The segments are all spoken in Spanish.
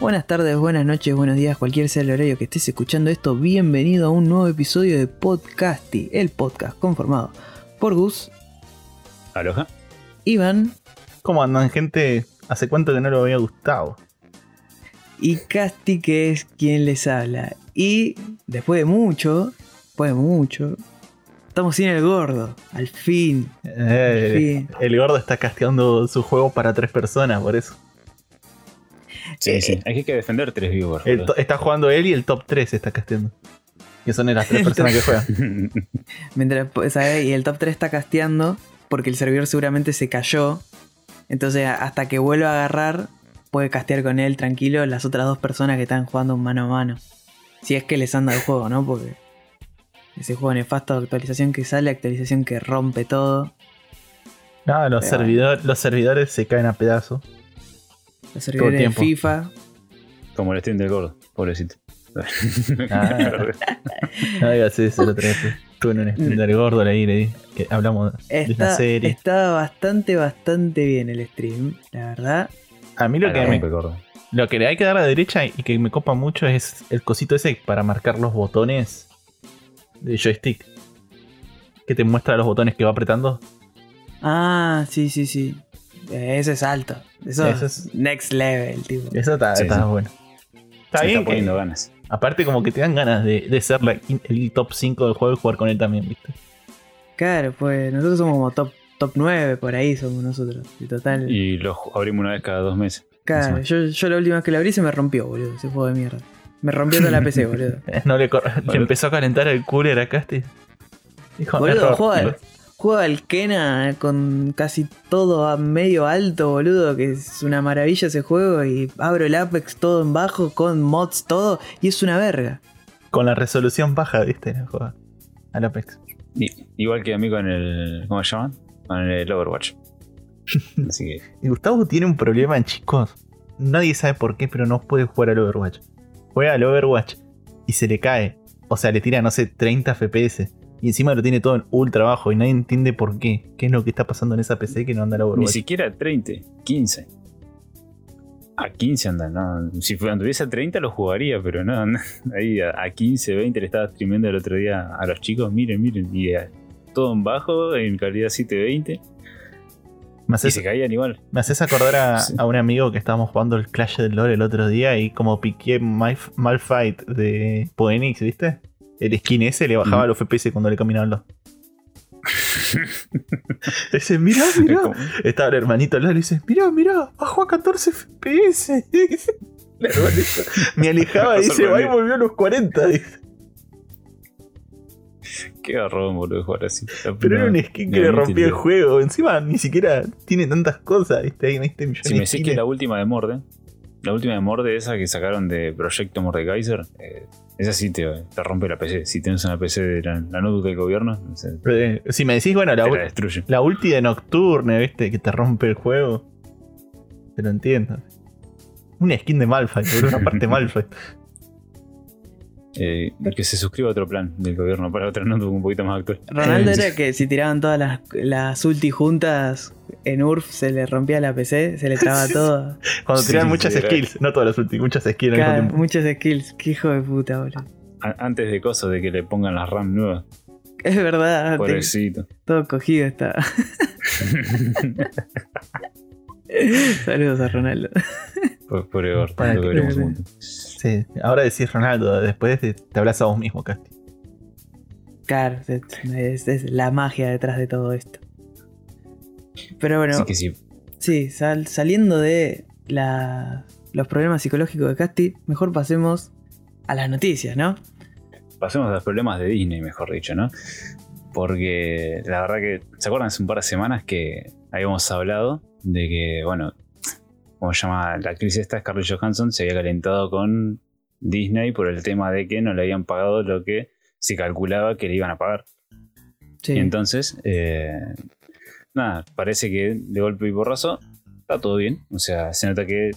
Buenas tardes, buenas noches, buenos días, cualquier sea el horario que estés escuchando esto, bienvenido a un nuevo episodio de Podcasty, el podcast conformado por Gus, Aloha. Iván ¿Cómo andan, gente? ¿Hace cuánto que no lo había gustado? y Casti que es quien les habla. Y después de mucho, después de mucho, estamos sin el gordo, al fin. Eh, el gordo está casteando su juego para tres personas, por eso. Sí, Eh, sí. Hay que defender tres viewers. Está jugando él y el top 3 está casteando. Que son las tres personas que juegan. Mientras, pues, ¿sabes? Y el top 3 está casteando porque el servidor seguramente se cayó. Entonces, hasta que vuelva a agarrar, puede castear con él tranquilo las otras dos personas que están jugando mano a mano. Si es que les anda el juego, ¿no? Porque ese juego nefasto de actualización que sale, actualización que rompe todo. No, los, Pero- servidor- los servidores se caen a pedazos. Los servidores de. FIFA. Como el stream del gordo, pobrecito. Ah. No digas eso, vez estuve en un stream del gordo ahí, le di que hablamos de una Está, serie. está bastante, bastante bien el stream, la verdad. A mí lo que, me, gordo. lo que le hay que dar a la derecha y que me copa mucho es el cosito ese para marcar los botones de joystick. Que te muestra los botones que va apretando. Ah, sí, sí, sí. Eso es alto. Eso, Eso es next level, tipo. Eso está, Sí, está sí. bueno. Está Se bien. está que- poniendo ganas. aparte, como que te dan ganas de, de ser la- el top 5 del juego y jugar con él también, ¿viste? Claro, pues nosotros somos como top, top 9 por ahí somos nosotros. Y total. Y lo abrimos una vez cada dos meses. claro, yo, yo la última vez que lo abrí se me rompió, boludo. Ese juego de mierda. Me rompió toda la PC, boludo. No le, empezó a calentar el cooler a Casti. Dijo, Boludo, error. juega, juega al Kena con casi todo a medio alto, boludo, que es una maravilla ese juego. Y abro el Apex todo en bajo, con mods, todo, y es una verga. Con la resolución baja, ¿viste? La juega al Apex. Y- igual que a mí con el. ¿Cómo se llama? Con el Overwatch. Así que. Y Gustavo tiene un problema en chicos. Nadie sabe por qué, pero no puede jugar al Overwatch. Juega al Overwatch y se le cae. O sea, le tira, no sé, 30 FPS. Y encima lo tiene todo en ultra bajo y nadie entiende por qué. ¿Qué es lo que está pasando en esa PC que no anda al Ni Overwatch? siquiera 30, 15. A 15 anda, no. Si anduviese a 30 lo jugaría, pero no, no. ahí a, a 15, 20 le estaba streameando el otro día a los chicos, miren, miren, y eh, todo en bajo, en calidad 720, Me y haces, se caían igual. me haces acordar a, Sí. a un amigo que estábamos jugando el Clash del LoL el otro día y como piqué Malf- Malfight de Poenix, ¿viste? El skin ese le bajaba Mm. los FPS cuando le caminaban los. Dice, mirá, mirá. Estaba el hermanito al lado y dice, mirá, mirá, bajó a 14 FPS. Me alejaba y dice, va y volvió a los 40. dice. Qué garrón, boludo, jugar así. Pero era un skin que le te el juego. Encima ni siquiera tiene tantas cosas, ¿viste? Ahí, ¿viste? Millones Si me de decís que la última de Morde, la última de Morde, esa que sacaron de Proyecto Mordekaiser, eh, esa sí te, te rompe la PC. Si tienes una PC de la, la notebook del gobierno, se- Eh, Si me decís, bueno, la, la destruye. la ulti de Nocturne, ¿viste? Que te rompe el juego. Te lo entiendo. Una skin de Malphite, una parte Malphite. Eh, que se suscriba a otro plan del gobierno para otra notebook un poquito más actual. Ronaldo era que si tiraban todas las, las ulti juntas en URF se le rompía la PC, se le traba todo. Cuando sí, muchas sí, era- skills, no todas las ulti, muchas skills al mismo Claro, tiempo. muchos skills. Qué hijo de puta, boludo. Antes de cosas de que le pongan las RAM nuevas. Es verdad, te- Pobrecito. todo cogido está. Saludos a Ronaldo. Po- Pobre gordo, Para lo que- un montón. Sí, ahora decís Ronaldo, después te, te hablas a vos mismo, Casti. Claro, es, es- es la magia detrás de todo esto. Pero bueno, que sí. sí, sal- saliendo de la- los problemas psicológicos de Casti, mejor pasemos a las noticias, ¿no? Pasemos a los problemas de Disney, mejor dicho, ¿no? Porque la verdad que, ¿se acuerdan hace un par de semanas que habíamos hablado de que, bueno, ¿cómo se llama? La actriz esta, Scarlett Johansson, se había calentado con Disney por el tema de que no le habían pagado lo que se calculaba que le iban a pagar. Sí. Y entonces, eh, nada, parece que de golpe y porrazo está todo bien. O sea, se nota que,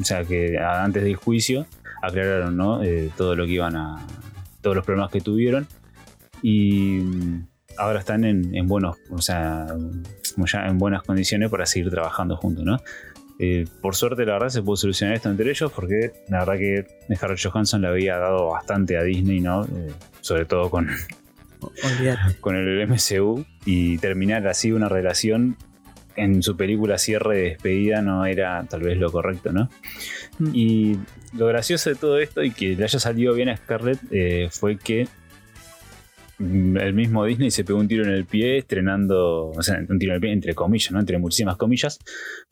o sea, que antes del juicio aclararon, ¿no? Eh, todo lo que iban a, todos los problemas que tuvieron y ahora están en, en buenos, o sea, como ya en buenas condiciones para seguir trabajando juntos, ¿no? Eh, por suerte, la verdad, se pudo solucionar esto entre ellos porque la verdad que Scarlett Johansson le había dado bastante a Disney, ¿no? Eh, sobre todo con, con el MCU y terminar así una relación en su película cierre de despedida no era tal vez lo correcto, ¿no? Mm. Y lo gracioso de todo esto y que le haya salido bien a Scarlett eh, fue que el mismo Disney se pegó un tiro en el pie estrenando, o sea, un tiro en el pie entre comillas, ¿no? Entre muchísimas comillas,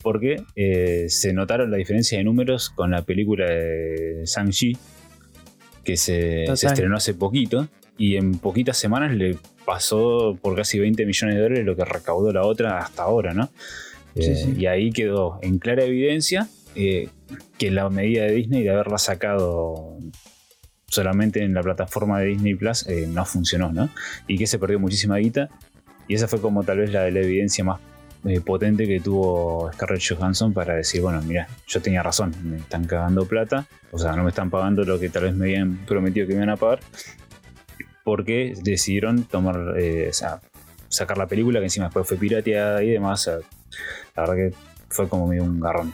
porque eh, se notaron la diferencia de números con la película de Shang-Chi, que se, estrenó hace poquito, y en poquitas semanas le pasó por casi 20 millones de dólares lo que recaudó la otra hasta ahora, ¿no? Sí, Eh, sí. Y ahí quedó en clara evidencia eh, que la medida de Disney de haberla sacado solamente en la plataforma de Disney Plus eh, no funcionó, ¿no? Y que se perdió muchísima guita. Y esa fue como tal vez la, evidencia más eh, potente que tuvo Scarlett Johansson para decir, bueno, mira, yo tenía razón, me están cagando plata, o sea, no me están pagando lo que tal vez me habían prometido que me iban a pagar, porque decidieron tomar, eh, o sea, sacar la película que encima después fue pirateada y demás. la verdad que fue como medio un garrón.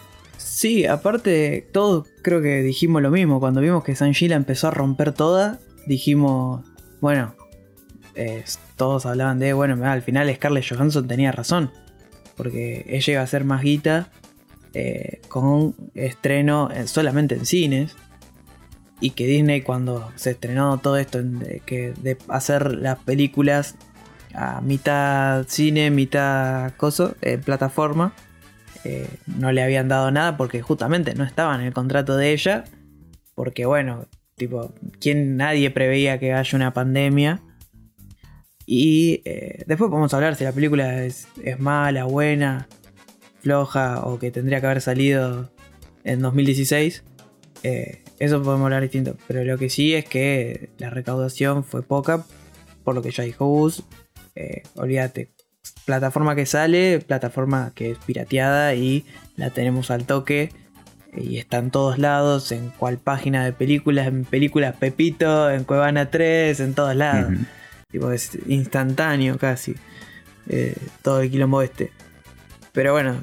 Sí, aparte, todos creo que dijimos lo mismo. Cuando vimos que Sanji la empezó a romper toda, dijimos, bueno, eh, todos hablaban de, bueno, al final Scarlett Johansson tenía razón. Porque ella iba a hacer más guita eh, con un estreno solamente en cines. Y que Disney cuando se estrenó todo esto, de, que de hacer las películas a mitad cine, mitad coso, plataforma, eh, no le habían dado nada porque justamente no estaba en el contrato de ella. Porque bueno, tipo, ¿quién, nadie preveía que haya una pandemia. Y eh, después podemos hablar si la película es, es mala, buena, floja o que tendría que haber salido en 2016. Eh, eso podemos hablar distinto. Pero lo que sí es que la recaudación fue poca, por lo que ya dijo Gus. Eh, olvídate, plataforma que sale, plataforma que es pirateada y la tenemos al toque. Y está en todos lados, en cual página de películas, en películas Pepito, en Cuevana 3, en todos lados. Tipo, es instantáneo casi. eh, todo el quilombo este. Pero bueno,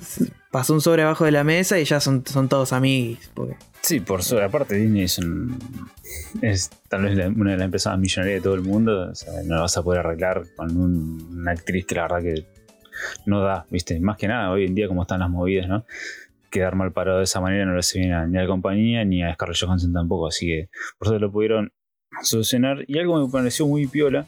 pasó un sobre abajo de la mesa y ya son, son todos amigos. Porque Sí, por su aparte Disney es, un- es tal vez la- una de las empresas más millonarias de todo el mundo. O sea, no lo vas a poder arreglar con un- una actriz que la verdad que no da, ¿viste? Más que nada, hoy en día como están las movidas, ¿no? Quedar mal parado de esa manera no le hace bien a- ni a la compañía ni a Scarlett Johansson tampoco. Así que por eso lo pudieron solucionar. Y algo me pareció muy piola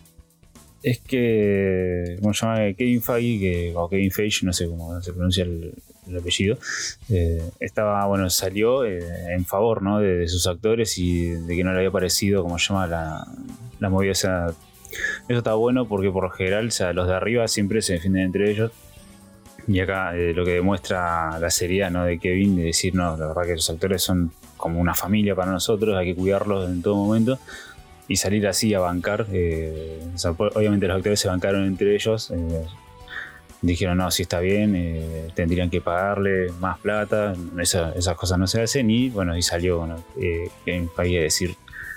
es que, como se llama Kevin Feige, que, o Kevin Feige, no sé cómo se pronuncia el, el apellido, eh, estaba, bueno, salió eh, en favor ¿no? de, sus actores y de que no le había parecido, como se llama, la, la movida. O sea, eso está bueno porque por lo general, los de arriba siempre se defienden entre ellos. Y acá eh, lo que demuestra la seriedad ¿no? de Kevin, de decir, no, la verdad que los actores son como una familia para nosotros, hay que cuidarlos en todo momento. Y salir así a bancar, eh, po- obviamente los actores se bancaron entre ellos, eh, dijeron, no, si está bien, tendrían que pagarle más plata, esa- esas cosas no se hacen, y bueno, y salió bueno, Kevin Feige a decir,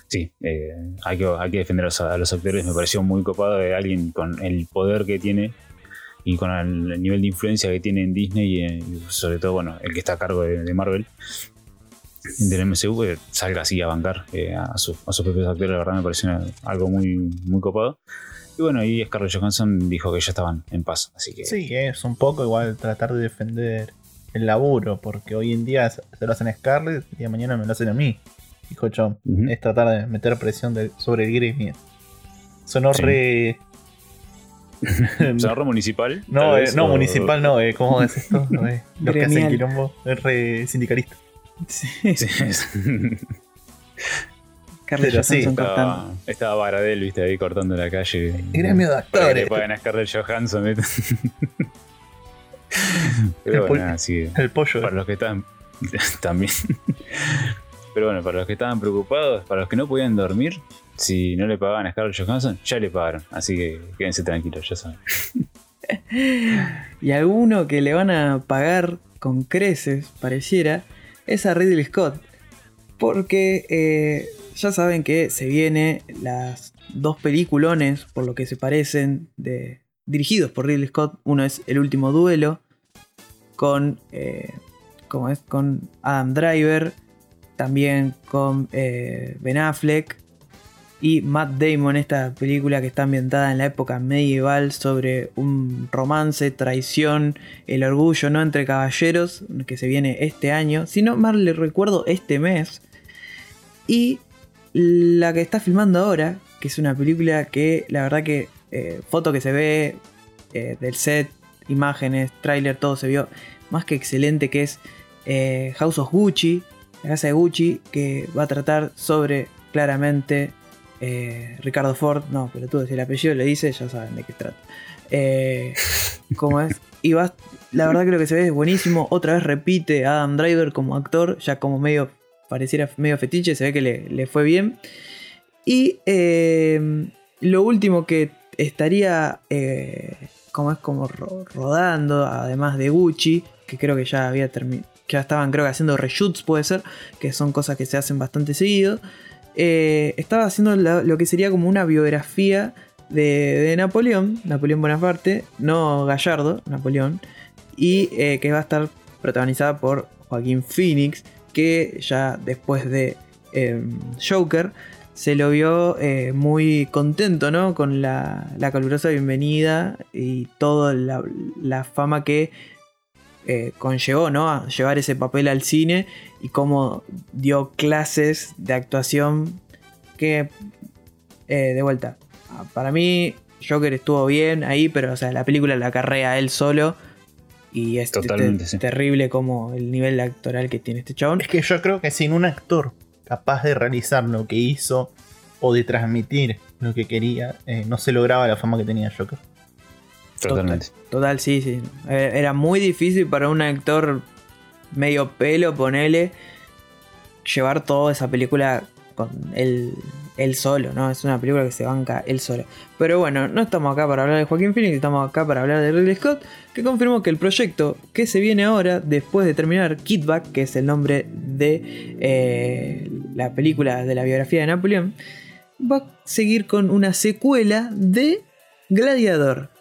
sí, eh, hay, que, hay que defender a los, actores, me pareció muy copado de alguien con el poder que tiene y con el, el nivel de influencia que tiene en Disney y, eh, y sobre todo, bueno, el que está a cargo de, Marvel. Del MCU, que salga así a bancar eh, a, sus- propios actores, la verdad me pareció algo muy, muy copado. Y bueno, y Scarlett Johansson dijo que ya estaban en paz, así que Sí, es un poco igual tratar de defender el laburo, porque hoy en día se lo hacen a Scarlett y mañana me lo hacen a mí. Dijo. Ujú. Es tratar de meter presión de- sobre el gremio. Sonó Sí. re. ¿Sonoro municipal? no, eh, no, o- municipal no, eh, ¿cómo es esto? No, eh, Los que hacen quilombo es re sindicalista. sí, Sí, Pero sí, estaba, estaba Baradel, viste, ahí cortando la calle. Gremio de que le actores. paguen a Scarlett Johansson. ¿viste? El Pero pol- bueno, así El pollo. para los que estaban también. Pero bueno, para los que estaban preocupados, para los que no podían dormir, si no le pagaban a Scarlett Johansson, ya le pagaron. Así que quédense tranquilos, ya saben. Y alguno que le van a pagar con creces, pareciera, es a Ridley Scott. Porque eh, ya saben que se vienen las dos peliculones, por lo que se parecen, dirigidos por Ridley Scott. Uno es El último duelo, con eh, como es con Adam Driver, también con eh, Ben Affleck y Matt Damon, esta película que está ambientada en la época medieval sobre un romance, traición, el orgullo no entre caballeros, que se viene este año, si no le recuerdo este mes. Y la que está filmando ahora, que es una película que la verdad que eh, foto que se ve eh, del set, imágenes, tráiler, todo se vio más que excelente, que es House of Gucci, la casa de Gucci, que va a tratar sobre claramente Ricardo Ford, no, pero tú si el apellido le dice, ya saben de qué trata. ¿Cómo es? Y va, la verdad creo que se ve buenísimo. Otra vez repite Adam Driver como actor, ya como medio, pareciera medio fetiche, se ve que le, fue bien. Y lo último que estaría eh, como es como rodando, además de Gucci, que creo que ya había terminado. Ya estaban creo que haciendo reshoots, puede ser, que son cosas que se hacen bastante seguido. Eh, estaba haciendo lo que sería como una biografía de, Napoleón, Napoleón Bonaparte, no Gallardo, Napoleón, y eh, que va a estar protagonizada por Joaquín Phoenix, que ya después de em, Joker se lo vio eh, muy contento, ¿no? Con la, calurosa bienvenida y toda la, fama que eh, conllevó, ¿no? A llevar ese papel al cine y cómo dio clases de actuación que, eh, de vuelta, para mí Joker estuvo bien ahí, pero o sea, la película la carrea él solo. Y es terrible como el nivel actoral que tiene este chabón. Es que yo creo que sin un actor capaz de realizar lo que hizo o de transmitir lo que quería, eh, no se lograba la fama que tenía Joker. Totalmente. Total, sí, sí. Eh, era muy difícil para un actor medio pelo, ponele, llevar toda esa película con él, él solo, ¿no? Es una película que se banca él solo. Pero bueno, no estamos acá para hablar de Joaquín Phoenix, estamos acá para hablar de Ridley Scott, que confirmó que el proyecto que se viene ahora, después de terminar Kidback, que es el nombre de eh, la película de la biografía de Napoleón, va a seguir con una secuela de Gladiador.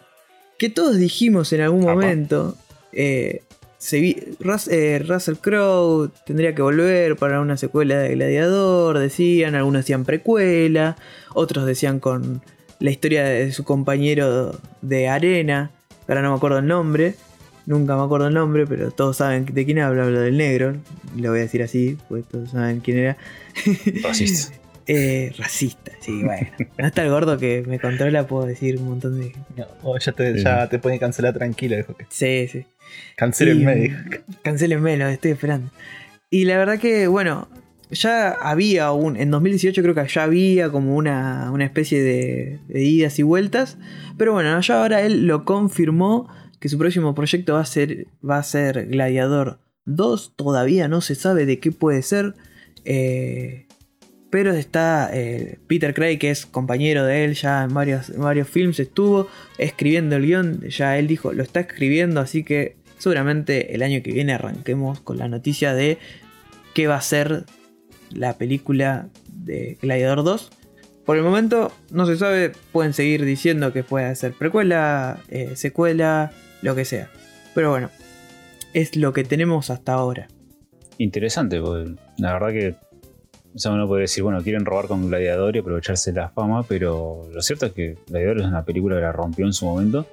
Que todos dijimos en algún momento. Eh, eh, Russell Crowe tendría que volver para una secuela de Gladiador, decían, algunos decían precuela, otros decían con la historia de su compañero de arena, ahora no me acuerdo el nombre, nunca me acuerdo el nombre, pero todos saben de quién habla, hablo del negro, lo voy a decir así, pues todos saben quién era. Racista. eh, racista, sí, bueno. No está el gordo que me controla, puedo decir un montón de... No, ya te, ya te pueden cancelar tranquilo, dijo que. Sí, sí. Cancelenme, dijo. Cancelenme, lo estoy esperando. Y la verdad que, bueno, ya había un. En 2018 creo que ya había como una, una especie de, idas y vueltas. Pero bueno, ya ahora él lo confirmó que su próximo proyecto va a ser, va a ser Gladiador 2. Todavía no se sabe de qué puede ser. Eh, pero está eh, Peter Craig, que es compañero de él, ya en varios, varios films estuvo escribiendo el guion, ya él dijo, lo está escribiendo, así que seguramente el año que viene arranquemos con la noticia de qué va a ser la película de Gladiador 2. Por el momento no se sabe, pueden seguir diciendo que puede ser precuela, eh, secuela, lo que sea. Pero bueno, es lo que tenemos hasta ahora. Interesante, porque la verdad que o sea, uno puede decir, bueno, quieren robar con Gladiador y aprovecharse de la fama, pero lo cierto es que Gladiador es una película que la rompió en su momento.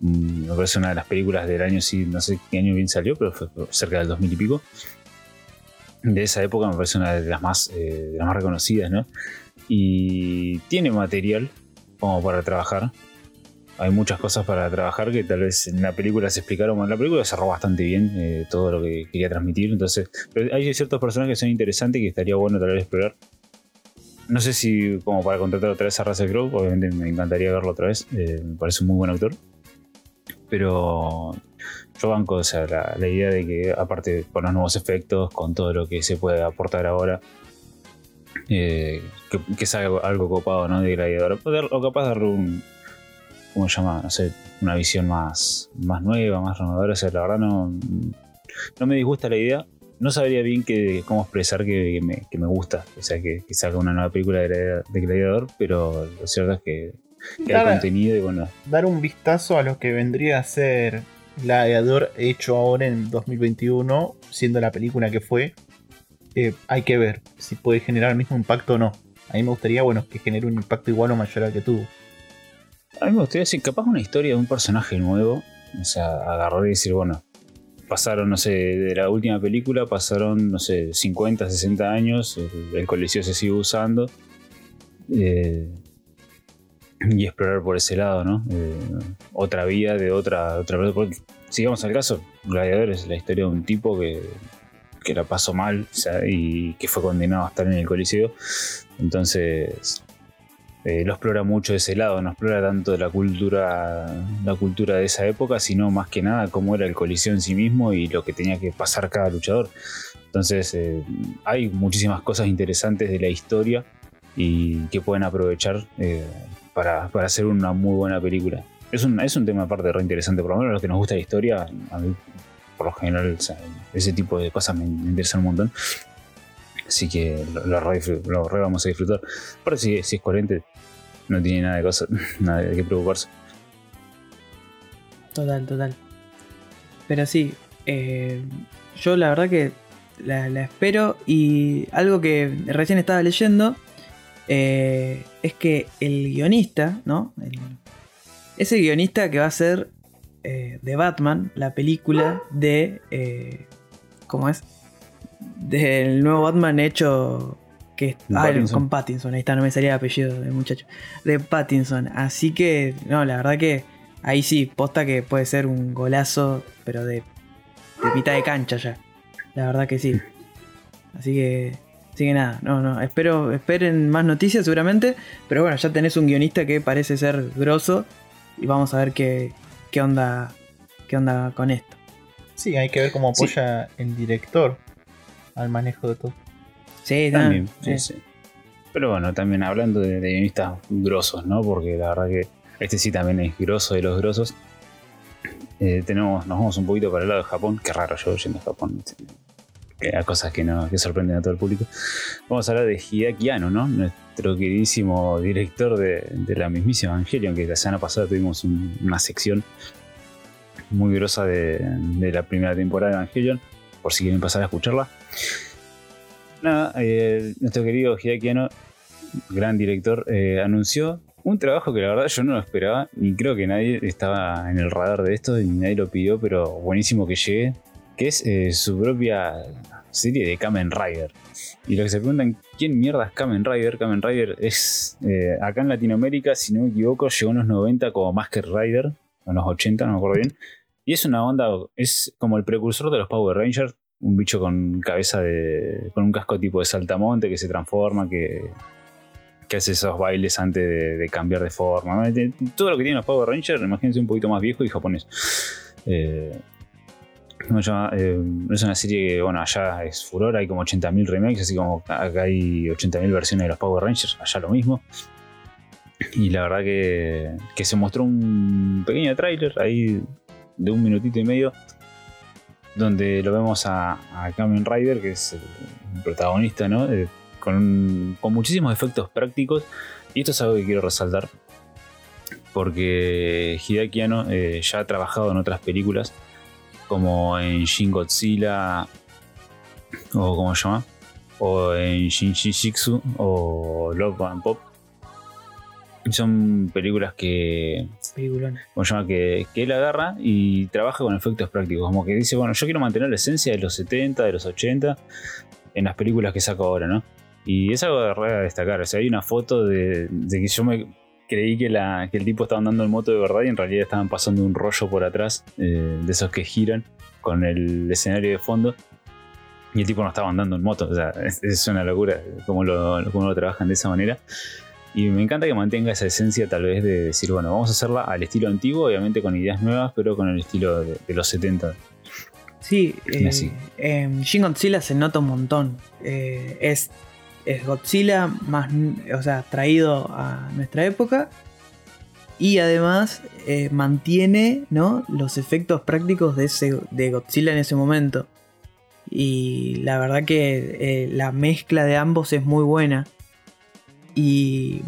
Mm, me parece una de las películas del año, sí, no sé qué año bien salió, pero fue cerca del 2000 y pico. De esa época me parece una de las más, eh, de las más reconocidas, ¿no? Y tiene material como para trabajar hay muchas cosas para trabajar que tal vez en la película se explicaron. En la película cerró bastante bien eh, todo lo que quería transmitir. Entonces, hay ciertos personajes que son interesantes que estaría bueno tal vez explorar. No sé si como para contratar otra vez a Russell Crowe, obviamente me encantaría verlo otra vez. Eh, me parece un muy buen actor. Pero yo banco o sea, la, idea de que, aparte con los nuevos efectos, con todo lo que se puede aportar ahora, eh, que, que algo, copado ¿no? de Gladiador, o capaz de darle un, ¿cómo se llama? No sé, una visión más, más nueva, más renovadora. O sea, la verdad no, no me disgusta la idea. No sabría bien que, cómo expresar que, me, gusta. O sea, que, que salga una nueva película de, Gladiador, pero lo cierto es que, que hay contenido y bueno. Dar un vistazo a lo que vendría a ser Gladiador hecho ahora en 2021, siendo la película que fue, eh, hay que ver si puede generar el mismo impacto o no. A mí me gustaría, bueno, que genere un impacto igual o mayor al que tuvo. A mí me gustaría decir, capaz una historia de un personaje nuevo. O sea, agarrar y decir, bueno, pasaron, no sé, de la última película pasaron, no sé, 50, 60 años, el, coliseo se sigue usando. Eh, y explorar por ese lado, ¿no? Eh, otra vía de otra, otra porque, sigamos al caso, Gladiador es la historia de un tipo que, que la pasó mal y que fue condenado a estar en el Coliseo. Entonces, eh, lo explora mucho de ese lado, no explora tanto la cultura, la cultura de esa época, sino más que nada cómo era el Coliseo en sí mismo y lo que tenía que pasar cada luchador. Entonces, eh, hay muchísimas cosas interesantes de la historia y que pueden aprovechar para, hacer una muy buena película. Es un, es un tema aparte re interesante, por lo menos a los que nos gusta la historia, a mí por lo general ese tipo de cosas me, interesan un montón. Así que lo, re, vamos a disfrutar. Pero si, si es coherente, no tiene nada de, cosa, nada de qué preocuparse. Total, total. Pero sí, eh, yo la verdad que la, espero y algo que recién estaba leyendo eh, es que el guionista, ¿no? ese guionista que va a ser eh, de Batman, la película de... ¿Cómo es? Del nuevo Batman hecho... Que, ah, con Pattinson, ahí está, no me salía el apellido del muchacho. De Pattinson. Así que, no, la verdad que ahí sí, posta que puede ser un golazo, pero de, de mitad de cancha ya. La verdad que sí. Así que Así que nada, no, no, espero, esperen más noticias seguramente, pero bueno, ya tenés un guionista que parece ser grosso y vamos a ver qué, qué onda qué onda con esto. Sí, hay que ver cómo apoya el director al manejo de todo. Sí, también. Sí, sí. Pero bueno, también hablando de, guionistas grosos, ¿no? Porque la verdad que este sí también es grosso de los grosos. Eh, tenemos, nos vamos un poquito para el lado de Japón. Qué raro yo yendo a Japón a cosas que, no, que sorprenden a todo el público. Vamos a hablar de Hideaki Anno, ¿no? nuestro queridísimo director de, la mismísima Evangelion, que la semana pasada tuvimos una sección muy grosa de, la primera temporada de Evangelion, por si quieren pasar a escucharla. Nada, eh, nuestro querido Hideaki gran director, eh, anunció un trabajo que la verdad yo no lo esperaba, ni creo que nadie estaba en el radar de esto, ni nadie lo pidió, pero buenísimo que llegue que es eh, su propia serie de Kamen Rider. Y lo que se preguntan, ¿quién mierda es Kamen Rider? Kamen Rider es, acá en Latinoamérica, si no me equivoco, llegó en los 90 como Masker Rider, en los 80, no me acuerdo bien. Y es una onda, es como el precursor de los Power Rangers, un bicho con cabeza de. con un casco tipo de saltamonte que se transforma, que, que hace esos bailes antes de, cambiar de forma. Todo lo que tienen los Power Rangers, imagínense un poquito más viejo y japonés. Eh, eh, es una serie que, bueno, allá es furor, hay como 80.000 remakes, así como acá hay 80.000 versiones de los Power Rangers, allá lo mismo. Y la verdad que, que se mostró un pequeño tráiler ahí de un minutito y medio, donde lo vemos a, a Kamen Rider, que es el protagonista, ¿no? Eh, con, con muchísimos efectos prácticos. Y esto es algo que quiero resaltar, porque Hideaki Anno eh, ya ha trabajado en otras películas como en Shin Godzilla, o como se llama, o en Shin Shishitsu, o Love and Pop. Son películas que, como se llama, que, que, él agarra y trabaja con efectos prácticos. Como que dice, bueno, yo quiero mantener la esencia de los 70, de los 80 en las películas que saco ahora, ¿no? Y es algo de destacar. O sea, hay una foto de, que yo me, creí que, la, que el tipo estaba andando en moto de verdad y en realidad estaban pasando un rollo por atrás, eh, de esos que giran con el escenario de fondo. Y el tipo no estaba andando en moto. O sea, es, una locura cómo lo, lo trabajan de esa manera. Y me encanta que mantenga esa esencia tal vez de decir, bueno, vamos a hacerla al estilo antiguo, obviamente con ideas nuevas, pero con el estilo de, los 70. Sí, eh, Shin Godzilla se nota un montón. Eh, es es Godzilla más, o sea, traído a nuestra época y además eh, mantiene ¿no? los efectos prácticos de, ese, de Godzilla en ese momento. Y la verdad que eh, la mezcla de ambos es muy buena. Y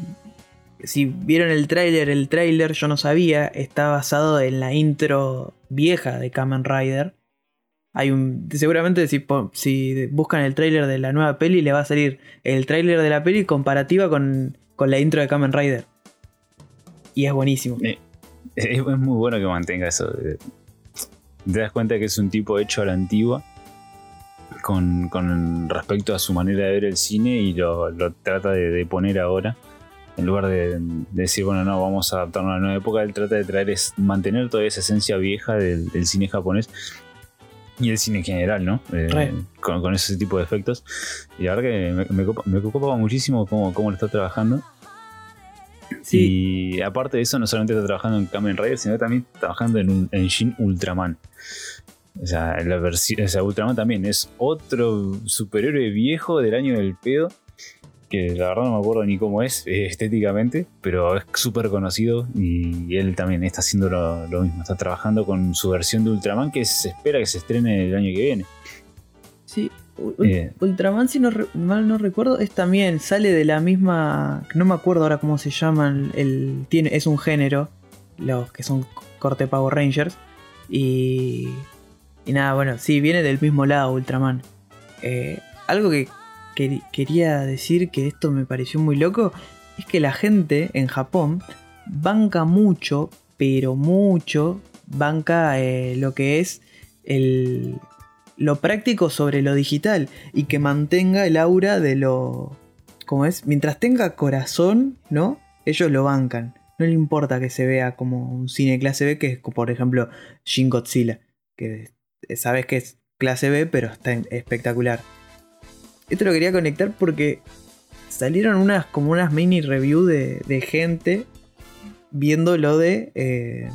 si vieron el tráiler, el tráiler yo no sabía, está basado en la intro vieja de Kamen Rider. Hay un. Seguramente si, si buscan el tráiler de la nueva peli, le va a salir el tráiler de la peli comparativa con, con la intro de Kamen Rider. Y es buenísimo. Eh, es muy bueno que mantenga eso. Te das cuenta que es un tipo hecho a la antigua. Con, con respecto a su manera de ver el cine y lo, trata de, poner ahora. En lugar de, decir, bueno, no, vamos a adaptarnos a la nueva época, él trata de traer, es mantener toda esa esencia vieja del, cine japonés y el cine en general, ¿no? Eh, con, ese tipo de efectos. Y la verdad que me, me, muchísimo cómo, cómo lo está trabajando. Y aparte de eso, no solamente está trabajando en Kamen Rider, sino también trabajando en un Shin Ultraman. O sea, la versión, o Ultraman también es otro superhéroe viejo del año del pedo. Que la verdad no me acuerdo ni cómo es eh, estéticamente, pero es súper conocido y él también está haciendo lo, mismo. Está trabajando con su versión de Ultraman que se espera que se estrene el año que viene. Sí, Ultraman, si no mal no recuerdo, es también, sale de la misma. No me acuerdo ahora cómo se llaman. El, tiene, es un género. Los que son corte Power Rangers. Y. Y nada, bueno, sí, viene del mismo lado Ultraman. Eh, algo que, quería decir que esto me pareció muy loco. Es que la gente en Japón banca mucho, pero mucho, banca eh, lo que es lo práctico sobre lo digital y que mantenga el aura de lo... ¿Cómo es? Mientras tenga corazón, ¿no? Ellos lo bancan. No le importa que se vea como un cine clase B, que es, por ejemplo, Shin Godzilla, que sabes que es clase B, pero está espectacular. Esto lo quería conectar porque salieron unas como unas mini review de, gente viendo lo de... Eh,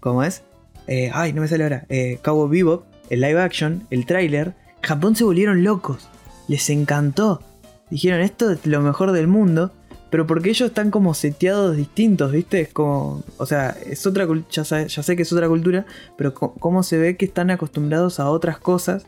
¿Cómo es? Eh, ay, no me sale ahora. Eh, Cabo Bebop el live action, el tráiler, Japón se volvieron locos. Les encantó. Dijeron, esto es lo mejor del mundo. Pero porque ellos están como seteados distintos, ¿viste? Es como. O sea, es otra ya, ya sé que es otra cultura. Pero cómo se ve que están acostumbrados a otras cosas.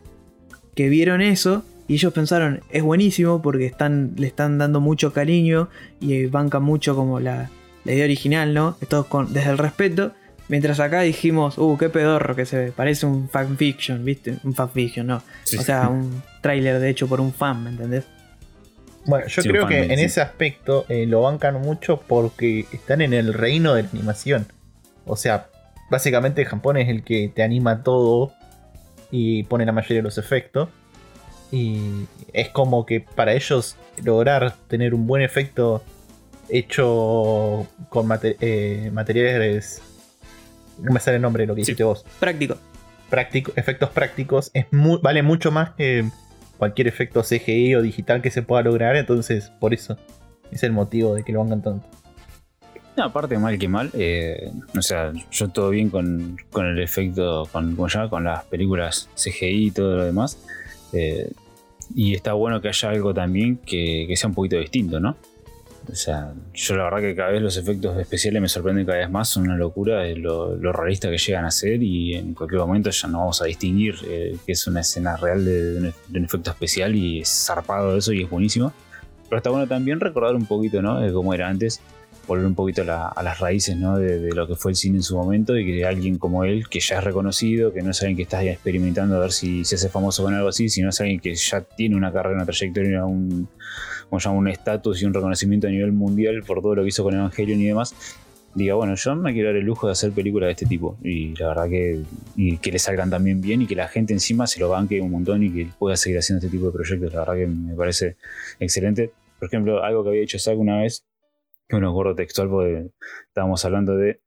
Que vieron eso. Y ellos pensaron, es buenísimo porque están, le están dando mucho cariño. Y bancan mucho como la, la idea original, ¿no? Esto con, desde el respeto. Mientras acá dijimos, uh, qué pedorro que se ve. Parece un fanfiction, ¿viste? Un fanfiction, no. O sea, un tráiler de hecho por un fan, ¿me entendés? Bueno, yo creo que en ese aspecto eh, lo bancan mucho porque están en el reino de la animación. O sea, básicamente Japón es el que te anima todo y pone la mayoría de los efectos. Y es como que para ellos lograr tener un buen efecto hecho con eh, materiales no me sale el nombre de lo que hiciste vos. Práctico. Práctico, efectos prácticos. Es vale mucho más que cualquier efecto CGI o digital que se pueda lograr. Entonces, por eso es el motivo de que lo hagan tanto. Aparte, mal que mal. Eh, o sea, yo todo bien con, el efecto, con, con las películas CGI y todo lo demás. Eh, y está bueno que haya algo también que, que sea un poquito distinto, ¿no? O sea, yo la verdad que cada vez los efectos especiales me sorprenden cada vez más, son una locura lo, lo realista que llegan a ser y en cualquier momento ya no vamos a distinguir eh, que es una escena real de, un, efecto especial y es zarpado eso y es buenísimo. Pero está bueno también recordar un poquito, ¿no? De cómo era antes, volver un poquito a, las raíces, ¿no? De, lo que fue el cine en su momento y que alguien como él, que ya es reconocido, que no es alguien que está experimentando a ver si se hace famoso con algo así, sino es alguien que ya tiene una carrera, una trayectoria, un como un estatus y un reconocimiento a nivel mundial por todo lo que hizo con Evangelion y demás, diga, bueno, yo me quiero dar el lujo de hacer películas de este tipo. Y la verdad que, que le salgan también bien y que la gente encima se lo banque un montón y que pueda seguir haciendo este tipo de proyectos. La verdad que me parece excelente. Por ejemplo, algo que había hecho Zack una vez, que me acuerdo textual porque estábamos hablando de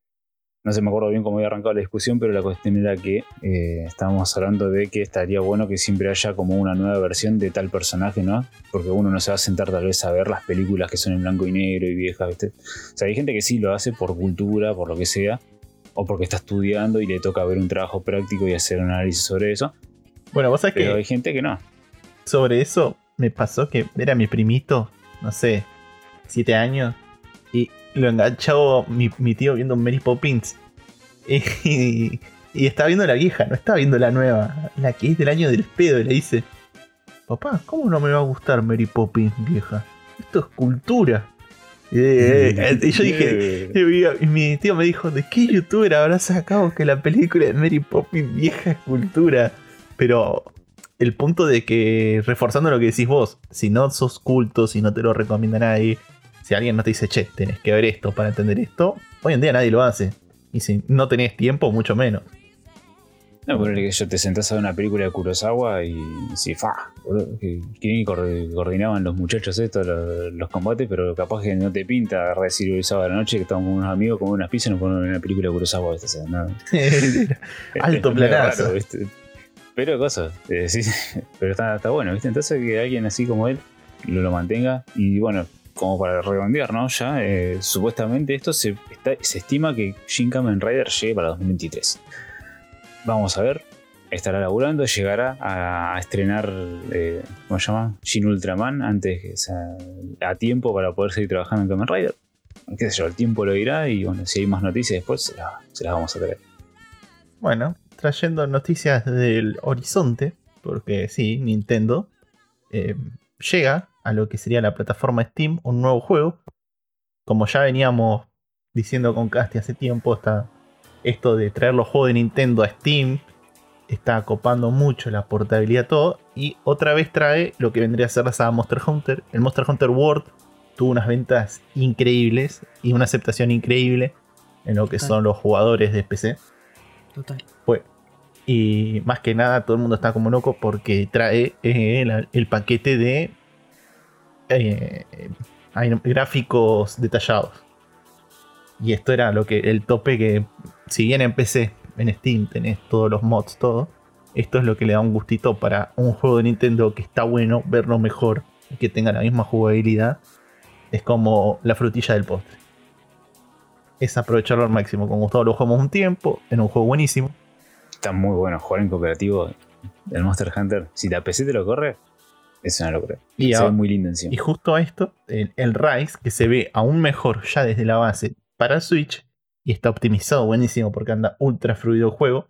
no se me acuerdo bien cómo había arrancado la discusión, pero la cuestión era que eh, estábamos hablando de que estaría bueno que siempre haya como una nueva versión de tal personaje, ¿no? Porque uno no se va a sentar tal vez a ver las películas que son en blanco y negro y viejas, ¿viste? O sea, hay gente que sí lo hace por cultura, por lo que sea, o porque está estudiando y le toca ver un trabajo práctico y hacer un análisis sobre eso. Bueno, vos sabés pero que. hay gente que no. Sobre eso me pasó que era mi primito, no sé, siete años, y lo enganchó mi, mi tío viendo Mary Poppins. Y, y, estaba viendo la vieja, no estaba viendo la nueva, la que es del año del pedo. Y le dice: Papá, ¿cómo no me va a gustar Mary Poppins vieja? Esto es cultura. Eh, eh, y yo dije, y mi tío me dijo, ¿de qué youtuber habrá sacado que la película de Mary Poppins vieja escultura? Pero el punto de que, reforzando lo que decís vos, si no sos culto, si no te lo recomienda nadie, si alguien no te dice, che, tenés que ver esto para entender esto, hoy en día nadie lo hace. Y si no tenés tiempo, mucho menos. No, pero que yo te sentás a ver una película de Kurosawa y si fa, que, coordinaban los muchachos estos, los, combates, pero capaz que no te pinta agarrar decir el sábado de la noche que estamos con unos amigos, con unas pizzas y nos ponen una película de Kurosawa. Alto planazo. pero cosas, eh, sí, pero está, está, bueno, ¿viste? Entonces que alguien así como él lo, lo mantenga y bueno, como para redondear, ¿no? Ya, eh, supuestamente esto se, se estima que Shin Kamen Rider llegue para 2023. Vamos a ver. Estará laburando, llegará a, estrenar, eh, ¿cómo se llama? Shin Ultraman antes, a tiempo para poder seguir trabajando en Kamen Rider. Qué sé yo, el tiempo lo dirá y bueno, si hay más noticias después se, las vamos a traer. Bueno, trayendo noticias del horizonte, porque sí, Nintendo eh, llega a lo que sería la plataforma Steam un nuevo juego. Como ya veníamos diciendo con Casti hace tiempo, está esto de traer los juegos de Nintendo a Steam está copando mucho la portabilidad todo y otra vez trae lo que vendría a ser la saga Monster Hunter. El Monster Hunter World tuvo unas ventas increíbles y una aceptación increíble en lo que son los jugadores de PC. Total. Fue. Y más que nada todo el mundo está como loco porque trae eh, el, paquete de eh, gráficos detallados. Y esto era lo que el tope que si bien en PC, en Steam tenés todos los mods, todo, esto es lo que le da un gustito para un juego de Nintendo que está bueno, verlo mejor y que tenga la misma jugabilidad. Es como la frutilla del postre. Es aprovecharlo al máximo. Con Gustavo lo jugamos un tiempo, en un juego buenísimo. Está muy bueno jugar en cooperativo el Monster Hunter. Si la PC te lo corre, es una locura. Y se ve muy lindo encima. Y justo a esto, el, el Rise, que se ve aún mejor ya desde la base para Switch, y está optimizado buenísimo porque anda ultra fluido el juego.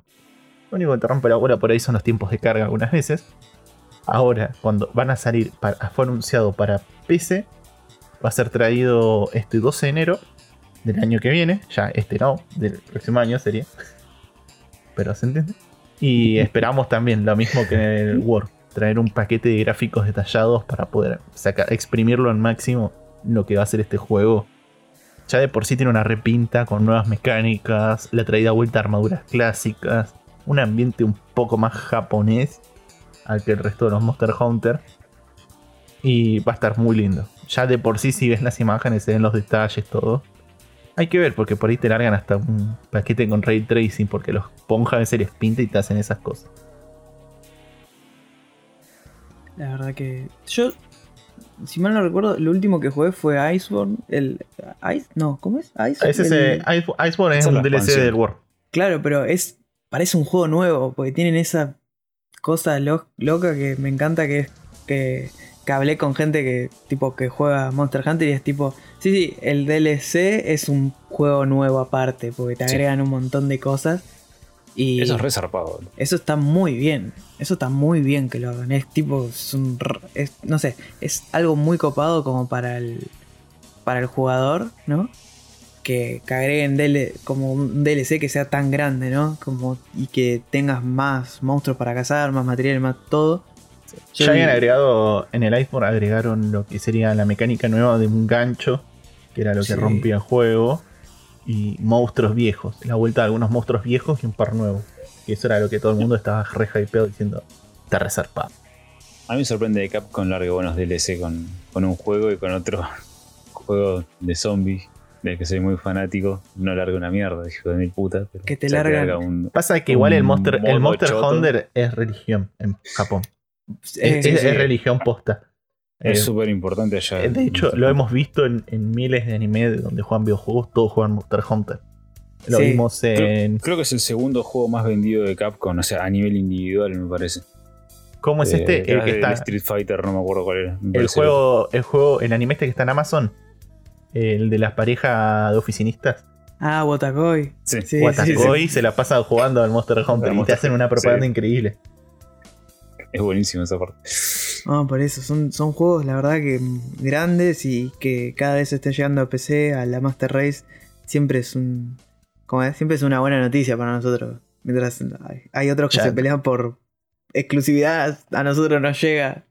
Lo único que te rompe la bola por ahí son los tiempos de carga algunas veces. Ahora, cuando van a salir, fue anunciado para PC, va a ser traído este 12 de enero del año que viene. Ya este no, del próximo año sería. Pero se entiende. Y esperamos también lo mismo que en el Word, traer un paquete de gráficos detallados para poder sacar, exprimirlo al máximo lo que va a ser este juego ya de por sí tiene una repinta con nuevas mecánicas, la traída vuelta a armaduras clásicas, un ambiente un poco más japonés al que el resto de los Monster Hunter. Y va a estar muy lindo. Ya de por sí, si ves las imágenes, se ven los detalles, todo. Hay que ver, porque por ahí te largan hasta un paquete con ray tracing, porque los ponjas a veces les pinta y te hacen esas cosas. La verdad que. Yo si mal no recuerdo, lo último que jugué fue Iceborne. El, Ice, no, ¿cómo es? Ice, Iceborne es un DLC del War. Claro, pero es parece un juego nuevo, porque tienen esa cosa loca que me encanta que es que, que, hablé con gente que tipo que juega Monster Hunter y es tipo, sí, sí, el DLC es un juego nuevo aparte, porque te agregan un montón de cosas eso es resarpado. Eso está muy bien. Eso está muy bien que lo hagan. Es tipo, es un, no sé, es algo muy copado como para el, para el jugador, ¿no? Que, que agreguen como un DLC que sea tan grande, ¿no? Como, y que tengas más monstruos para cazar, más material, más todo. ya habían agregado, en el Iceborne agregaron lo que sería la mecánica nueva de un gancho, que era lo que rompía el juego y monstruos viejos. La vuelta de algunos monstruos viejos y un par nuevo. Y eso era lo que todo el mundo estaba re hypeado diciendo, está resarpado. A mí me sorprende que Capcom largue buenos DLC con, con un juego y con otro juego de zombies del que soy muy fanático, no larga una mierda, hijo de mil puta. que te larga un, Pasa que igual el Monster, el Monster Hunter es religión en Japón. es, religión posta. Es eh, súper importante allá. Eh, de hecho, lo hemos visto en, miles de anime donde juegan videojuegos, todos juegan Monster Hunter. Lo vimos en. Creo, que es el segundo juego más vendido de Capcom, o sea, a nivel individual, me parece. ¿Cómo es este? Eh, el que está. Street Fighter, no me acuerdo cuál era. El juego, el juego, el anime este que está en Amazon. El de las parejas de oficinistas. Ah, Watakoi. Sí, sí Watakoi se la pasa jugando al Monster Hunter y te hacen una propaganda increíble. Es buenísimo esa parte. No, por eso, son, son juegos, la verdad, que grandes y que cada vez estén llegando a PC, a la Master Race, siempre es un. Como es, siempre es una buena noticia para nosotros. Mientras hay, hay otros que Ya. se pelean por exclusividad, a nosotros nos llega.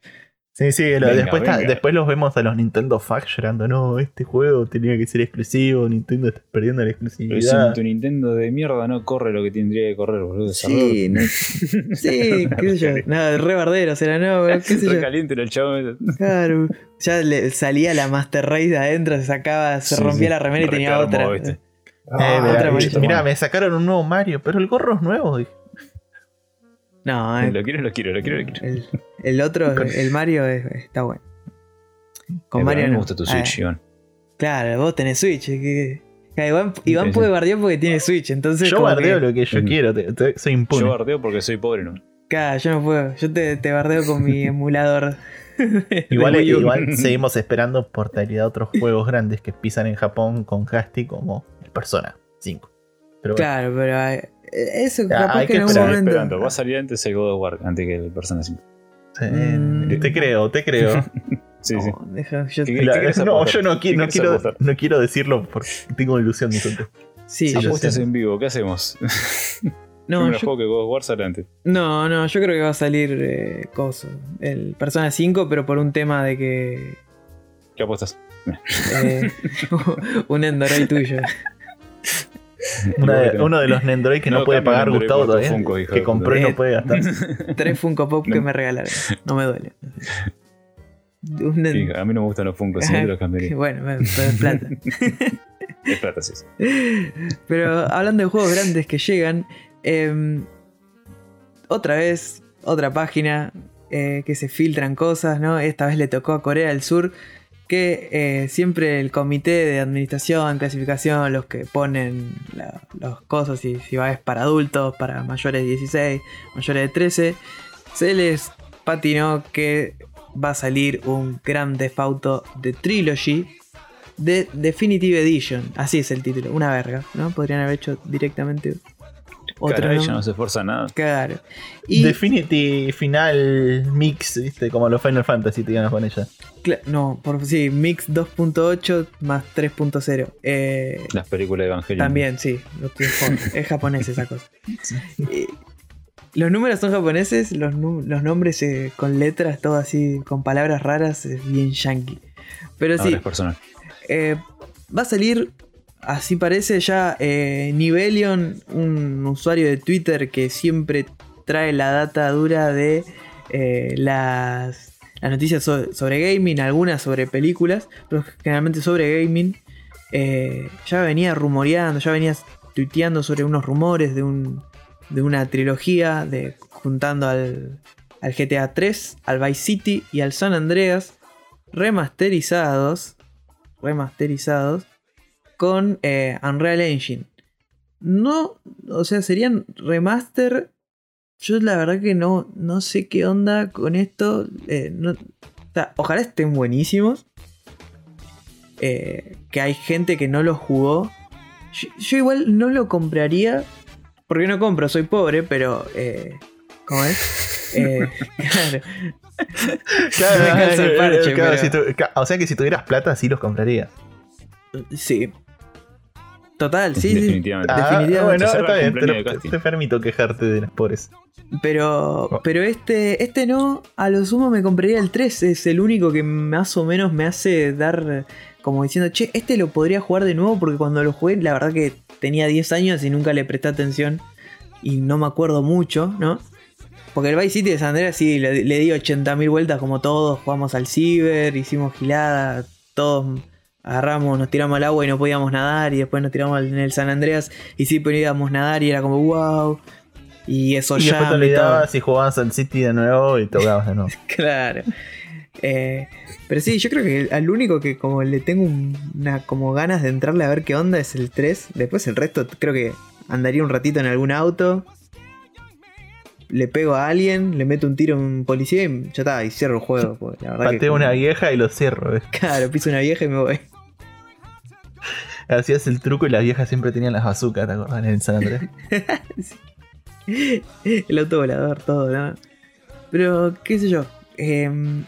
Sí, sí, lo- Venga, después, venga. después los vemos a los Nintendo Facts llorando. No, este juego tenía que ser exclusivo. Nintendo está perdiendo la Pero si exclusividad. tu Nintendo de mierda no corre lo que tendría que correr, boludo. Sí, no- sí, qué sé yo. Nada, re bardero, será no, qué sé yo. caliente el chavo. Claro. Ya le salía la Master Race de adentro, se sacaba, se Sí, rompía sí. la remera y Re tenía otra. ¿viste? Eh, Ah, eh, mirá, me sacaron un nuevo Mario, pero el gorro es nuevo. dije. No, eh, Lo quiero, lo quiero, lo quiero, lo quiero. el, el otro, el Mario es- está bueno. Con Eh, Mario a mí me no. gusta tu Ah, Switch, Iván. claro, vos tenés Switch. que- que Iván, puede bardear porque tiene Switch, entonces Yo bardeo que- lo que yo Mm. quiero. te- te- soy impune. Yo bardeo porque soy pobre, ¿no? Claro, yo no puedo. Yo te, te bardeo con mi emulador. Igual, igual seguimos esperando portabilidad de otros juegos grandes que pisan en Japón con Hasti como el Persona 5. Pero bueno, Claro, pero eh, eso Ah, capaz hay que que en Estoy momento. esperando. Va a salir antes el God of War, antes que el Persona 5. sí, Mm. te creo, te creo. Sí, No, sí. deja- yo- ¿Qué- La- querés no, apostar? yo no, qui- ¿Qué no querés quiero, apostar? no quiero decirlo porque tengo ilusión de sí, Apuestas en vivo, ¿qué hacemos? No, yo juego que God of War sale antes. No, no, yo creo que va a salir eh, coso, el Persona 5, pero por un tema de que ¿Qué apuestas? eh, un Endoroid tuyo. De- uno de los Nendoroid que no, No puede pagar Gustavo todavía. Funko, que compró y no puede gastar. Tres Funko Pop que me regalaron. No me duele. Un Nen- Sí, a mí no me gustan los Funkos, si no los cambiaría. Bueno, es plata. Es plata, sí. sí. Pero hablando de juegos grandes que llegan, em, otra vez, otra página eh, que se filtran cosas, ¿no? Esta vez le tocó a Corea del Sur, que eh, siempre el comité de administración, clasificación, los que ponen la- las cosas, si, si va es para adultos, para mayores de 16, mayores de 13, se les patinó que va a salir un Grand Theft Auto de Trilogy de Definitive Edition. Así es el título, una verga, ¿no? Podrían haber hecho directamente otro Caray, ya nombre. no se esfuerza nada. Claro. Y Definity final mix, ¿viste? Como los Final Fantasy te iban a poner ya. cla- no, por sí, Mix 2.8 más 3.0. Eh, Las películas de Evangelion. también, sí, es japonés esa cosa. Los números son japoneses, los, los nombres eh, con letras, todo así, con palabras raras, es bien yankee. Pero Ahora sí, es personal. Eh, va a salir, así parece ya, eh, Nivelion, un usuario de Twitter que siempre trae la data dura de eh, las, noticias so- sobre gaming, algunas sobre películas, pero generalmente sobre gaming. eh, ya venía rumoreando, ya venía tuiteando sobre unos rumores de, un, de una trilogía de, juntando al, al GTA 3, al Vice City y al San Andreas remasterizados remasterizados con eh, Unreal Engine. No, o sea, serían remaster. Yo la verdad que no, no sé qué onda con esto. eh, no- o sea, ojalá estén buenísimos. Eh, que hay gente que no lo jugó. Yo, yo igual no lo compraría. Porque no compro, soy pobre, pero... ¿Cómo es? Claro. Claro, Me alcanza el parche, claro, pero- si tu- ca- o sea que si tuvieras plata, sí los comprarías. Sí. Total, sí, sí. Definitivamente. Ah, Definitivamente. bueno, está bien, te, lo- permito quejarte de los pobres. Pero, Oh. pero este, este no, a lo sumo me compraría el 3. Es el único que más o menos me hace dar como diciendo, che, este lo podría jugar de nuevo porque cuando lo jugué, la verdad que tenía 10 años y nunca le presté atención y no me acuerdo mucho, ¿no? Porque el Vice City de San Andreas sí, le, le di 80.000 vueltas como todos, jugamos al ciber, hicimos gilada, todos agarramos, nos tiramos al agua y no podíamos nadar y después nos tiramos en el San Andreas y sí podíamos nadar y era como wow. Y eso Y después te ya... olvidabas y jugabas al City de nuevo y tocabas de nuevo. Claro. Eh, pero sí, yo creo que al único que como le tengo un- una como ganas de entrarle a ver qué onda es el 3. Después el resto creo que andaría un ratito en algún auto. Le pego a alguien, le meto un tiro a un policía y ya está, y cierro el juego. que Pateo una vieja y lo cierro. ¿ves? Claro, piso una vieja y me voy. Hacías el truco y las viejas siempre tenían las bazucas, ¿te acordás? En San Andrés. el auto volador, todo, ¿no? Pero, qué sé yo. em,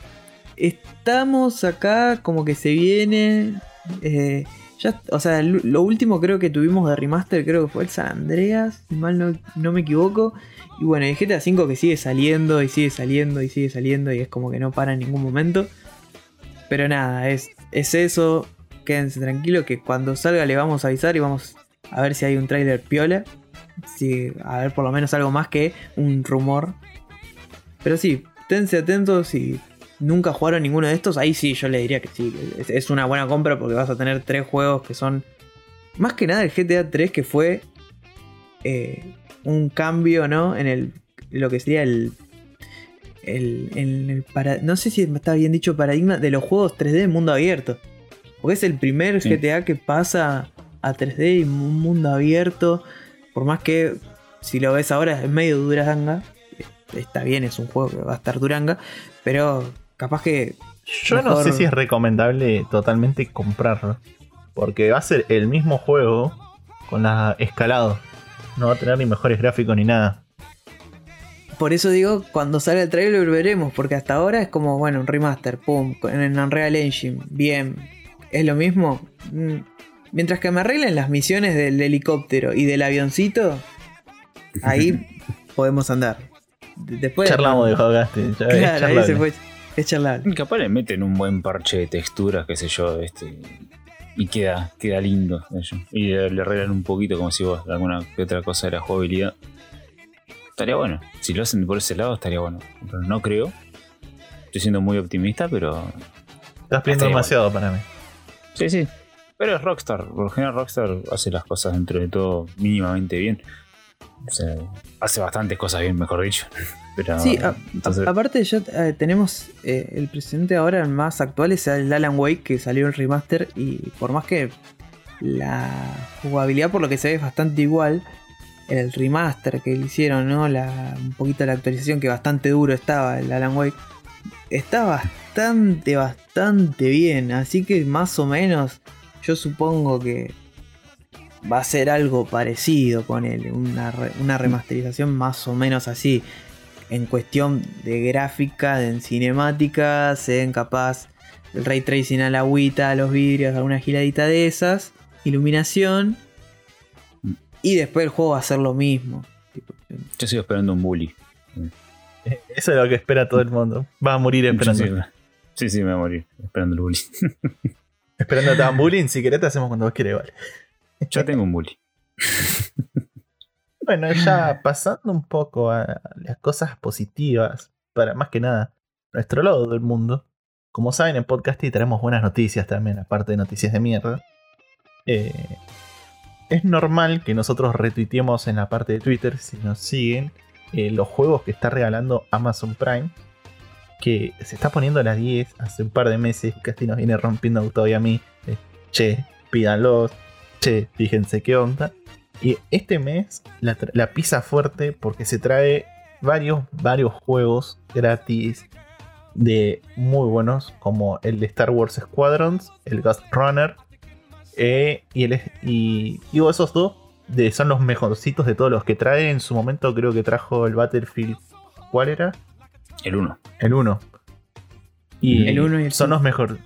estamos acá como que se viene. eh, ya, o sea, lo último creo que tuvimos de remaster creo que fue el San Andreas, si mal no, no me equivoco. Y bueno, el GTA V que sigue saliendo y sigue saliendo y sigue saliendo y es como que no para en ningún momento. Pero nada, es, es eso. Quédense tranquilos que cuando salga le vamos a avisar y vamos a ver si hay un tráiler piola. Si, a ver por lo menos algo más que un rumor. Pero sí, tense atentos si nunca jugaron ninguno de estos. Ahí sí, yo le diría que sí. Es, una buena compra porque vas a tener tres juegos que son... Más que nada el GTA 3 que fue eh, un cambio, ¿no? En el lo que sería el el, el- el para- no sé si está bien dicho paradigma de los juegos 3D en mundo abierto. Porque es el primer Sí. GTA que pasa a 3D y un mundo abierto. Por más que si lo ves ahora es medio duranga. Está bien, es un juego que va a estar duranga. Pero capaz que. Yo no sé si es recomendable totalmente comprarlo. Porque va a ser el mismo juego con la escalado. No va a tener ni mejores gráficos ni nada. Por eso digo, cuando salga el trailer veremos. Porque hasta ahora es como, bueno, un remaster, pum, en Unreal Engine, bien. ¿Es lo mismo? Mm. Mientras que me arreglen las misiones del helicóptero y del avioncito, ahí podemos andar. De- Después. Charlamos de es Claro, ahí se fue. Es charlable. Capaz le meten un buen parche de texturas, qué sé yo, este. Y queda, queda lindo. Y le, le arreglan un poquito, como si vos, alguna que otra cosa de la jugabilidad. Estaría bueno. Si lo hacen por ese lado, estaría bueno. Pero no creo. Estoy siendo muy optimista, pero. Estás pidiendo demasiado para mí. Sí, sí. Pero es Rockstar. Por lo general, Rockstar hace las cosas dentro de todo mínimamente bien. O sea, hace bastantes cosas bien, mejor dicho. Pero, Sí, a- entonces, a- aparte ya eh, tenemos eh, el presente ahora más actual es el Alan Wake que salió el remaster y por más que la jugabilidad por lo que se ve es bastante igual, el remaster que le hicieron, ¿no? La, un poquito la actualización que bastante duro estaba el Alan Wake, está bastante, bastante bien, así que más o menos yo supongo que va a ser algo parecido con él, una, re- una remasterización más o menos así en cuestión de gráfica, de en cinemática, se den capaz el ray tracing a la agüita, a los vidrios, alguna giradita de esas, iluminación, y después el juego va a ser lo mismo. Yo sigo esperando un bully. Eso es lo que espera todo el mundo. Va a morir esperando. Sí, sí, me voy a morir esperando el bully. Esperando a bullying. Si querés, te hacemos cuando vos querés, vale. Yo tengo un bully. Bueno, ya pasando un poco a las cosas positivas, para más que nada nuestro lado del mundo. Como saben, en podcast y tenemos buenas noticias también, aparte de noticias de mierda. Eh, es normal que nosotros retuiteemos en la parte de Twitter, si nos siguen, eh, los juegos que está regalando Amazon Prime. Que se está poniendo a las 10 hace un par de meses. Casi nos viene rompiendo todavía a mí. che, pídanlos. Che, fíjense qué onda. Y este mes la, la pisa fuerte porque se trae varios, varios juegos gratis de muy buenos, como el de Star Wars Squadrons, el Ghost Runner, eh, y, el, y digo, esos dos de, son los mejorcitos de todos los que trae. En su momento creo que trajo el Battlefield. ¿Cuál era? El 1. El 1. Y El uno y el son cinco. los mejor.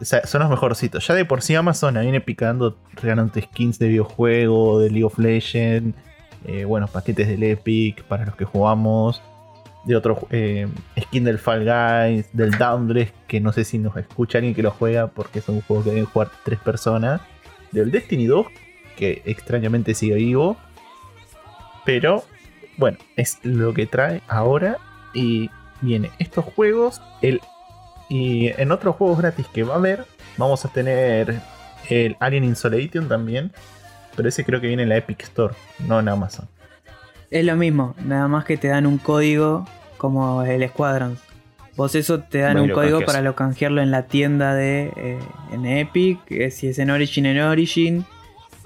o sea, son los mejorcitos. Ya de por sí Amazon la viene picando, regalando skins de videojuego, de League of Legends, eh, bueno, paquetes del Epic para los que jugamos, de otro eh, skin del Fall Guys, del Downless, que no sé si nos escucha alguien que lo juega porque es un juego que deben jugar tres personas, del Destiny 2, que extrañamente sigue vivo, pero bueno, es lo que trae ahora y viene estos juegos, el y en otros juegos gratis que va a haber, vamos a tener el Alien Insolation también. Pero ese creo que viene en la Epic Store, no en Amazon. Es lo mismo, nada más que te dan un código como el Squadrons. Vos eso te dan un código canjeas. para lo canjearlo en la tienda de eh, en Epic, eh, si es en Origin en Origin.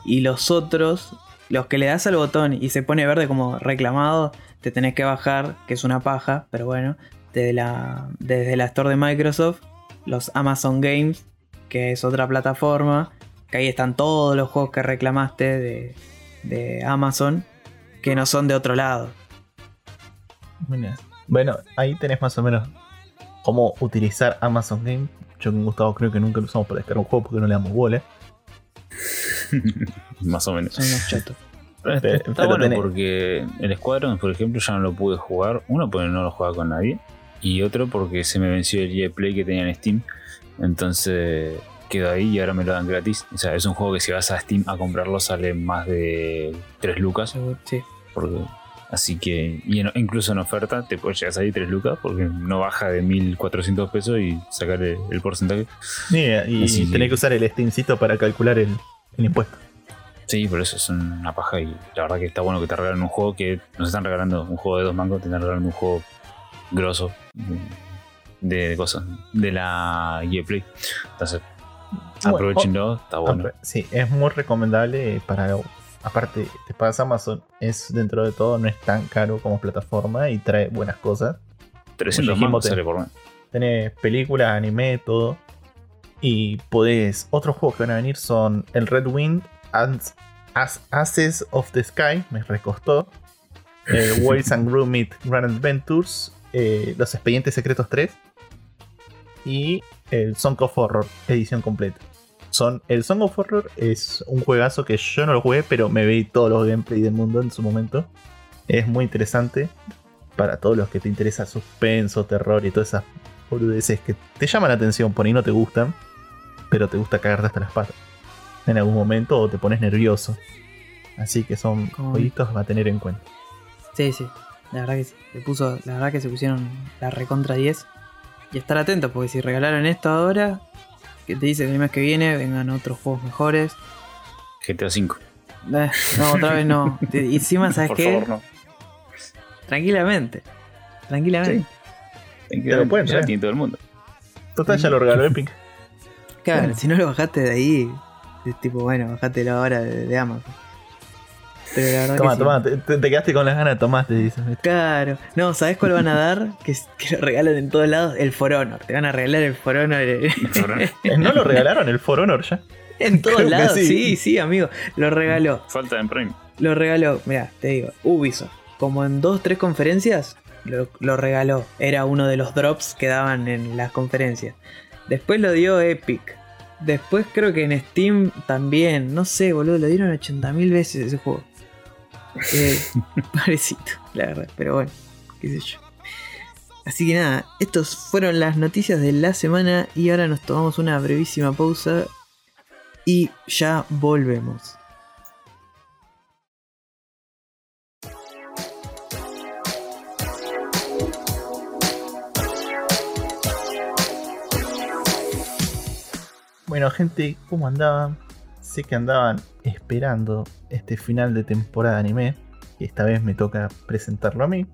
Y los otros, los que le das al botón y se pone verde como reclamado, te tenés que bajar, que es una paja, pero bueno, desde la, desde la store de Microsoft, los Amazon Games, que es otra plataforma, que ahí están todos los juegos que reclamaste de, de Amazon, que no son de otro lado. Bueno, ahí tenés más o menos cómo utilizar Amazon Game. Yo con Gustavo creo que nunca lo usamos para descargar un juego porque no le damos bola. Más o menos. Son unos chatos. Pero está, Pero- está pero bueno tenés- porque el Squadron, por ejemplo, ya no lo pude jugar. Uno, porque no lo jugaba con nadie. Y otro, porque se me venció el EA Play que tenía en Steam. Entonces quedó ahí y ahora me lo dan gratis. O sea, es un juego que si vas a Steam a comprarlo sale más de 3 lucas. Sí. Porque, así que, y en- incluso en oferta te puedes llegar a salir 3 lucas porque no baja de 1400 pesos y sacar el, el porcentaje. Y, y Así que- tenés que usar el Steamcito para calcular el, el impuesto. Sí, por eso es una paja y la verdad que está bueno que te regalen un juego que nos están regalando un juego de dos mangos, te están regalando un juego grosso de, de cosas, de la EA Play. Entonces, Bueno, aprovechenlo, está bueno. Sí, es muy recomendable para. Aparte, te pagas Amazon, es dentro de todo, no es tan caro como plataforma y trae buenas cosas. 300 dijimos, mangos sale por mes. Tenés películas, anime, todo. Y podés. Otros juegos que van a venir son el Red Wind, As, As- Aces of the Sky, me recostó. El Wales and Gromit Grand Adventures, eh, Los Expedientes Secretos 3 y el Song of Horror, edición completa. Son, el Song of Horror es un juegazo que yo no lo jugué, pero me vi todos los gameplay del mundo en su momento. Es muy interesante para todos los que te interesa suspenso, terror y todas esas boludeces que te llaman la atención, por ahí no te gustan, pero te gusta cagarte hasta las patas en algún momento o te pones nervioso. Así que son jueguitos a tener en cuenta. Sí, sí. La verdad que sí. Le puso, la verdad que se pusieron la recontra 10. Y estar atentos, porque si regalaron esto ahora, que te dice que el mes que viene vengan otros juegos mejores. GTA V. Eh, no, otra vez no. Y encima, ¿sabes por qué? favor, no. Tranquilamente. Tranquilamente. Te lo pueden ya traer. tiene todo el mundo. Total, ya lo regaló Epic. Claro, si no lo bajaste de ahí, es tipo, bueno, bajátelo ahora de, de Amazon. Pero la verdad Toma, que sí. toma, te, te- te quedaste con las ganas, tomás, te dicen. Claro. No, ¿sabes cuál van a dar? Que, que lo regalan en todos lados. El For Honor. Te van a regalar el For Honor eh, Eh, ¿No lo regalaron el For Honor ya? en todos Creo lados. sí. Sí. sí, amigo. Lo regaló. Falta en Prime. Lo regaló. Mira, te digo. Ubisoft. Como en dos, tres conferencias, lo, lo regaló. Era uno de los drops que daban en las conferencias. Después lo dio Epic. Después creo que en Steam también. No sé, boludo. Lo dieron 80.000 veces ese juego. Eh, pobrecito, la verdad. Pero bueno, qué sé yo. Así que nada, estas fueron las noticias de la semana y ahora nos tomamos una brevísima pausa y ya volvemos. Bueno, gente, ¿cómo andaban? Sé que andaban esperando este final de temporada de anime. Y esta vez me toca presentarlo a mí.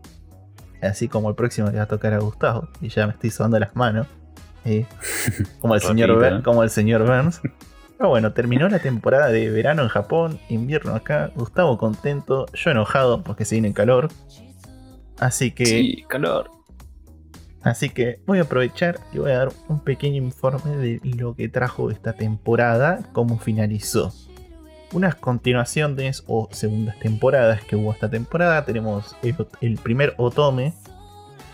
Así como el próximo le va a tocar a Gustavo. Y ya me estoy sobando las manos. eh, como, el señor Rapidito, Bur- ¿eh? como el señor Burns. Pero bueno, terminó la temporada de verano en Japón, invierno acá. Gustavo contento, yo enojado porque se viene el calor. Así que Sí, calor. Así que voy a aprovechar y voy a dar un pequeño informe de lo que trajo esta temporada, cómo finalizó. Unas continuaciones o segundas temporadas que hubo esta temporada. Tenemos el, primer Otome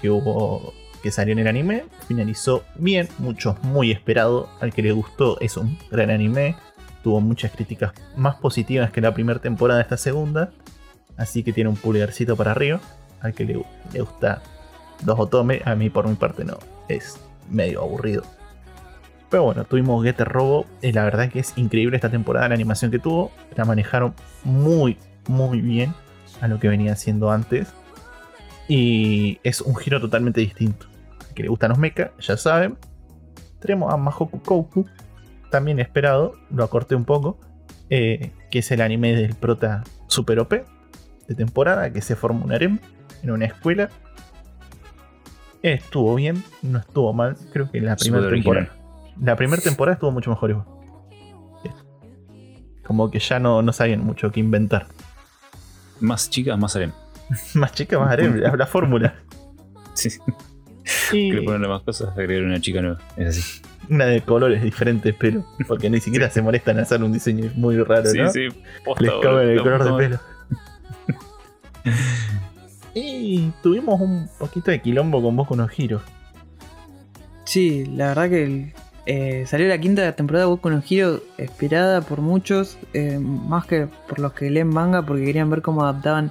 que hubo que salió en el anime. Finalizó bien, muchos muy esperado. Al que le gustó es un gran anime. Tuvo muchas críticas más positivas que la primera temporada de esta segunda. Así que tiene un pulgarcito para arriba. Al que le gusta los Otome, a mí por mi parte no, es medio aburrido. Pero bueno, tuvimos Getter Robo, y la verdad que es increíble esta temporada, la animación que tuvo, la manejaron muy, muy bien a lo que venía haciendo antes. Y es un giro totalmente distinto. Que le gustan los mecha, ya saben. Tenemos a Mahoku Kouku, también esperado, lo acorté un poco, eh, que es el anime del prota Super OP de temporada, que se forma un harem en una escuela Estuvo bien, no estuvo mal. Creo que la primera temporada. original. La primera temporada estuvo mucho mejor igual. Como que ya no, no sabían mucho qué inventar. Más chicas, más harem. Más chica, más harem, la, la fórmula. Sí. Y ponerle más cosas, agregar una chica nueva. Es así. una de colores diferentes, pero. Porque ni siquiera se molestan en hacer un diseño muy raro, Sí, ¿no? sí. posta, Les cabe el color de pelo. y tuvimos un poquito de quilombo con con los giros. Sí, la verdad que eh, salió la quinta temporada de Boku no Hero esperada por muchos, eh, más que por los que leen manga, porque querían ver cómo adaptaban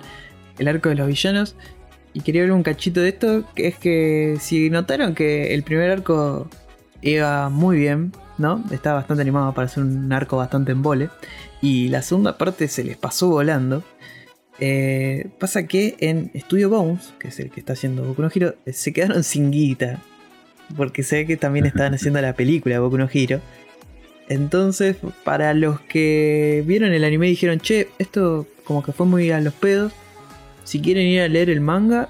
el arco de los villanos. Y quería ver un cachito de esto, que es que si notaron que el primer arco iba muy bien, ¿no? Estaba bastante animado para ser un arco bastante embole. Y la segunda parte se les pasó volando. Eh, pasa que en Studio Bones, que es el que está haciendo Boku no Hero, se quedaron sin guita. Porque sé que también estaban haciendo la película Boku no Hero. Entonces, para los que vieron el anime y dijeron, che, esto como que fue muy a los pedos. Si quieren ir a leer el manga,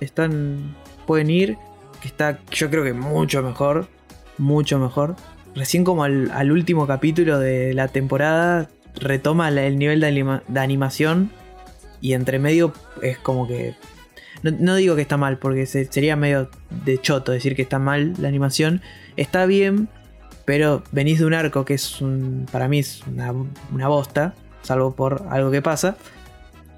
están. pueden ir. Que está, yo creo que mucho mejor. Mucho mejor. Recién como al, último capítulo de la temporada. Retoma el nivel de animación y entre medio es como que. No, digo que está mal, porque sería medio de choto decir que está mal la animación. Está bien, pero venís de un arco que es un. Para mí es una, bosta, salvo por algo que pasa.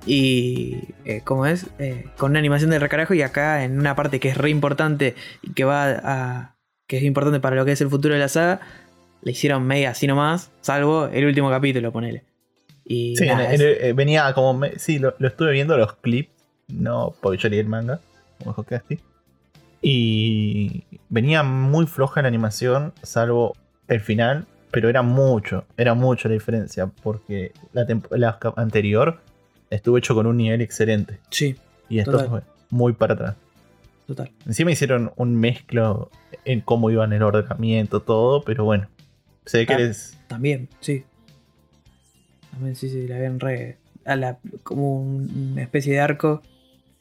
Y. Eh, como es? Eh, con una animación de recarajo y acá en una parte que es re importante y que va a. que es importante para lo que es el futuro de la saga. Le hicieron media así nomás, salvo el último capítulo, ponele sí, eh, venía como. sí, lo, estuve viendo los clips, no porque yo leí el manga, como dijo Casti. Y venía muy floja la animación, salvo el final, pero era mucho, era mucho la diferencia, porque la, la anterior estuvo hecho con un nivel excelente. Sí. Y esto fue muy para atrás. Total. Encima hicieron un mezclo en cómo iban el ordenamiento, todo, pero bueno. Sé que eres. También, sí. También sí, sí, la habían re. A la, como una especie de arco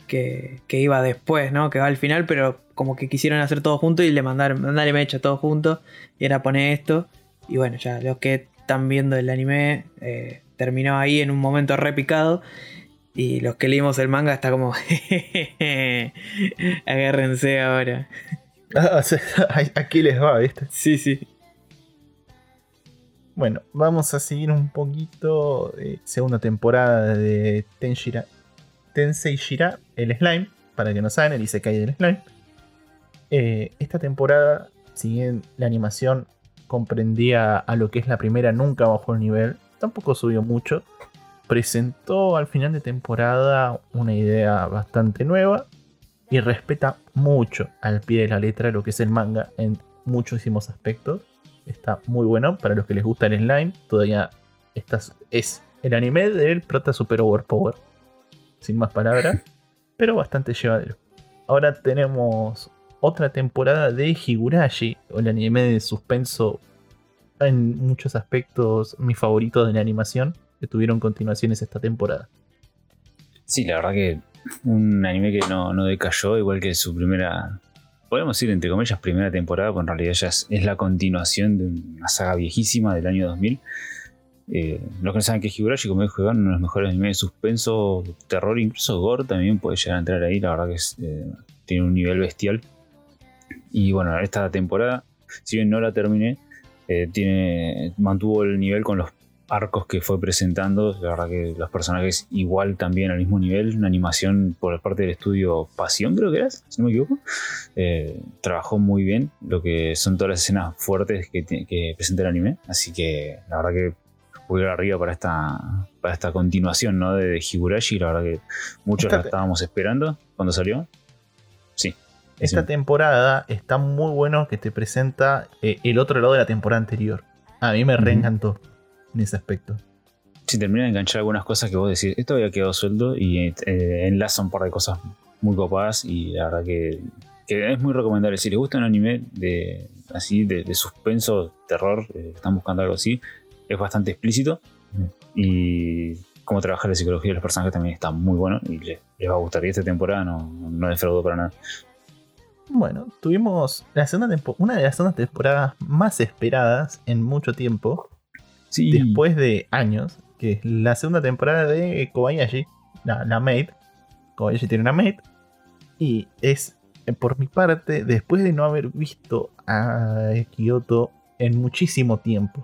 que, que, iba después, ¿no? Que va al final, pero como que quisieron hacer todo junto y le mandaron, mandarle mecha todo junto. Y era poner esto. Y bueno, ya los que están viendo el anime eh, terminó ahí en un momento repicado. Y los que leímos el manga está como. Agárrense ahora. Ah, aquí les va, ¿viste? Sí, sí. Bueno, vamos a seguir un poquito. Eh, segunda temporada de Tenshira, Tensei Shira, el slime. Para que no saben, el Isekai del slime. Eh, esta temporada, si bien la animación comprendía a lo que es la primera, nunca bajó el nivel. Tampoco subió mucho. Presentó al final de temporada una idea bastante nueva. Y respeta mucho al pie de la letra lo que es el manga en muchísimos aspectos Está muy bueno para los que les gusta el slime. Todavía es el anime del Prota Super Overpower. Sin más palabras. pero bastante llevadero. Ahora tenemos otra temporada de Higurashi, o el anime de suspenso en muchos aspectos mi favorito de la animación, que tuvieron continuaciones esta temporada. Sí, la verdad que un anime que no, no decayó, igual que su primera podemos decir entre comillas primera temporada, pero en realidad ya es, la continuación de una saga viejísima del año 2000. Eh, los que no saben que es Higurashi, como dijo Iván, uno los mejores animes de suspenso, terror, incluso gore también puede llegar a entrar ahí. La verdad que eh, tiene un nivel bestial. Y bueno, esta temporada, si bien no la terminé, eh, tiene, mantuvo el nivel con los arcos que fue presentando. La verdad que los personajes igual también al mismo nivel. Una animación por parte del estudio Pasión, creo que era, si no me equivoco. Eh, trabajó muy bien lo que son todas las escenas fuertes que, presenta el anime. Así que la verdad que voy arriba para esta, para esta continuación ¿no? de, Higurashi. La verdad que muchos la estábamos esperando cuando salió. Sí. Esta temporada está muy bueno que te presenta eh, el otro lado de la temporada anterior. A mí me reencantó en ese aspecto. Si termina de enganchar algunas cosas que vos decís, esto había quedado sueldo y eh, enlaza un par de cosas muy copadas y la verdad que, es muy recomendable. Si les gusta un anime de así de, suspenso, terror, eh, están buscando algo así, es bastante explícito y cómo trabajar la psicología de los personajes también está muy bueno y les, va a gustar. Y esta temporada no, no defraudó para nada. Bueno, tuvimos la segunda una de las segundas temporadas más esperadas en mucho tiempo, después de años, que es la segunda temporada de Kobayashi, la, la Maid. Kobayashi tiene una Maid. Y es, por mi parte, después de no haber visto a Kyoto en muchísimo tiempo,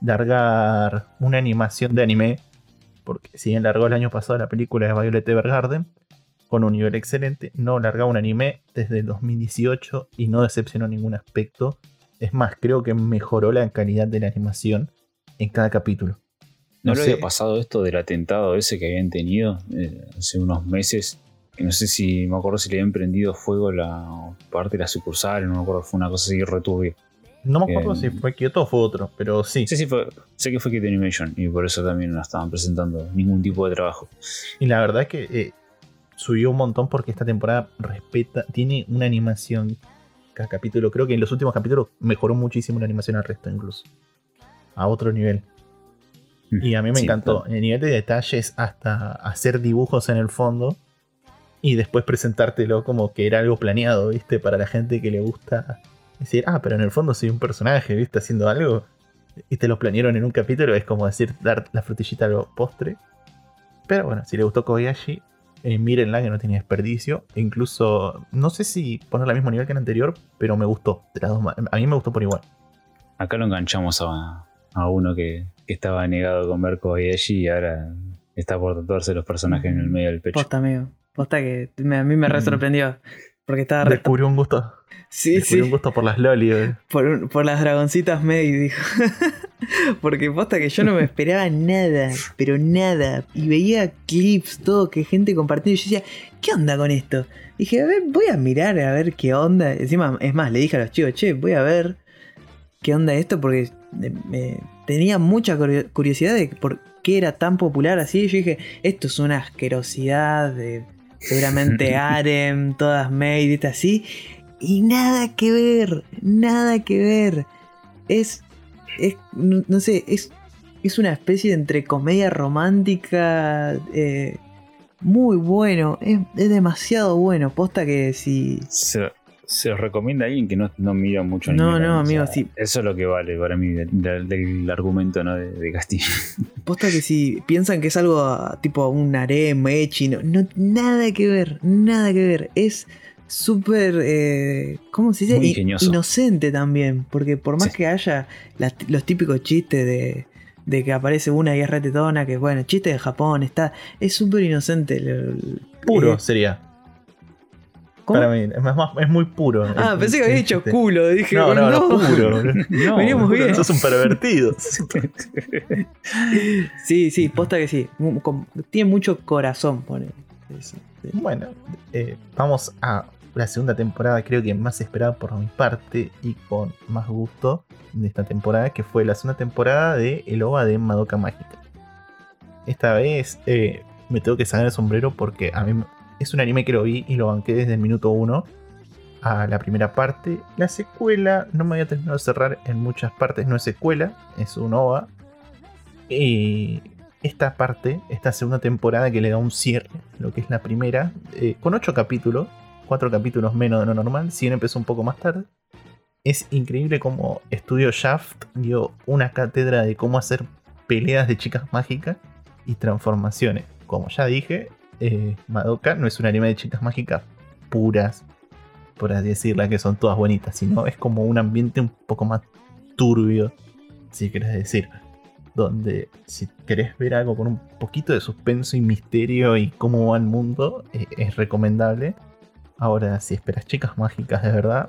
largar una animación de anime, porque si bien largó el año pasado la película de Violet Evergarden, con un nivel excelente, no largaba un anime desde el 2018 y no decepcionó ningún aspecto. Es más, creo que mejoró la calidad de la animación en cada capítulo. ¿No, le había pasado esto del atentado ese que habían tenido eh, hace unos meses? Que no sé si me acuerdo si le habían prendido fuego la parte de la sucursal, no me acuerdo, fue una cosa así returbia. No me acuerdo si fue Kyoto o fue otro, pero sí. Sí, sí, fue, sé que fue Kyoto Animation y por eso también no estaban presentando ningún tipo de trabajo. Y la verdad es que eh, subió un montón porque esta temporada respeta, tiene una animación cada capítulo. Creo que en los últimos capítulos mejoró muchísimo la animación al resto, incluso. A otro nivel. Mm, y a mí me encantó. El nivel de detalles hasta hacer dibujos en el fondo. Y después presentártelo como que era algo planeado, ¿viste? Para la gente que le gusta decir, ah, pero en el fondo soy un personaje, ¿viste? Haciendo algo. Y te lo planearon en un capítulo. Es como decir, dar la frutillita al postre. Pero bueno, si le gustó Kobayashi, eh, mírenla que no tiene desperdicio. E incluso, no sé si ponerla al mismo nivel que el anterior, pero me gustó. a mí me gustó por igual. Acá lo enganchamos a, uno que, estaba negado con ver Kobayashi y ahora está por tatuarse los personajes en el medio del pecho. Posta, amigo. Posta que a mí me re mm. sorprendió. Porque estaba Descubrió un gusto. Sí, Descubrió un gusto por las loli, por, por, las dragoncitas May, dijo. Porque posta que yo no me esperaba nada, pero nada. Y veía clips, todo, que gente compartiendo. Y yo decía, ¿qué onda con esto? Dije, a ver, voy a mirar a ver qué onda. Encima, es más, le dije a los chicos, che, voy a ver qué onda esto, porque me, tenía mucha curiosidad de por qué era tan popular así. Yo dije, esto es una asquerosidad de seguramente Arem, todas made, así. Y nada que ver, nada que ver. Es, es no, sé, es, es una especie de entre comedia romántica. Eh, muy bueno, es, demasiado bueno. Posta que si se los recomienda a alguien que no, no mira mucho No, no, amigo, sí. Eso es lo que vale para mí del, argumento ¿no? de, Castillo. Posta que si piensan que es algo tipo un harem, echi, no, nada que ver, nada que ver. Es súper, eh, ¿cómo se dice? Inocente también, porque por más que haya los típicos chistes de, de que aparece una y es retetona, que bueno, chiste de Japón, está, es súper inocente. Puro eh, sería. Para mí, es, muy puro. Ah, pensé que había dicho culo. Dije, no, no, no, puro. no, Venimos bien. Sos un pervertido. sí, sí, posta que sí. Tiene mucho corazón, pone. Bueno, eh, vamos a la segunda temporada, creo que más esperada por mi parte y con más gusto de esta temporada, que fue la segunda temporada de El OVA de Madoka Mágica. Esta vez eh, me tengo que sacar el sombrero porque a mí es un anime que lo vi y lo banqué desde el minuto 1 a la primera parte. La secuela no me había terminado de cerrar en muchas partes, no es secuela, es un OVA. Y esta parte, esta segunda temporada que le da un cierre, lo que es la primera, eh, con 8 capítulos, 4 capítulos menos de lo normal, si bien empezó un poco más tarde. Es increíble cómo Estudio Shaft dio una cátedra de cómo hacer peleas de chicas mágicas y transformaciones. Como ya dije, eh, Madoka no es un anime de chicas mágicas puras, por así decirla, que son todas bonitas, sino es como un ambiente un poco más turbio, si querés decir. Donde si querés ver algo con un poquito de suspenso y misterio y cómo va el mundo, eh, es recomendable. Ahora, si esperas chicas mágicas de verdad,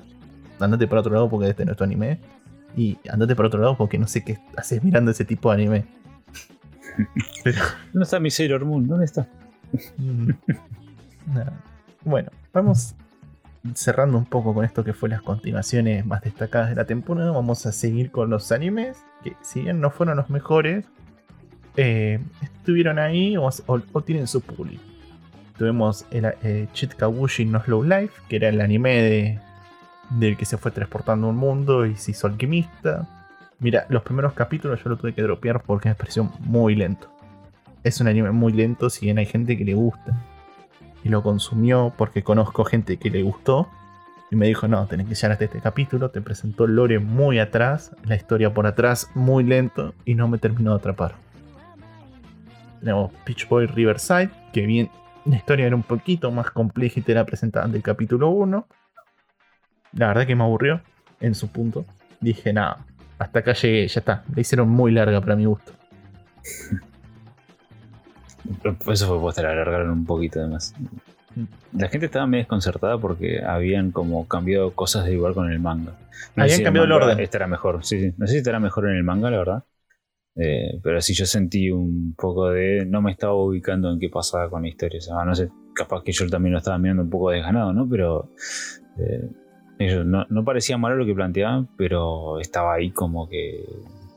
andate para otro lado porque este no es tu anime. Y andate para otro lado porque no sé qué haces mirando ese tipo de anime. ¿Dónde está mi Sailor Moon? ¿Dónde está? Mm. bueno, vamos cerrando un poco con esto que fue las continuaciones más destacadas de la temporada. Vamos a seguir con los animes, que si bien no fueron los mejores, eh, estuvieron ahí o, tienen su público. Tuvimos el eh, no Slow Life, que era el anime de, del que se fue transportando un mundo y se hizo alquimista. Mira, los primeros capítulos yo lo tuve que dropear porque me pareció muy lento es un anime muy lento, si bien hay gente que le gusta. Y lo consumió porque conozco gente que le gustó. Y me dijo, no, tenés que llegar hasta este capítulo. Te presentó lore muy atrás, la historia por atrás muy lento y no me terminó de atrapar. Tenemos Peach Boy Riverside, que bien, la historia era un poquito más compleja y te la presentaban del capítulo 1. La verdad que me aburrió en su punto. Dije, nada, hasta acá llegué, ya está. La hicieron muy larga para mi gusto. Eso fue la alargaron un poquito además. La gente estaba medio desconcertada porque habían como cambiado cosas de igual con el manga. Habían si cambiado el manga orden. Estará mejor, sí, sí. No sé si estará mejor en el manga, la verdad. Eh, pero sí yo sentí un poco de... No me estaba ubicando en qué pasaba con la historia. O sea, no sé, capaz que yo también lo estaba mirando un poco desganado, ¿no? Pero... eh, ellos no, no parecía malo lo que planteaban, pero estaba ahí como que...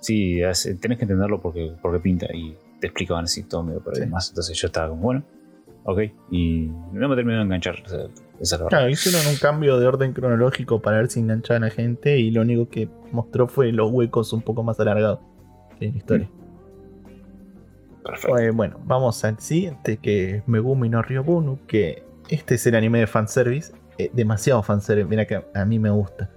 Sí, tenés que entenderlo porque, porque pinta y te explicaban así todo medio por Sí. más. Entonces yo estaba como, bueno, ok. Y no me terminó de enganchar. o sea, esa es la. Claro, hicieron un cambio de orden cronológico para ver si enganchaban a gente y lo único que mostró fue los huecos un poco más alargados en la historia. Perfecto. Eh, bueno, vamos al siguiente que es Megumi no Ryobunu, que este es el anime de fanservice, eh, demasiado fanservice, mira que a mí me gusta.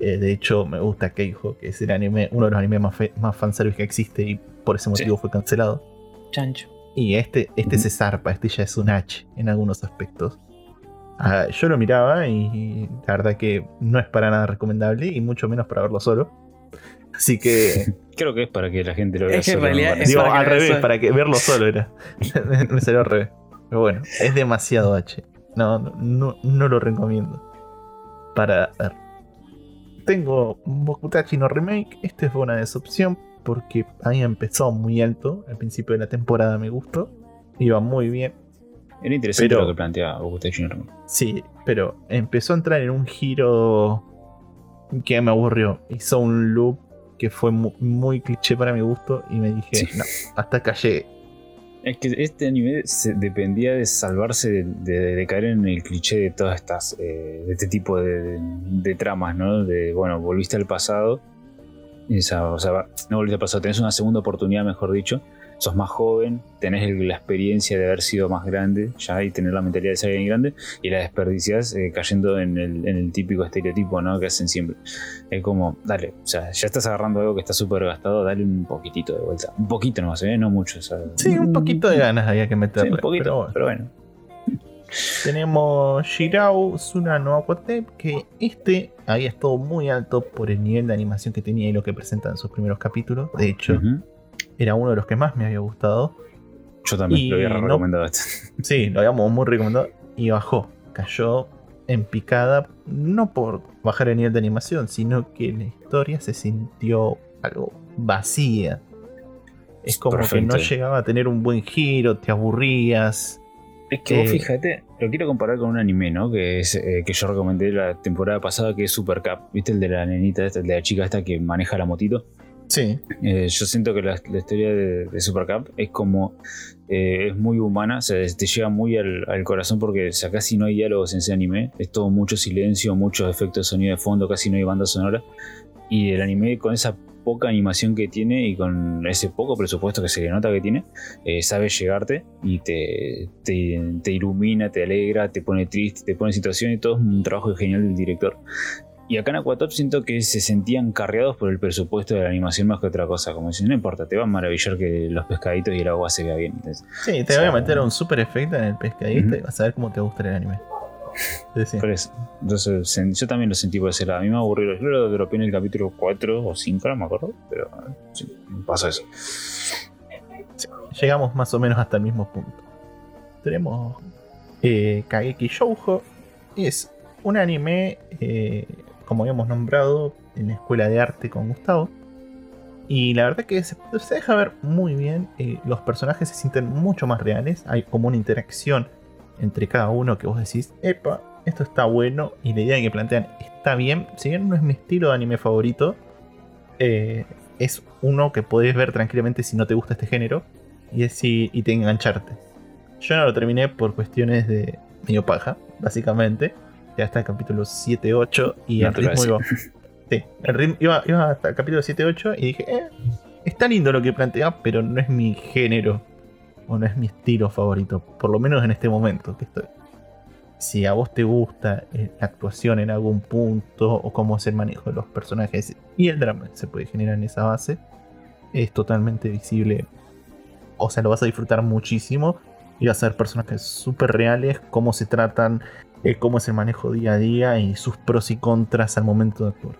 Eh, de hecho, me gusta Keijo, que es el anime, uno de los animes más, fe- más fanservice que existe y por ese motivo fue cancelado. Chancho. Y este, este se zarpa, este ya es un H en algunos aspectos. Ah, yo lo miraba y la verdad que no es para nada recomendable y mucho menos para verlo solo. Así que, Creo que es para que la gente lo vea. Es que en solo, me realidad es digo para al revés, solo. para que verlo solo era. Me salió al revés. Pero bueno, es demasiado H. No, no, no, no lo recomiendo. Para ver. Tengo Bokutachi no Remake. Este fue una decepción porque había empezado muy alto. Al principio de la temporada me gustó. Iba muy bien. Era interesante Pero- lo que plantea Bokutachi no Remake. Sí, pero empezó a entrar en un giro que me aburrió. Hizo un loop que fue mu- muy, cliché para mi gusto y me dije, Sí. no, hasta acá llegué. Es que este anime se- dependía de salvarse de, de- de caer en el cliché de todas estas, eh, de este tipo de, de- de tramas, ¿no? De, bueno, volviste al pasado, esa, o sea, no volviste al pasado, tenés una segunda oportunidad, mejor dicho, sos más joven, tenés la experiencia de haber sido más grande ya y tener la mentalidad de ser alguien grande y la desperdicias eh, cayendo en el, en el típico estereotipo, ¿no? Que hacen siempre. Es como, dale, o sea, ya estás agarrando algo que está súper gastado, dale un poquitito de vuelta. Un poquito nomás, ¿eh? No mucho. o sea, Sí, un poquito de ganas había que Sí, meterle. un poquito, pero bueno. pero bueno. Tenemos Shirao Suna no Aquatep, que este había estado muy alto por el nivel de animación que tenía y lo que presenta en sus primeros capítulos. De hecho, era uno de los que más me había gustado. Yo también Y lo había no- recomendado esto. Sí, lo habíamos muy recomendado y bajó. Cayó en picada, no por bajar el nivel de animación, sino que la historia se sintió algo vacía. Es como que no llegaba a tener un buen giro, te aburrías. Es que vos Eh, fíjate, lo quiero comparar con un anime, ¿no? Que es eh, que yo recomendé la temporada pasada, que es Super Cup. ¿Viste el de la nenita, el de la chica esta que maneja la motito? Sí, Eh, yo siento que la, la historia de, de Super Cup es como. eh, es muy humana, o sea, te llega muy al, al corazón porque o sea, casi no hay diálogos en ese anime. Es todo mucho silencio, muchos efectos de sonido de fondo, casi no hay banda sonora. Y el anime, con esa poca animación que tiene y con ese poco presupuesto que se le nota que tiene, eh, sabe llegarte y te, te, te ilumina, te alegra, te pone triste, te pone en situación y todo es un trabajo genial del director. Y acá en Aquatop siento que se sentían carreados por el presupuesto de la animación más que otra cosa. Como dicen, no importa, te va a maravillar que los pescaditos y el agua se vea bien. Entonces, sí, te O voy a sea, meter un super efecto en el pescadito y vas a ver cómo te gusta el anime. Sí, sí. Entonces, yo también lo sentí por ese lado. A mí me aburrió. Yo lo dropeé en el capítulo 4 o 5, no me acuerdo. Pero sí, pasó eso. Llegamos más o menos hasta el mismo punto. Tenemos eh, Kageki Shoujo. Es un anime, eh, como habíamos nombrado, en la escuela de arte con Gustavo. Y la verdad que se, se deja ver muy bien. eh, los personajes se sienten mucho más reales. Hay como una interacción entre cada uno que vos decís, epa, esto está bueno. Y la idea que plantean está bien. Si bien no es mi estilo de anime favorito, eh, es uno que podés ver tranquilamente si no te gusta este género y, decir, y te engancharte. Yo no lo terminé por cuestiones de medio paja, básicamente. Ya está el capítulo 7-8 y No el ritmo iba. Sí, el ritmo iba, iba hasta el capítulo 7-8 y dije, eh, está lindo lo que plantea, pero no es mi género o no es mi estilo favorito, por lo menos en este momento que estoy. Si a vos te gusta eh, la actuación en algún punto o cómo es el manejo de los personajes y el drama se puede generar en esa base, es totalmente visible. O sea, lo vas a disfrutar muchísimo y vas a ver personajes súper reales, cómo se tratan, eh, cómo es el manejo día a día y sus pros y contras al momento de actuar.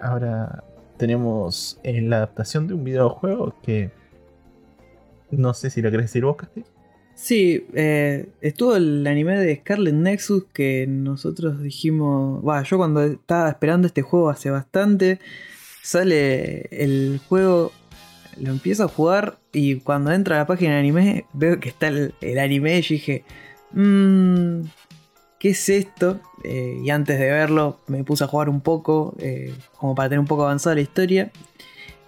Ahora tenemos eh, la adaptación de un videojuego que no sé si lo querés decir vos, Casti. Sí, eh, estuvo el anime de Scarlet Nexus que nosotros dijimos, bueno, yo cuando estaba esperando este juego hace bastante, sale el juego, lo empiezo a jugar y cuando entro a la página de anime veo que está el, anime y dije, mmm, ¿qué es esto? Eh, y antes de verlo me puse a jugar un poco, eh, como para tener un poco avanzada la historia.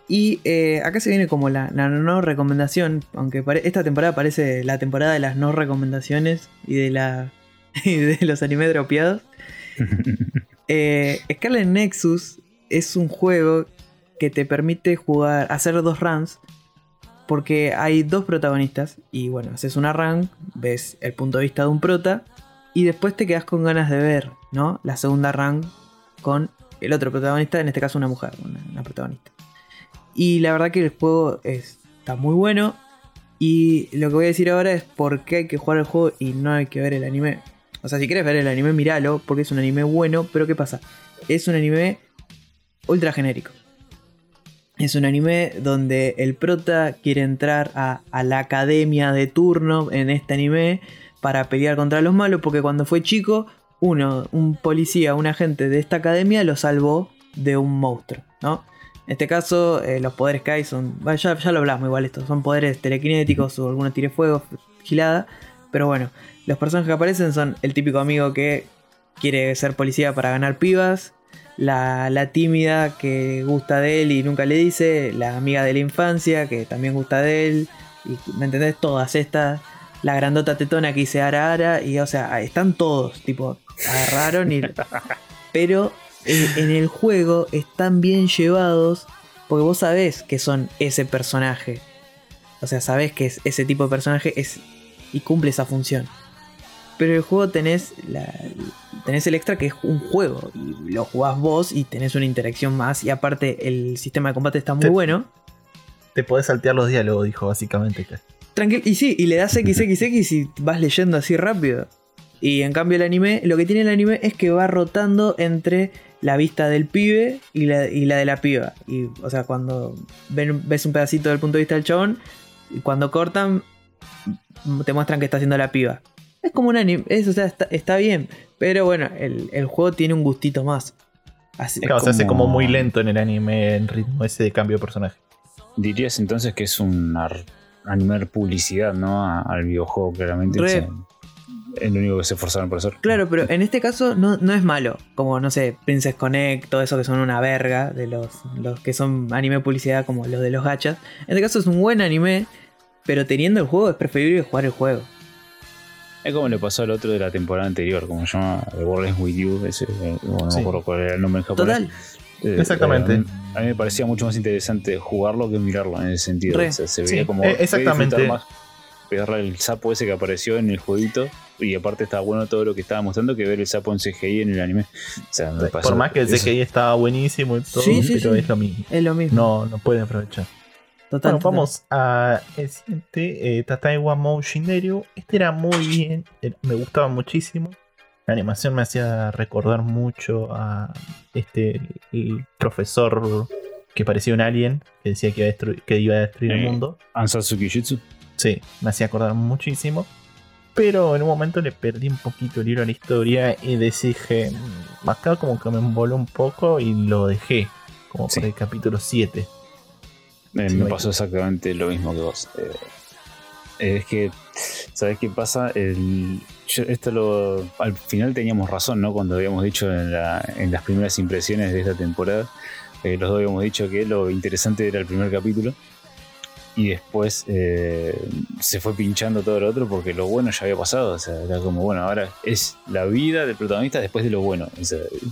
Y eh, acá se viene como la, no recomendación, aunque esta temporada parece la temporada de las no recomendaciones y de, la, de los animes dropeados. Scarlet Nexus es un juego que te permite jugar, hacer dos runs, porque hay dos protagonistas, y bueno, haces una run, ves el punto de vista de un prota, y después te quedas con ganas de ver, ¿no? La segunda run con el otro protagonista, en este caso una mujer, una, protagonista. Y la verdad que el juego está muy bueno. Y lo que voy a decir ahora es por qué hay que jugar el juego y no hay que ver el anime. O sea, si quieres ver el anime, míralo, porque es un anime bueno, pero ¿qué pasa? Es un anime ultra genérico. Es un anime donde el prota quiere entrar a, la academia de turno en este anime para pelear contra los malos, porque cuando fue chico, uno, un policía, un agente de esta academia lo salvó de un monstruo, ¿no? En este caso, eh, los poderes que hay son. ya, ya, lo hablamos igual esto. Son poderes telequinéticos o algunos tire fuego, gilada. Pero bueno, los personajes que aparecen son el típico amigo que quiere ser policía para ganar pibas la, tímida que gusta de él y nunca le dice, la amiga de la infancia que también gusta de él, y ¿me entendés? Todas estas, la grandota tetona que dice ara ara, y o sea, están todos, tipo, agarraron y... Pero en, el juego están bien llevados porque vos sabés que son ese personaje. O sea, sabés que es ese tipo de personaje es, y cumple esa función. Pero el juego tenés, tenés el extra que es un juego. Y lo jugás vos y tenés una interacción más. Y aparte el sistema de combate está muy bueno. Te podés saltear los diálogos, dijo básicamente. Tranquilo. Y sí, y le das XXX y vas leyendo así rápido. Y en cambio el anime, lo que tiene el anime es que va rotando entre la vista del pibe y la, de la piba. Y, o sea, cuando ves un pedacito del punto de vista del chabón, y cuando cortan, te muestran que está haciendo la piba. Es como un anime, eso, o sea, está, bien. Pero bueno, el, juego tiene un gustito más. Así, claro, se hace como muy lento en el anime, en ritmo ese de cambio de personaje. Dirías entonces que es un anime publicidad, ¿no? al videojuego, claramente. Es lo único que se esforzaron por hacer. Claro, pero en este caso no, no, es malo. Como, no sé, Princess Connect, todo eso que son una verga de los, los que son anime publicidad como los de los gachas. En este caso es un buen anime, pero teniendo el juego es preferible jugar el juego. Es como le pasó al otro de la temporada anterior, como se llama The World is With You, ese, eh, no me acuerdo cuál era el nombre en japonés. Total. Eh, exactamente. Eh, a, mí, me parecía mucho más interesante jugarlo que mirarlo en ese sentido. se veía como. exactamente. Más pegarle el sapo ese que apareció en el jueguito. Y aparte estaba bueno todo lo que estaba mostrando que ver el sapo en CGI en el anime. Por más que el CGI estaba buenísimo y todo, pero es lo mismo. Es lo mismo. No, no pueden aprovechar bueno, vamos a el siguiente, eh, Tataiwa Mou Este era muy bien, me gustaba muchísimo. La animación me hacía recordar mucho a este el profesor que parecía un alien, que decía que iba a, que iba a destruir el eh, mundo. Ansatsuki Jitsu. Sí, me hacía acordar muchísimo. Pero en un momento le perdí un poquito el hilo a la historia y dije, mm, acá como que me envoló un poco y lo dejé, como por el capítulo 7 me pasó exactamente lo mismo que vos. Eh, es que, ¿sabes qué pasa? El, esto lo, al final teníamos razón, ¿no? Cuando habíamos dicho en, las primeras impresiones de esta temporada, eh, los dos habíamos dicho que lo interesante era el primer capítulo. Y después eh, se fue pinchando todo lo otro porque lo bueno ya había pasado. O sea, era como, bueno, ahora es la vida del protagonista después de lo bueno.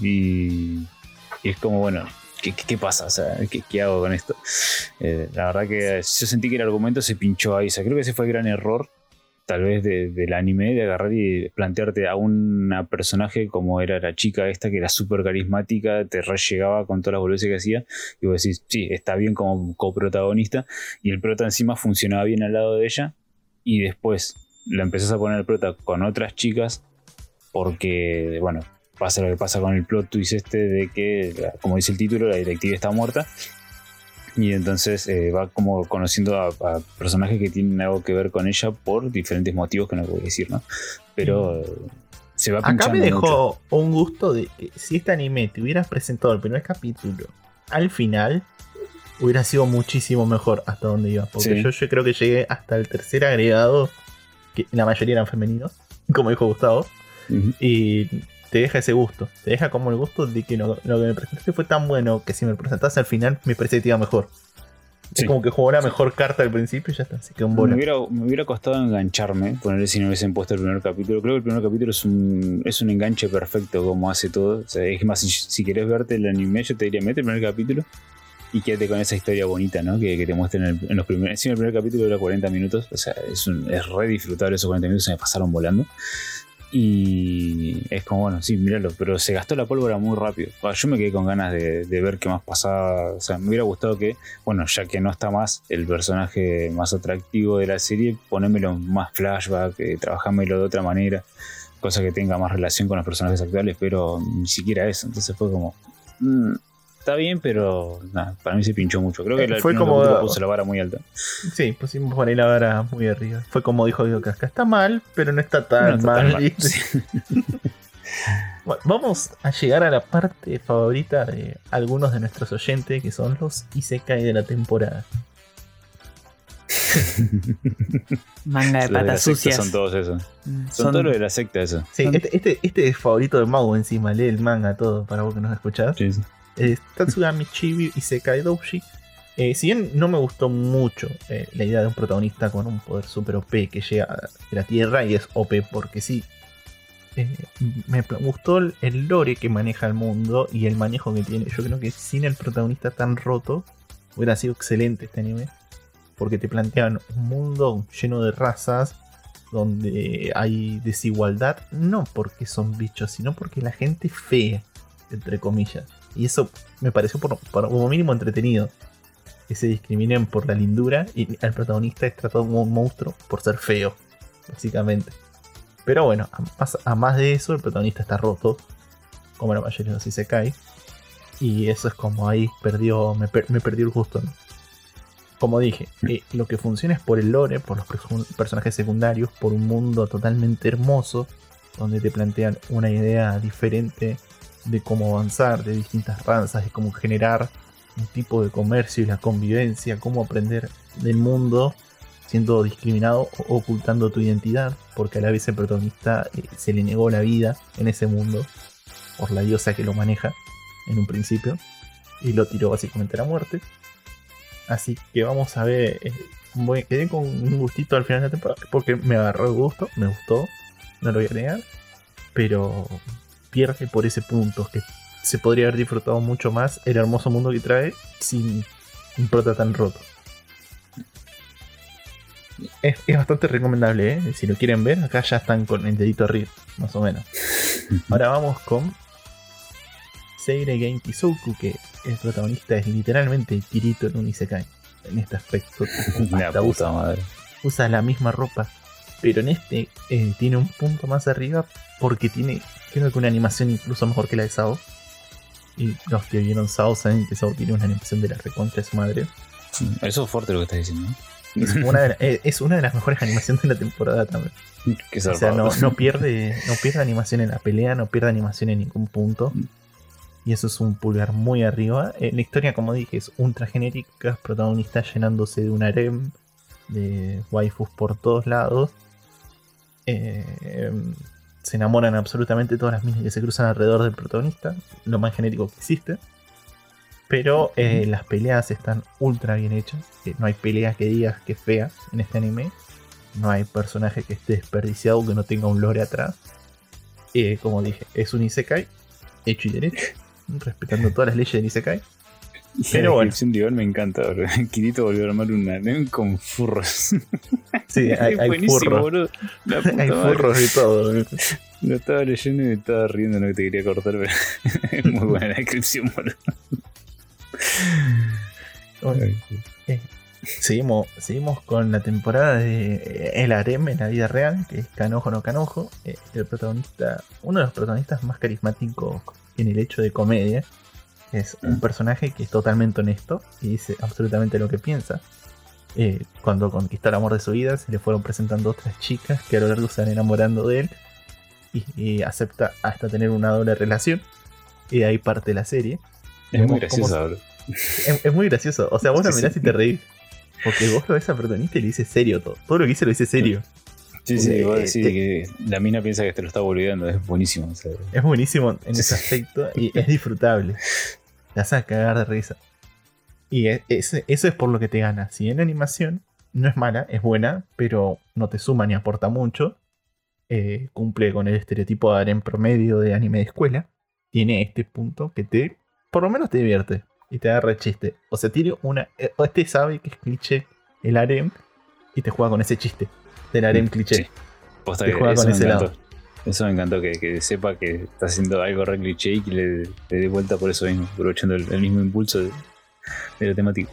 y, es como, bueno, ¿qué, pasa? O sea, ¿qué, hago con esto? Eh, la verdad que yo sentí que el argumento se pinchó ahí. O sea, creo que ese fue el gran error, tal vez, del anime, de agarrar y plantearte a una personaje como era la chica esta, que era súper carismática, te re llegaba con todas las boludeces que hacía. Y vos decís, sí, está bien como coprotagonista. Y el prota encima funcionaba bien al lado de ella. Y después la empezás a poner el prota con otras chicas porque, bueno, pasa lo que pasa con el plot twist este de que, como dice el título, la directiva está muerta. Y entonces eh, va como conociendo a, a personajes que tienen algo que ver con ella por diferentes motivos que no voy a decir, ¿no? Pero eh, se va Acá me dejó mucho. un gusto de que si este anime te hubieras presentado el primer capítulo al final, hubiera sido muchísimo mejor hasta donde iba. Porque Sí. yo, yo creo que llegué hasta el tercer agregado, que la mayoría eran femeninos, como dijo Gustavo, y te deja ese gusto. Te deja como el gusto de que lo, lo que me presentaste fue tan bueno que si me lo presentaste al final, me parece que te iba mejor. Sí. Es como que jugó la mejor carta al principio y ya está, se quedó Me bola. hubiera, me hubiera costado engancharme, ponerle si no hubiesen puesto el primer capítulo. Creo que el primer capítulo es un, es un enganche perfecto como hace todo. O sea, es más, si, si querés verte el anime, yo te diría, mete el primer capítulo y quédate con esa historia bonita, ¿no? Que, que te muestren en, en los primeros. Encima el primer capítulo dura 40 minutos, o sea, es, un, es re disfrutable esos 40 minutos, se me pasaron volando. Y es como, bueno, sí, míralo, pero se gastó la pólvora muy rápido. Ah, Yo me quedé con ganas de, ver qué más pasaba. O sea, me hubiera gustado que, bueno, ya que no está más el personaje más atractivo de la serie, ponémelo más flashback, eh, trabajámelo de otra manera, cosa que tenga más relación con los personajes actuales, pero ni siquiera eso. Entonces fue como, mm, está bien, pero nada, para mí se pinchó mucho. Creo que Eh, el fue como- capítulo puso la vara muy alta. Sí, pusimos por ahí la vara muy arriba. Fue como dijo Guido Casca, está mal, pero no está tan No está tan mal. Vamos a llegar a la parte favorita de algunos de nuestros oyentes, que son los Isekai de la temporada. Manga de de patas sucias. Son todos esos. Mm, Son, todos los de la secta eso. Sí, Son- este, este, este es favorito de Mau encima, lee el manga todo, para vos que nos escuchás. Sí, sí. Eh, Tatsugami Chibi Isekai Doushi. Eh, si bien no me gustó mucho eh, la idea de un protagonista con un poder super OP que llega de la Tierra y es OP porque sí, eh, me gustó el, el lore que maneja el mundo y el manejo que tiene. Yo creo que sin el protagonista tan roto hubiera sido excelente este anime. Porque te plantean un mundo lleno de razas donde hay desigualdad, no porque son bichos, sino porque la gente es fea, entre comillas. Y eso me pareció por, como mínimo entretenido. Que se discriminen por la lindura y el protagonista es tratado como un monstruo por ser feo, básicamente. Pero bueno, a más, de eso, el protagonista está roto, como la mayoría de los Isekai. Y eso es como ahí perdió, me, per- me perdió el gusto. Como dije, eh, lo que funciona es por el lore, por los perso- personajes secundarios, por un mundo totalmente hermoso, donde te plantean una idea diferente de cómo avanzar, de distintas razas, de cómo generar un tipo de comercio y la convivencia, cómo aprender del mundo siendo discriminado o ocultando tu identidad, porque a la vez el protagonista eh, se le negó la vida en ese mundo por la diosa que lo maneja en un principio y lo tiró básicamente a la muerte. Así que vamos a ver. eh, quedé con un gustito al final de la temporada porque me agarró el gusto, me gustó, no lo voy a negar, pero pierde por ese punto que se podría haber disfrutado mucho más el hermoso mundo que trae sin un prota tan roto. Es, es bastante recomendable, ¿eh? si lo quieren ver, acá ya están con el dedito arriba, más o menos. Ahora vamos con Seire Game Kisoku, que el protagonista es literalmente Kirito en un Isekai. En este aspecto, hasta usa, madre. usa la misma ropa. Pero en este eh, tiene un punto más arriba porque tiene, creo que una animación incluso mejor que la de Sao. Y los que vieron Sao saben que Sao tiene una animación de la recontra de su madre. Eso es fuerte lo que estás diciendo. ¿no? Es una de, la- eh, es una de las mejores animaciones de la temporada también. Qué O sea, no, no pierde, no pierde animación en la pelea, no pierde animación en ningún punto. Y eso es un pulgar muy arriba. Eh, la historia, como dije, es ultra genérica. Protagonista llenándose de un harem, de waifus por todos lados. Eh, se enamoran absolutamente todas las minas que se cruzan alrededor del protagonista. Lo más genérico que existe. Pero eh, las peleas están ultra bien hechas. Eh, no hay peleas que digas que es fea en este anime. No hay personaje que esté desperdiciado que no tenga un lore atrás. Eh, como dije, es un Isekai hecho y derecho, respetando todas las leyes del Isekai. Pero bueno. descripción de Iván me encanta. Kirito volvió a armar un harem con furros. Sí, hay, Es hay furros. boludo. Hay furros de todo. Lo estaba leyendo y me estaba riendo, no que te quería cortar, pero es muy buena la descripción, boludo. Bueno, eh, seguimos, seguimos con la temporada de eh, El Harem en la vida real, que es Canojo no Canojo. Eh, el protagonista, uno de los protagonistas más carismáticos en el hecho de comedia. Es un personaje que es totalmente honesto y dice absolutamente lo que piensa. Eh, cuando conquistó el amor de su vida, se le fueron presentando otras chicas que a lo largo se van enamorando de él y, y acepta hasta tener una doble relación. Y de ahí parte la serie. Es muy gracioso. Es, es muy gracioso. O sea, vos lo mirás y te reís. Porque vos lo ves a protagonista y le dices serio todo. Todo lo que dice lo dice serio. Sí, sí, vos eh, decís que la mina piensa que te lo está volviendo, es buenísimo. o sea, Es buenísimo en Sí, ese aspecto y es disfrutable. Te hace cagar de risa. Y es- ese- eso es por lo que te gana. Si en animación no es mala, es buena, pero no te suma ni aporta mucho. eh, cumple con el estereotipo de harem promedio de anime de escuela. Tiene este punto que te, por lo menos te divierte y te agarra el chiste. O sea, tiene una. eh, Este sabe que es cliché el harem y te juega con ese chiste del harem cliché. Sí. Posta que juega eso con me ese encantó. lado. Eso me encantó, que, que sepa que está haciendo algo re cliché y que le, le dé vuelta por eso mismo, aprovechando el, el mismo impulso de, de la temática.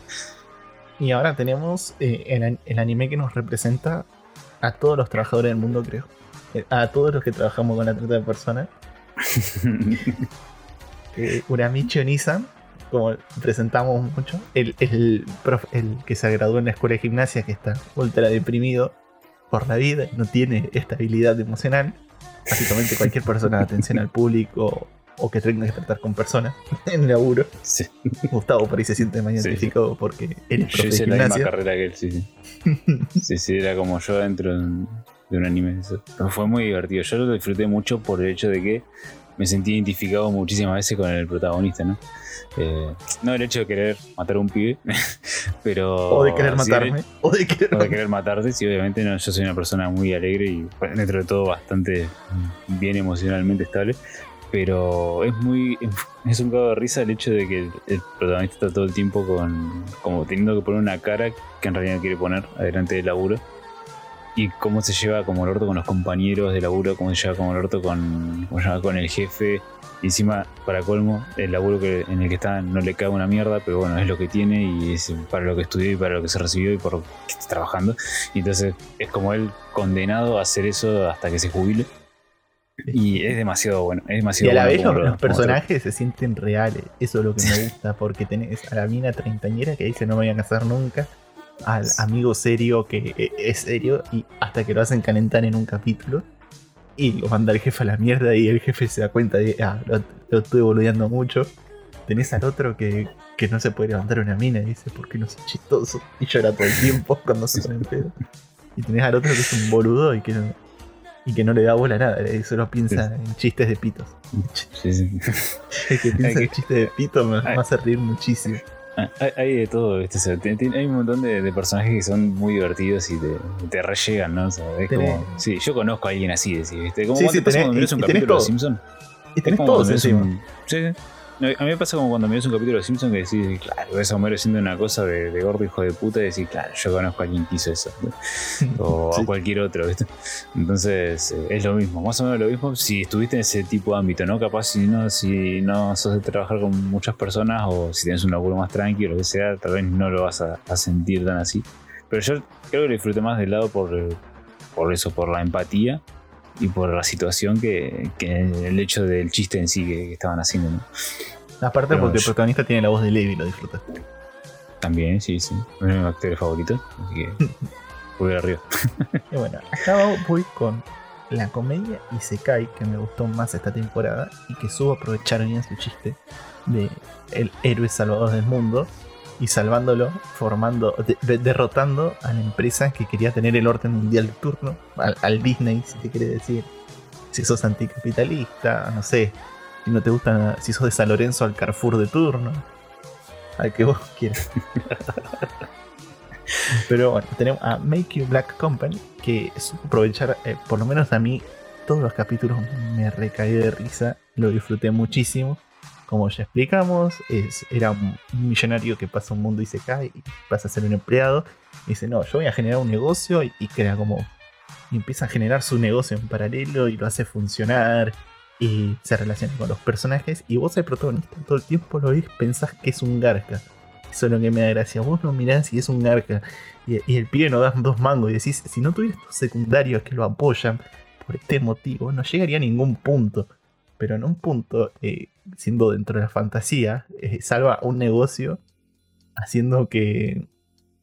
Y ahora tenemos eh, el, an- el anime que nos representa a todos los trabajadores del mundo, creo. Eh, A todos los que trabajamos con la trata de personas. Eh, Uramichi Onisan, como presentamos mucho. El, el, prof- el que se graduó en la escuela de gimnasia, que está ultra deprimido por la vida, no tiene estabilidad emocional. Básicamente cualquier persona de atención al público o que tenga que tratar con personas en el laburo. Sí, Gustavo por ahí se siente más sí. identificado porque él es yo hice la misma carrera que él, sí, sí. Sí, sí, era como yo dentro de un, de un anime. eso. Pero fue muy divertido. Yo lo disfruté mucho por el hecho de que me sentí identificado muchísimas veces con el protagonista, ¿no? Eh, no el hecho de querer matar a un pibe, pero. O de querer sí matarme. O de querer o de querer matarte, sí, obviamente no, yo soy una persona muy alegre y dentro de todo bastante bien emocionalmente estable. Pero es muy. Es un cago de risa el hecho de que el, el protagonista está todo el tiempo con. como teniendo que poner una cara que en realidad no quiere poner adelante del laburo. Y cómo se lleva como el orto con los compañeros de laburo, cómo se lleva como el orto con, cómo se llama, con el jefe. Y encima, para colmo, el laburo que, en el que está no le cae una mierda, pero bueno, es lo que tiene y es para lo que estudió y para lo que se recibió y por lo que está trabajando. Y entonces es como él condenado a hacer eso hasta que se jubile. Y es demasiado bueno, es Y demasiado a la bueno vez los, lo- los personajes se sienten reales. Eso es lo que me gusta, porque tenés a la mina treintañera que dice no me voy a casar nunca. Al amigo serio que eh, es serio y hasta que lo hacen calentar en un capítulo. Y lo manda el jefe a la mierda y el jefe se da cuenta de, ah, lo, lo estuve boludeando mucho. Tenés al otro que, que no se puede levantar una mina y dice, ¿por qué no soy chistoso? Y llora todo el tiempo cuando se pone en pedo. Y tenés al otro que es un boludo y que no, y que no le da bola a nada, y solo piensa en chistes de pitos. Sí, sí. El que piensa en chistes de pito me, me hace reír muchísimo. Ah, Hay, hay de todo, ¿viste? O sea, hay un montón de, de personajes que son muy divertidos y te, te re llegan, ¿no? O sea, es Tenés- como. Sí, yo conozco a alguien así, ¿viste? Como Sí, sí, tenés- y- un y capítulo de. Simpson. Y tenés todos encima. un- Sí, A mí me pasa como cuando miras un capítulo de Simpson que decís, claro, ves a Homero haciendo una cosa de, de gordo hijo de puta y decís, claro, yo conozco a alguien que hizo eso. O Sí. a cualquier otro, ¿viste? Entonces, eh, es lo mismo, más o menos lo mismo si estuviste en ese tipo de ámbito, ¿no? Capaz si no, si no sos de trabajar con muchas personas o si tienes un laburo más tranquilo, lo que sea, tal vez no lo vas a, a sentir tan así. Pero yo creo que lo disfruté más del lado por, eh, por eso, por la empatía y por la situación que, que el hecho del chiste en sí que, que estaban haciendo, ¿no? Aparte Pero porque el protagonista tiene la voz de Levi, lo disfrutas. También, sí, sí. Es uno de mis actores favoritos, así que voy arriba. Y bueno, acá voy con la comedia Isekai, que me gustó más esta temporada y que supo aprovechar bien su chiste de el héroe salvador del mundo y salvándolo, formando, de- de- derrotando a la empresa que quería tener el orden mundial de turno, al, Disney, si te quiere decir. Si sos anticapitalista, no sé, si no te gusta, si sos de San Lorenzo al Carrefour de turno, al que vos quieras. Pero bueno, tenemos a Make You Black Company, que supo aprovechar, eh, por lo menos a mí, todos los capítulos me recaí de risa, lo disfruté muchísimo. Como ya explicamos, era un millonario que pasa un mundo y se cae y pasa a ser un empleado. Y dice, no, yo voy a generar un negocio y, y crea como... Y empieza a generar su negocio en paralelo y lo hace funcionar y se relaciona con los personajes. Y vos, el protagonista, todo el tiempo lo ves, pensás que es un garca. Eso es lo que me da gracia. Vos lo mirás y es un garca. Y, el pibe nos da dos mangos y decís, si no tuviera estos secundarios que lo apoyan por este motivo, no llegaría a ningún punto. Pero en un punto, eh, siendo dentro de la fantasía, eh, salva un negocio haciendo que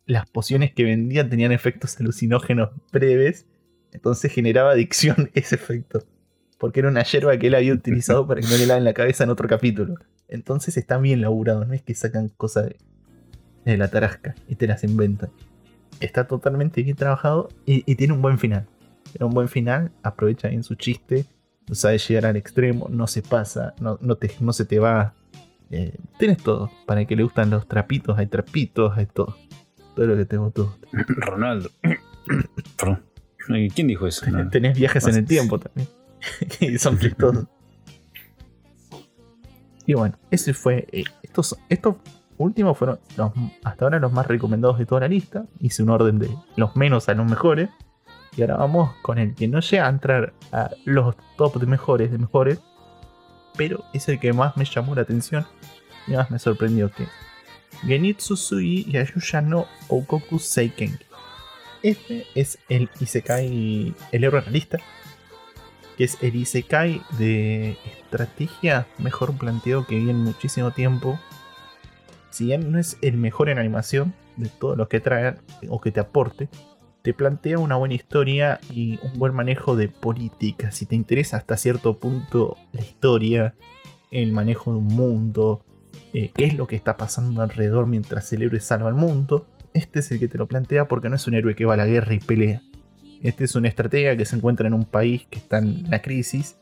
las pociones que vendía tenían efectos alucinógenos breves, entonces generaba adicción ese efecto. Porque era una hierba que él había utilizado para que no le laven la cabeza en otro capítulo. Entonces está bien laburado, no es que sacan cosas de, de la tarasca y te las inventan. Está totalmente bien trabajado y, y tiene un buen final. Tiene un buen final, aprovecha bien su chiste, no sabe llegar al extremo, no se pasa, no, no, te, no se te va. Eh, tienes todo. Para el que le gustan los trapitos, hay trapitos, hay todo. Todo lo que tengo todo. Ronaldo. Ay, ¿Quién dijo eso? No. Tenés viajes en el tiempo también. y son chistosos. Y bueno, ese fue. eh, estos, estos últimos fueron los- hasta ahora los más recomendados de toda la lista. Hice un orden de los menos a los mejores. Y ahora vamos con el que no llega a entrar a los top de mejores de mejores. Pero es el que más me llamó la atención. Y más me sorprendió que. Genitsu Sui Yayusha no Okoku Seiken. Este es el Isekai, el héroe realista, que es el Isekai de estrategia mejor planteado que vi en muchísimo tiempo. Si bien no es el mejor en animación de todos los que traen o que te aporte, te plantea una buena historia y un buen manejo de política. Si te interesa hasta cierto punto la historia, el manejo de un mundo, eh, qué es lo que está pasando alrededor mientras el héroe salva al mundo, este es el que te lo plantea porque no es un héroe que va a la guerra y pelea. Este es una estratega que se encuentra en un país que está en la crisis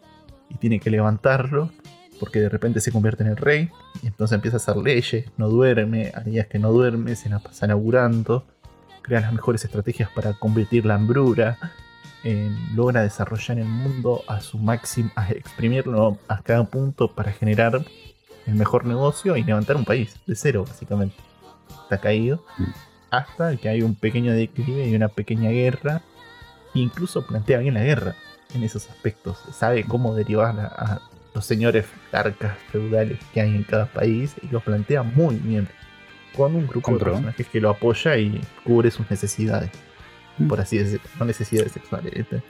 y tiene que levantarlo porque de repente se convierte en el rey y entonces empieza a hacer leyes, no duerme, hay días que no duerme, se la pasa laburando, crea las mejores estrategias para convertir la hambrura, eh, logra desarrollar el mundo a su máximo, a exprimirlo a cada punto para generar el mejor negocio y levantar un país de cero básicamente. Está caído hasta que hay un pequeño declive y una pequeña guerra. E incluso plantea bien la guerra en esos aspectos. Sabe cómo derivar a, los señores arcas feudales que hay en cada país y lo plantea muy bien. Con un grupo Compro. de personajes que lo apoya y cubre sus necesidades. Mm. Por así decirlo. No necesidades sexuales. ¿viste?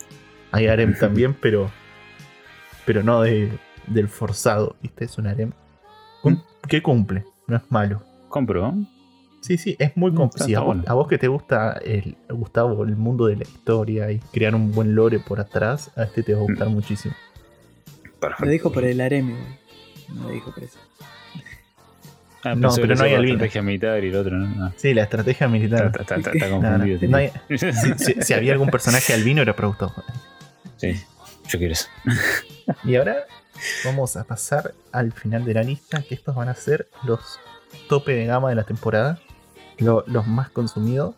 Hay harem también, pero. Pero no de, del forzado. ¿Viste? Es un harem cum- que cumple. No es malo. Compro. Sí, sí, es muy Mm, complejo. está- a, vos, bueno. a vos que te gusta, el, Gustavo, el mundo de la historia y crear un buen lore por atrás, a este te va a Mm. gustar muchísimo. Perfecto. Lo dijo por el harem. No lo dijo por eso. Ah, No, pero no hay albino. estrategia militar y el otro. Sí, la estrategia militar. Está, está- está- está No, no, confundido. no hay- si, si- si había algún personaje albino era Gustavo. Sí, yo quiero eso. Y ahora vamos a pasar al final de la lista, que estos van a ser los tope de gama de la temporada, lo- los más consumidos,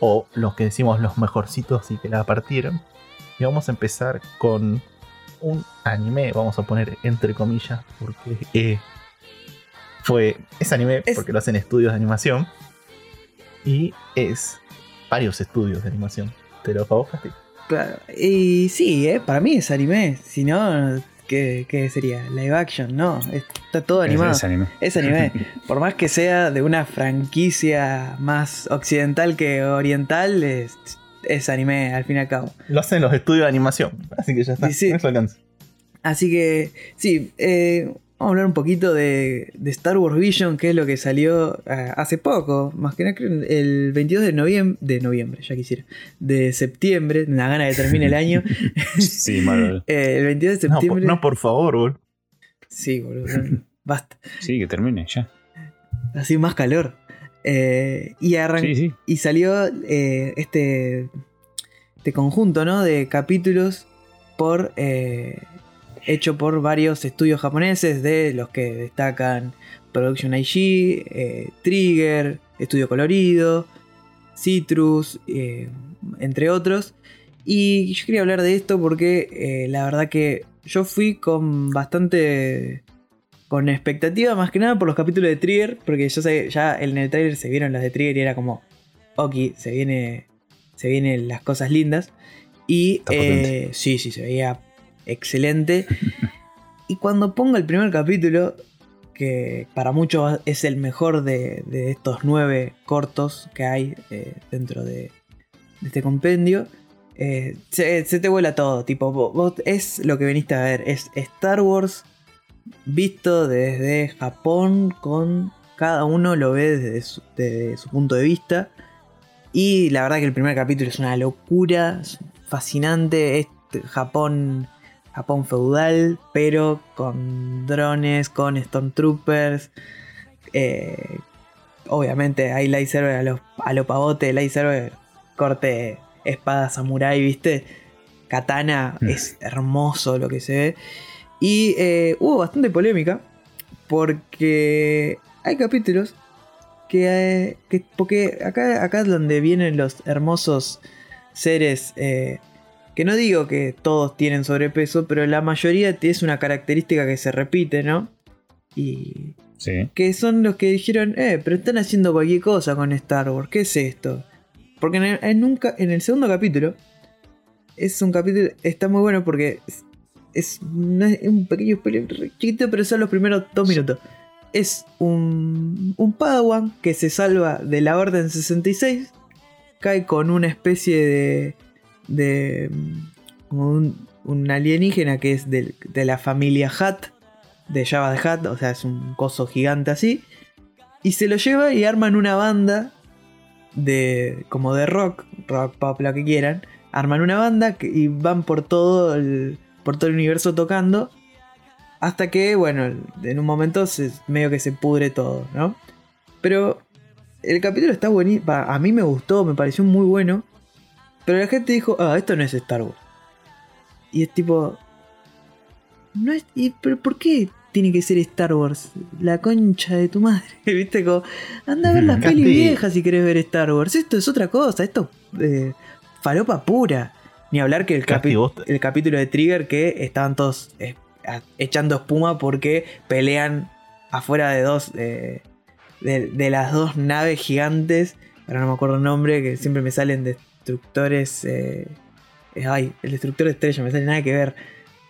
o los que decimos los mejorcitos y que la partieron. Y vamos a empezar con un anime, vamos a poner entre comillas, porque eh, fue, es anime Es- porque lo hacen estudios de animación, y es varios estudios de animación. ¿Te lo favor, Fasti? Claro. Y sí, ¿eh? para mí es anime. Si no, ¿qué, qué sería? Live action, no. Está todo animado. Es, es anime. Es anime. Por más que sea de una franquicia más occidental que oriental, es, es anime al fin y al cabo. Lo hacen los estudios de animación, así que ya está. Sí, sí. Eso alcanza. Así que, sí, eh, vamos a hablar un poquito de, de Star Wars Vision, que es lo que salió eh, hace poco, más que nada creo el 22 de noviembre, de noviembre, ya quisiera, de septiembre, una gana de que termine el año. Sí, malo. Eh, el 22 de No, por, septiembre. no, por favor, bol. Sí, boludo, basta. Sí, que termine ya. Así más calor. Eh, y, arran- Sí, sí. y salió eh, este, este conjunto ¿no? de capítulos por eh, hecho por varios estudios japoneses, de los que destacan Production IG, eh, Trigger, Estudio Colorido, Citrus, eh, entre otros. Y yo quería hablar de esto porque eh, la verdad que yo fui con bastante con expectativa más que nada por los capítulos de Trigger, porque yo sé, ya en el trailer se vieron las de Trigger y era como, ok, se viene, se vienen las cosas lindas. Y eh, sí, sí, se veía excelente. y cuando pongo el primer capítulo, que para muchos es el mejor de, de estos nueve cortos que hay eh, dentro de, este compendio, eh, se, te vuela todo. Tipo, vos, es lo que veniste a ver. Es Star Wars visto desde Japón con cada uno lo ve desde su, punto de vista. Y la verdad que el primer capítulo es una locura, es fascinante. Japón, Japón feudal, pero con drones, con Stormtroopers. Eh, obviamente hay lightsaber a los a lo pavote, lightsaber corte espada samurai, ¿viste? Katana, Mm. es hermoso lo que se ve. Y eh, hubo bastante polémica porque hay capítulos que, eh, que- porque acá, acá es donde vienen los hermosos seres eh, que no digo que todos tienen sobrepeso, pero la mayoría es una característica que se repite, ¿no? Y Sí. que son los que dijeron, eh, pero están haciendo cualquier cosa con Star Wars, ¿qué es esto? Porque en el, en un ca- en el segundo capítulo, es un capítulo, está muy bueno porque es, es no es un pequeño spoiler chiquito, pero son los primeros dos minutos. Es un, un Padawan que se salva de la Orden 66, cae con una especie de... de un, un alienígena que es del- de la familia Hutt, de Java the Hutt, o sea, es un coso gigante así. Y se lo lleva y arman una banda de como de rock, rock pop, lo que quieran. Arman una banda y van por todo el por todo el universo tocando hasta que, bueno, en un momento se, medio que se pudre todo, ¿no? Pero el capítulo está buenísimo, a mí me gustó, me pareció muy bueno, pero la gente dijo, "Ah, esto no es Star Wars." Y es tipo no es. ¿y, ¿Pero por qué tiene que ser Star Wars? La concha de tu madre. ¿Viste? Como. Anda a ver las pelis viejas si querés ver Star Wars. Esto es otra cosa. Esto es eh, falopa pura. Ni hablar que el, capi- el capítulo de Trigger que estaban todos eh, echando espuma porque pelean afuera de dos. eh, de, de las dos naves gigantes. Ahora no me acuerdo el nombre, que siempre me salen destructores. eh, eh, ay, el destructor de estrella, me sale nada que ver.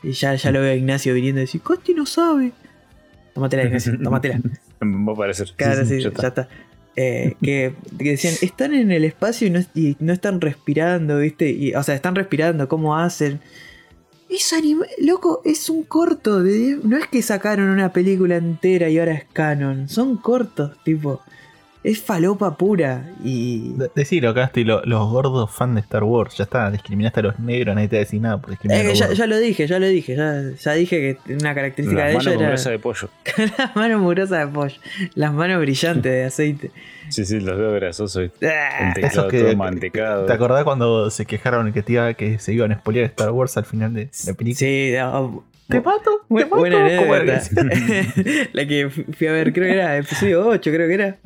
Y ya, ya lo veo a Ignacio viniendo y decir, Costi no sabe. Tómatela, Ignacio, tómatela. Va a parecer. Claro, sí, ya ya está. está. Eh, que, que decían, están en el espacio y no, y no están respirando, ¿viste? Y, o sea, están respirando, ¿cómo hacen? Es anime, loco, es un corto. De, no es que sacaron una película entera y ahora es canon. Son cortos, tipo. Es falopa pura. Y. De- Decilo, Casti, lo- los gordos fan de Star Wars. Ya está, discriminaste a los negros, nadie te va a decir nada por discriminar a Eh, los ya, lo dije, ya lo dije. Ya, ya dije que una característica Las de manos con era. grasa de pollo. las manos mugrosas de pollo. Las manos brillantes de aceite. Sí, sí, los dedos grasosos. Ah, El teclado que- todo mantecado. ¿Te acordás cuando se quejaron que, te iba- que se iban a spoilear Star Wars al final de la película? Sí, no, ¿Te mato? ¿Te mato? buena ¿Cómo era anécdota. la que fu- fui a ver, creo que era episodio 8, creo que era.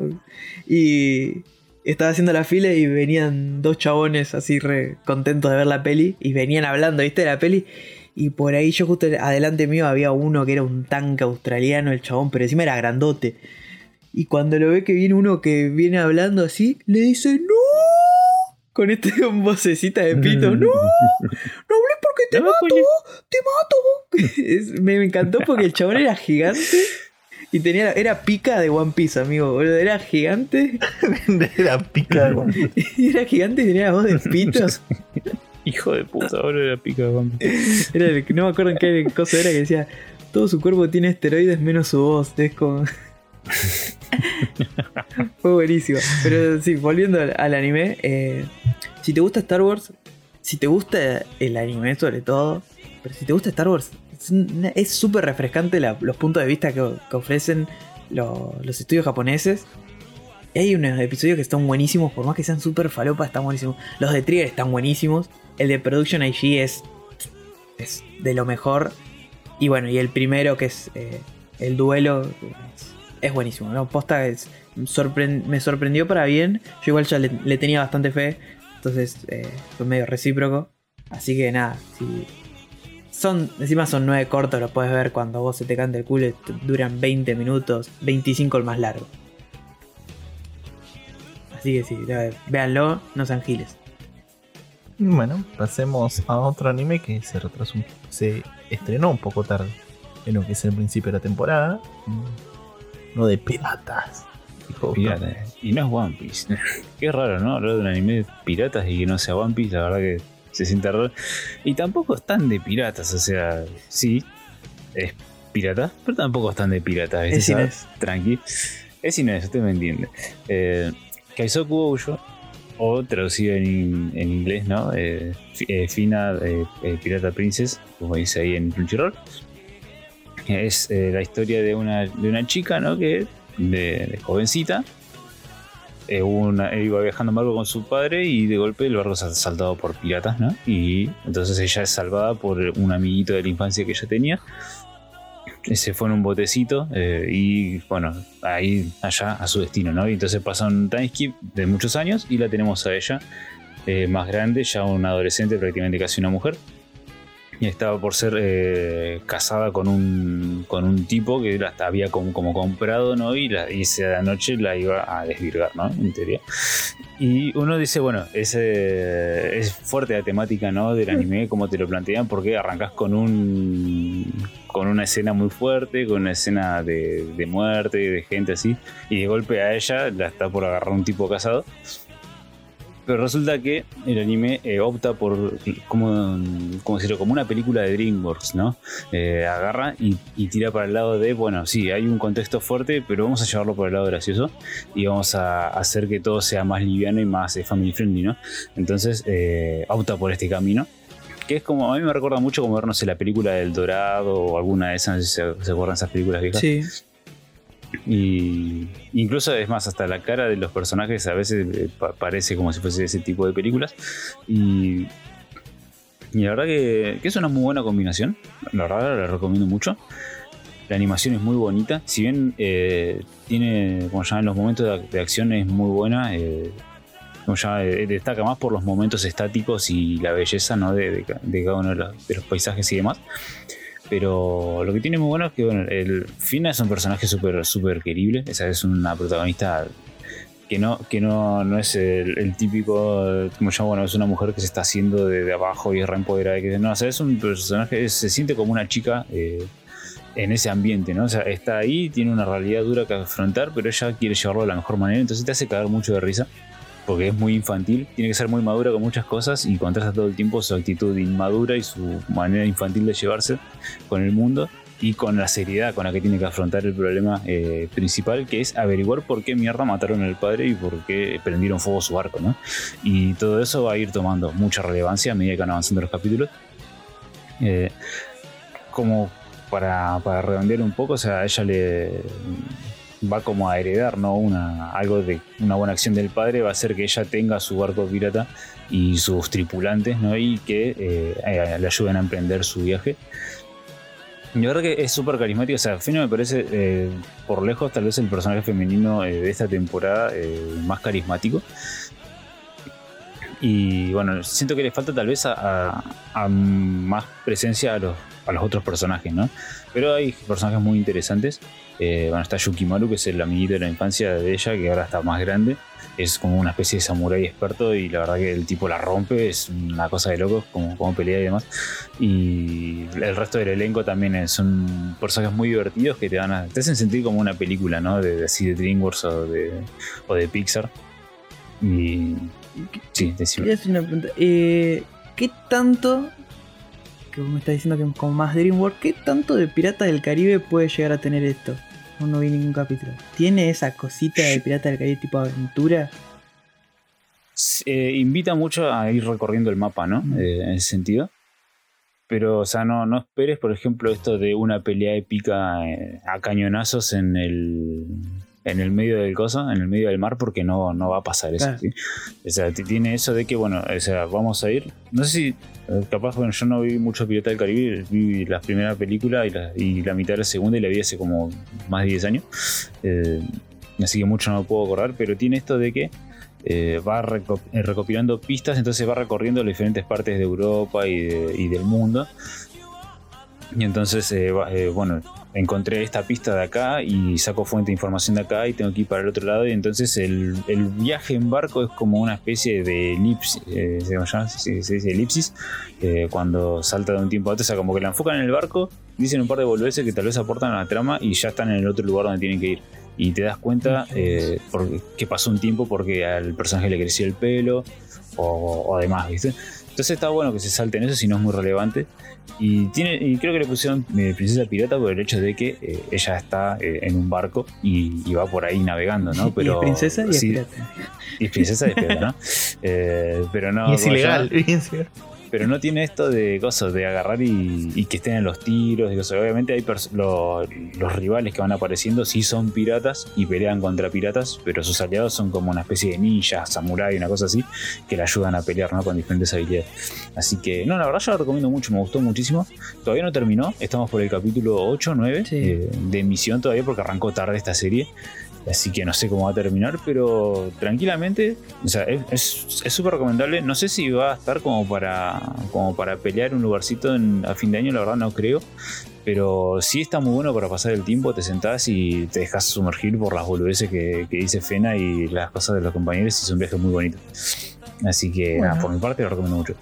Y estaba haciendo la fila y venían dos chabones así re contentos de ver la peli. Y venían hablando, ¿viste? De la peli. Y por ahí yo justo adelante mío había uno que era un tanque australiano, el chabón, pero encima era grandote. Y cuando lo ve que viene uno que viene hablando así, le dice, ¡No! Con este con vocecita de pito, ¡No! ¡No hables porque te No, mato! ¡Te mato! Es- me, me encantó porque el chabón era gigante y tenía era pica de One Piece, amigo. Era gigante, Era pica. güey. era gigante y tenía la voz de pitos. Hijo de puta, ahora era pica de. Era el- no me acuerdo en qué cosa era que decía, todo su cuerpo tiene esteroides menos su voz. Es como... Fue buenísimo. Pero sí, volviendo al, al anime, eh, si te gusta Star Wars, si te gusta el anime sobre todo, pero si te gusta Star Wars, es súper refrescante los puntos de vista que, ofrecen lo- los estudios japoneses. Y hay unos episodios que están buenísimos, por más que sean súper falopas, están buenísimos. Los de Trigger están buenísimos. El de Production IG es, es de lo mejor. Y bueno, y el primero que es eh, el duelo es, buenísimo. ¿no? Posta es, me sorprendió para bien. Yo igual ya le tenía bastante fe. Entonces eh, fue medio recíproco. Así que nada, si son, encima son nueve cortos, los puedes ver cuando vos se te canta el culo. Duran 20 minutos, 25 el más largo. Así que sí, véanlo, no sean giles. Bueno, pasemos a otro anime que se retrasó, se estrenó un poco tarde en lo que es el principio de la temporada. No de piratas. Pirata. Y no es One Piece. Qué raro, ¿no? Hablar de un anime de piratas y que no sea One Piece, la verdad que se siente raro. Y tampoco están de piratas, o sea, sí, es pirata, pero tampoco están de piratas, ¿viste? Es. Inés. Tranqui. Es Inés, usted me entiende. Eh, Kaizoku Ouyo, o traducido en, en inglés, ¿no? Eh, eh, Fina eh, Pirata Princess, como dice ahí en Crunchyroll. Es la historia de una, de una chica, ¿no? Que de, jovencita. eh, él iba viajando en barco con su padre y de golpe el barco es asaltado por piratas, ¿no? Y entonces ella es salvada por un amiguito de la infancia que ella tenía. Eh, Se fue en un botecito eh, y bueno, ahí allá a su destino, ¿no? Y entonces pasa un time skip de muchos años y la tenemos a ella eh, más grande, ya una adolescente, prácticamente casi una mujer. Y estaba por ser eh, casada con un, con un tipo que la había como, como comprado, ¿no? Y, la, y esa noche la iba a desvirgar, ¿no? En teoría. Y uno dice, bueno, es, eh, es fuerte la temática, ¿no? Del anime, como te lo plantean, porque arrancas con un con una escena muy fuerte, con una escena de, de muerte, de gente así, y de golpe a ella la está por agarrar un tipo casado. Pero resulta que el anime eh, opta por, como, como decirlo, como una película de DreamWorks, ¿no? Eh, agarra y, tira para el lado de, bueno, sí, hay un contexto fuerte, pero vamos a llevarlo por el lado gracioso y vamos a hacer que todo sea más liviano y más eh, family friendly, ¿no? Entonces eh, opta por este camino. Que es como, a mí me recuerda mucho como ver, no sé, la película del Dorado o alguna de esas, no sé si se acuerdan esas películas viejas. Sí. Y incluso es más, hasta la cara de los personajes a veces eh, pa- parece como si fuese ese tipo de películas. Y, la verdad que, es una muy buena combinación. La verdad la recomiendo mucho. La animación es muy bonita. Si bien eh, tiene, como ya en los momentos de, de acción es muy buena. eh, como ya destaca más por los momentos estáticos y la belleza ¿no? de, de ca- de cada uno de los paisajes y demás. Pero lo que tiene muy bueno es que bueno, el Fina es un personaje súper súper querible. Esa es una protagonista que no, que no, no es el, típico, como ya bueno, es una mujer que se está haciendo de, abajo y es reempoderada. Que, no, o sea, es un personaje, se siente como una chica eh, en ese ambiente, ¿no? O sea, está ahí, tiene una realidad dura que afrontar, pero ella quiere llevarlo de la mejor manera, entonces te hace cagar mucho de risa. Porque es muy infantil, tiene que ser muy madura con muchas cosas y contrasta todo el tiempo su actitud inmadura y su manera infantil de llevarse con el mundo y con la seriedad con la que tiene que afrontar el problema eh, principal, que es averiguar por qué mierda mataron al padre y por qué prendieron fuego su barco, ¿no? Y todo eso va a ir tomando mucha relevancia a medida que van avanzando los capítulos. Eh, como para, para redondear un poco, o sea, ella le va como a heredar, ¿no? Una, algo de una buena acción del padre va a hacer que ella tenga su barco pirata y sus tripulantes, ¿no? Y que eh, eh, le ayuden a emprender su viaje. La verdad que es súper carismático. O sea, Fino me parece, eh, por lejos, tal vez el personaje femenino de esta temporada más carismático. Y bueno, siento que le falta tal vez a más presencia a los, a los otros personajes, ¿no? Pero hay personajes muy interesantes. Eh, bueno, está Yukimaru, que es el amiguito de la infancia de ella, que ahora está más grande. Es como una especie de samurái experto y la verdad que el tipo la rompe, es una cosa de locos, como, como pelea y demás. Y el resto del elenco también es- son personajes muy divertidos que te van a, te hacen sentir como una película, ¿no? De, así de DreamWorks o de, o de Pixar. Y sí, decime. Una pregunta. Eh, ¿Qué tanto, que me estás diciendo que como más DreamWorks, qué tanto de Pirata del Caribe puede llegar a tener esto? No, no vi ningún capítulo. ¿Tiene esa cosita de Pirata del Caribe tipo aventura? eh, invita mucho a ir recorriendo el mapa, ¿no? Mm. Eh, en ese sentido. Pero, o sea, no, no esperes, por ejemplo, esto de una pelea épica eh, a cañonazos en el, en el medio del coso, en el medio del mar, porque no, no va a pasar eso. Claro. ¿sí? O sea, tiene eso de que, bueno, o sea, vamos a ir. No sé si, eh, capaz, bueno, yo no vi mucho Pirata del Caribe, vi la primera película y la, y la mitad de la segunda y la vi hace como más de 10 años. Eh, así que mucho no puedo acordar, pero tiene esto de que eh, va eh, recopilando pistas, entonces va recorriendo las diferentes partes de Europa y, de- y del mundo. Y entonces, eh, eh, bueno, encontré esta pista de acá y saco fuente de información de acá y tengo que ir para el otro lado. Y entonces el, el viaje en barco es como una especie de elipsis, eh, ¿se llama? Sí, se dice elipsis, eh, cuando salta de un tiempo a otro, o sea, como que la enfocan en el barco, dicen un par de boludeces que tal vez aportan a la trama y ya están en el otro lugar donde tienen que ir. Y te das cuenta eh, que pasó un tiempo porque al personaje le creció el pelo o, o demás, ¿viste? Entonces está bueno que se salten eso si no es muy relevante. Y, tiene, y creo que le pusieron eh, Princesa Pirata por el hecho de que eh, ella está eh, en un barco y, va por ahí navegando, ¿no? Pero, y es princesa y es pirata. Y es princesa y es pirata, ¿no? pero no. Y es ilegal, pero no tiene esto de cosas de agarrar y, que estén en los tiros. Y Obviamente hay los rivales que van apareciendo sí son piratas y pelean contra piratas, pero sus aliados son como una especie de ninja, samurai, una cosa así, que le ayudan a pelear ¿no? con diferentes habilidades. Así que, no, la verdad yo lo recomiendo mucho, me gustó muchísimo. Todavía no terminó, estamos por el capítulo 8 9 eh, de emisión todavía porque arrancó tarde esta serie. Así que no sé cómo va a terminar, pero tranquilamente, o sea, es súper recomendable. No sé si va a estar como para, como para pelear un lugarcito a fin de año, la verdad no creo. Pero sí está muy bueno para pasar el tiempo, te sentás y te dejas sumergir por las boludeces que, dice Fena y las cosas de los compañeros y es un viaje muy bonito. Así que por mi parte lo recomiendo mucho.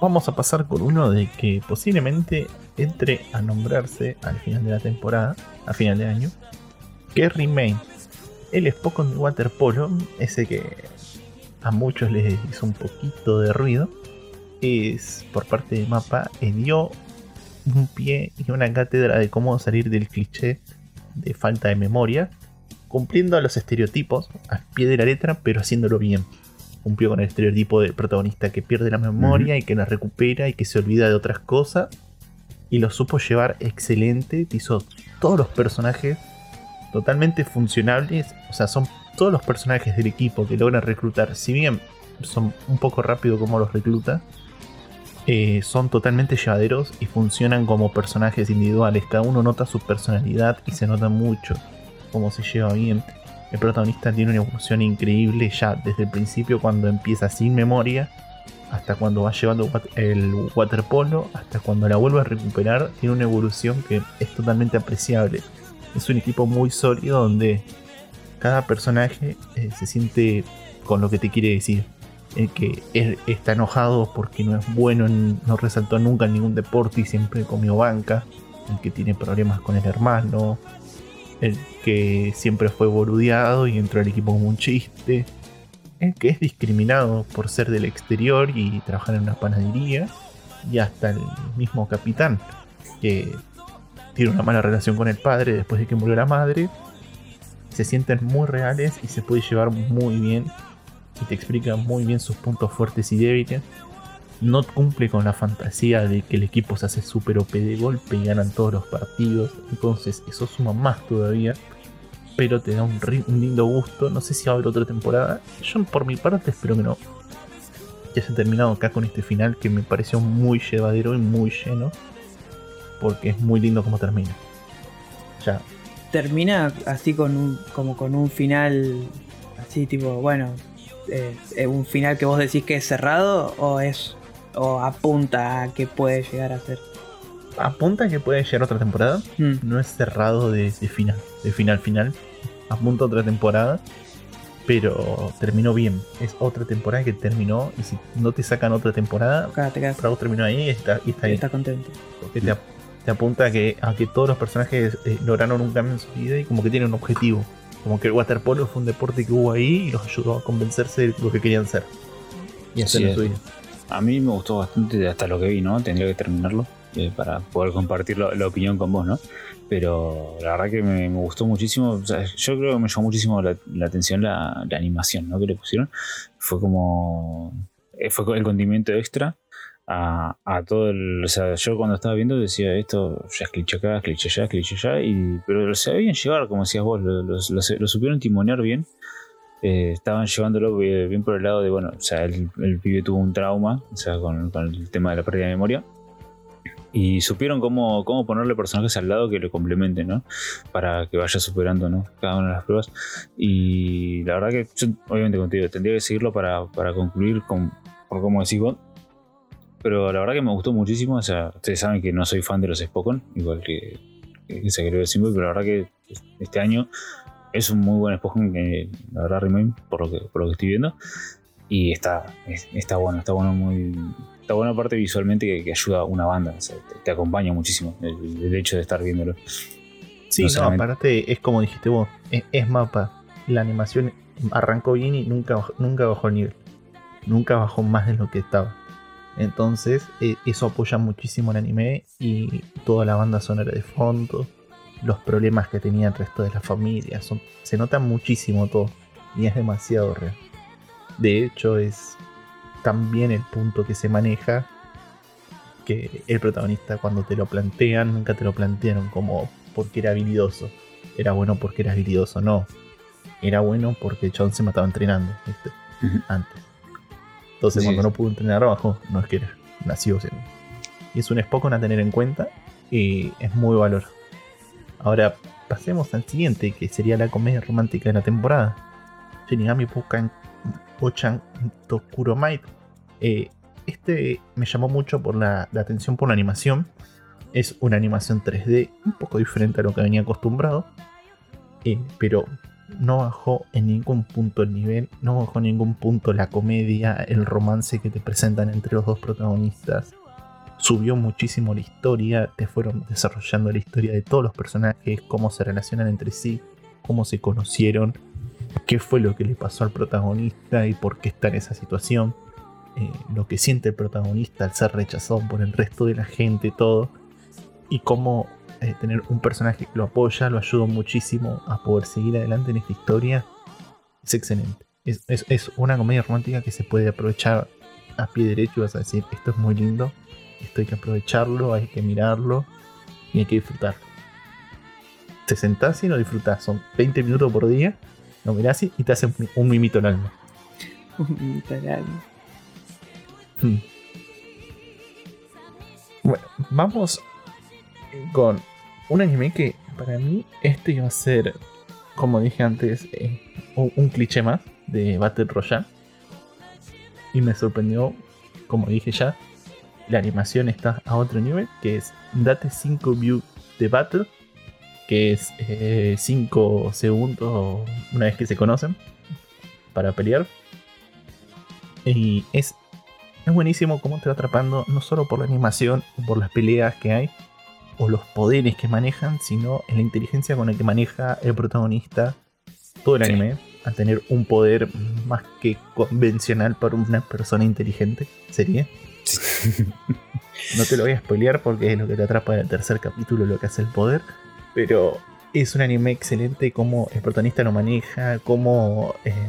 Vamos a pasar con uno de que posiblemente entre a nombrarse al final de la temporada, a final de año, que es Remain el Spock de waterpolo, ese que a muchos les hizo un poquito de ruido, es por parte de Mapa, dio un pie y una cátedra de cómo salir del cliché de falta de memoria, cumpliendo a los estereotipos al pie de la letra, pero haciéndolo bien. Cumplió con el estereotipo del protagonista que pierde la memoria y que la recupera y que se olvida de otras cosas. Y lo supo llevar excelente. Hizo todos los personajes totalmente funcionables. O sea, son todos los personajes del equipo que logran reclutar. Si bien son un poco rápido como los recluta, eh, son totalmente llevaderos y funcionan como personajes individuales. Cada uno nota su personalidad y se nota mucho cómo se lleva bien. El protagonista tiene una evolución increíble ya desde el principio cuando empieza sin memoria hasta cuando va llevando el waterpolo, hasta cuando la vuelve a recuperar, tiene una evolución que es totalmente apreciable es un equipo muy sólido donde cada personaje eh, se siente con lo que te quiere decir. El que está enojado porque no es bueno, no resaltó nunca en ningún deporte y siempre comió banca. El que tiene problemas con el hermano. El que siempre fue boludeado y entró al equipo como un chiste. El que es discriminado por ser del exterior y trabajar en una panadería. Y hasta el mismo capitán, que tiene una mala relación con el padre después de que murió la madre. Se sienten muy reales y se puede llevar muy bien. Y te explica muy bien sus puntos fuertes y débiles. No cumple con la fantasía de que el equipo se hace súper OP de golpe y ganan todos los partidos. Entonces eso suma más todavía. Pero te da un, lindo gusto. No sé si va a haber otra temporada. Yo por mi parte espero que no. Que haya terminado acá con este final que me pareció muy llevadero y muy lleno porque es muy lindo como termina. Ya. Termina así con un, como con un final, así tipo, bueno, eh, eh, un final que vos decís que es cerrado o es o apunta a que puede llegar a ser. Apunta a que puede llegar otra temporada. Hmm. No es cerrado de, final, de final final. Apunta a otra temporada pero terminó bien. Es otra temporada que terminó y si no te sacan otra temporada, te quedas. vos terminó ahí y está, y está, está contento. Porque te, te apunta a que, a que todos los personajes eh, lograron un cambio en su vida y como que tienen un objetivo. Como que el waterpolo fue un deporte que hubo ahí y los ayudó a convencerse de lo que querían ser. Y hacerlo su vida. A mí me gustó bastante hasta lo que vi, ¿no? Tendría que terminarlo eh, para poder compartir la, opinión con vos, ¿no? Pero la verdad que me, gustó muchísimo. yo creo que me llamó muchísimo la, atención la, la, animación, ¿no? Que le pusieron. Fue como. Eh, fue el condimento extra a, todo el. O sea, yo cuando estaba viendo decía esto ya es cliché acá, es cliché allá, es cliché allá, y, pero lo sabían llevar, como decías vos, lo, lo, supieron timonear bien. Eh, estaban llevándolo bien por el lado de, bueno, o sea, el, pibe tuvo un trauma, o sea, con, el tema de la pérdida de memoria. Y supieron cómo, cómo ponerle personajes al lado que lo complementen, ¿no? Para que vaya superando, ¿no? Cada una de las pruebas. Y la verdad que yo, obviamente contigo, tendría que seguirlo para, para concluir con, por como decís vos, pero la verdad que me gustó muchísimo. O sea, ustedes saben que no soy fan de los Spokon, igual que, que se creó pero la verdad que este año es un muy buen Spokon, que la verdad Remain, por lo que, por lo que estoy viendo. Y está, está bueno, está bueno muy. Está buena parte visualmente que, ayuda a una banda, te, acompaña muchísimo el, hecho de estar viéndolo. Sí, no, aparte es como dijiste vos, es, mapa. La animación arrancó bien y nunca, nunca bajó el nivel. Nunca bajó más de lo que estaba Entonces, eh, eso apoya muchísimo el anime y toda la banda sonora de fondo, los problemas que tenía el resto de la familia, son, se nota muchísimo todo y es demasiado real. De hecho, es también el punto que se maneja que el protagonista cuando te lo plantean, nunca te lo plantearon como porque era habilidoso. Era bueno porque era habilidoso, no. Era bueno porque John se mataba entrenando, ¿viste? Antes. Entonces cuando no pudo entrenar abajo, no es que era, nació siendo. Y es un Spockon a tener en cuenta y es muy valor. Ahora pasemos al siguiente, que sería la comedia romántica de la temporada. Shinigami Pukan Ochan Tokuro Might. Eh, este me llamó mucho por la, atención por la animación. Es una animación 3D un poco diferente a lo que venía acostumbrado. Eh, pero no bajó en ningún punto el nivel, no bajó en ningún punto la comedia, el romance que te presentan entre los dos protagonistas. Subió muchísimo la historia, te fueron desarrollando la historia de todos los personajes, cómo se relacionan entre sí, cómo se conocieron, qué fue lo que le pasó al protagonista y por qué está en esa situación. Eh, lo que siente el protagonista al ser rechazado por el resto de la gente, todo, y cómo eh, tener un personaje que lo apoya, lo ayuda muchísimo a poder seguir adelante en esta historia, es excelente. Es, una comedia romántica que se puede aprovechar a pie derecho y vas a decir, esto es muy lindo, esto hay que aprovecharlo, hay que mirarlo y hay que disfrutar. Te sentás y lo disfrutás, son 20 minutos por día, lo mirás y te hacen un mimito al alma. Un mimito al alma. Hmm. Bueno, vamos con un anime que para mí este iba a ser, como dije antes, eh, un, cliché más de Battle Royale. Y me sorprendió, como dije ya, la animación está a otro nivel, que es Date 5 View de Battle, que es 5 eh, segundos una vez que se conocen para pelear. Y es es buenísimo cómo te va atrapando, no solo por la animación por las peleas que hay, o los poderes que manejan, sino en la inteligencia con la que maneja el protagonista todo el anime, al tener un poder más que convencional para una persona inteligente, sería. no te lo voy a spoilear porque es lo que te atrapa en el tercer capítulo, lo que hace el poder, pero es un anime excelente cómo el protagonista lo maneja, cómo... Eh,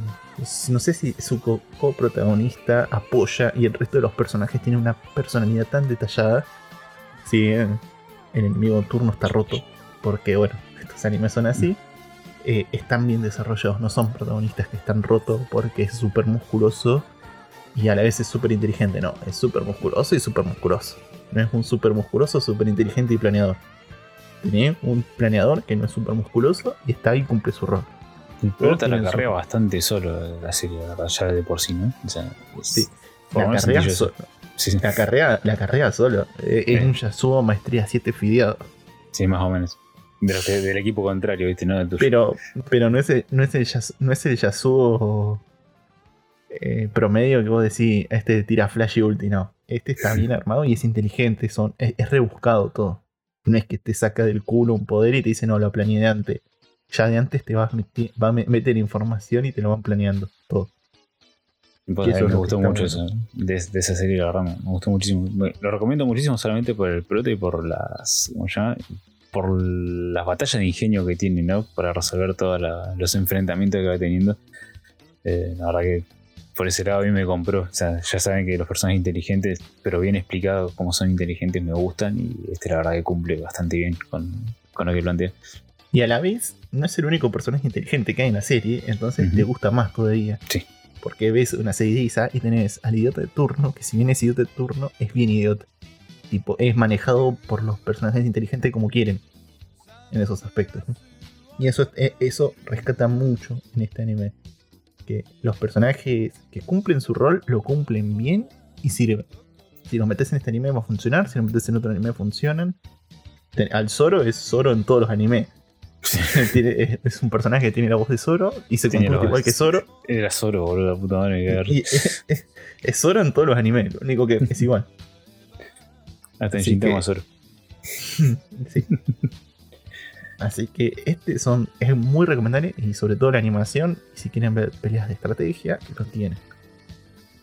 no sé si su coprotagonista apoya y el resto de los personajes tienen una personalidad tan detallada. Si el enemigo en turno está roto, porque bueno, estos animes son así. Eh, están bien desarrollados, no son protagonistas que están rotos porque es súper musculoso y a la vez es súper inteligente, no, es súper musculoso y súper musculoso. No es un súper musculoso, súper inteligente y planeador. Tiene un planeador que no es súper musculoso y está ahí y cumple su rol. Pero te la carrea bastante solo la serie, ya de por sí, ¿no? O sea, sí. La La, carrea, la carrea solo. Eh, es un Yasuo maestría 7 fideado. Sí, más o menos. del equipo contrario, ¿viste? No Pero, pero no, es el, no, es el Yasuo, no es el Yasuo eh, promedio que vos decís, este tira flash y ulti, no. Este está bien armado y es inteligente, son, es, es, rebuscado todo. No es que te saca del culo un poder y te dice, no, lo planeé de antes ya de antes te vas va a meter información y te lo van planeando todo. Pues me gustó mucho eso, de, esa serie, la verdad, me, gustó muchísimo. lo recomiendo muchísimo solamente por el proto y por las. ¿cómo se llama? Por las batallas de ingenio que tiene, ¿no? Para resolver todos los enfrentamientos que va teniendo. Eh, la verdad que por ese lado a mí me compró. O sea, ya saben que los personajes inteligentes, pero bien explicados cómo son inteligentes, me gustan. Y este la verdad que cumple bastante bien con, con lo que plantea. Y a la vez, no es el único personaje inteligente que hay en la serie, entonces te gusta más todavía. Sí. Porque ves una Isa y tenés al idiota de turno, que si bien es idiota de turno, es bien idiota. Tipo, es manejado por los personajes inteligentes como quieren. En esos aspectos. Y eso, eh, eso rescata mucho en este anime. Que los personajes que cumplen su rol lo cumplen bien y sirven. Si los metes en este anime va a funcionar, si los metes en otro anime funcionan. Al Zoro es Zoro en todos los animes es un personaje que tiene la voz de Zoro y se comporta igual que Zoro. Era Zoro, boludo, la puta madre. es, Zoro en todos los animes, lo único que es igual. Hasta en Shintama Zoro. sí. Así que este son, es muy recomendable y sobre todo la animación. Y si quieren ver peleas de estrategia, lo tiene.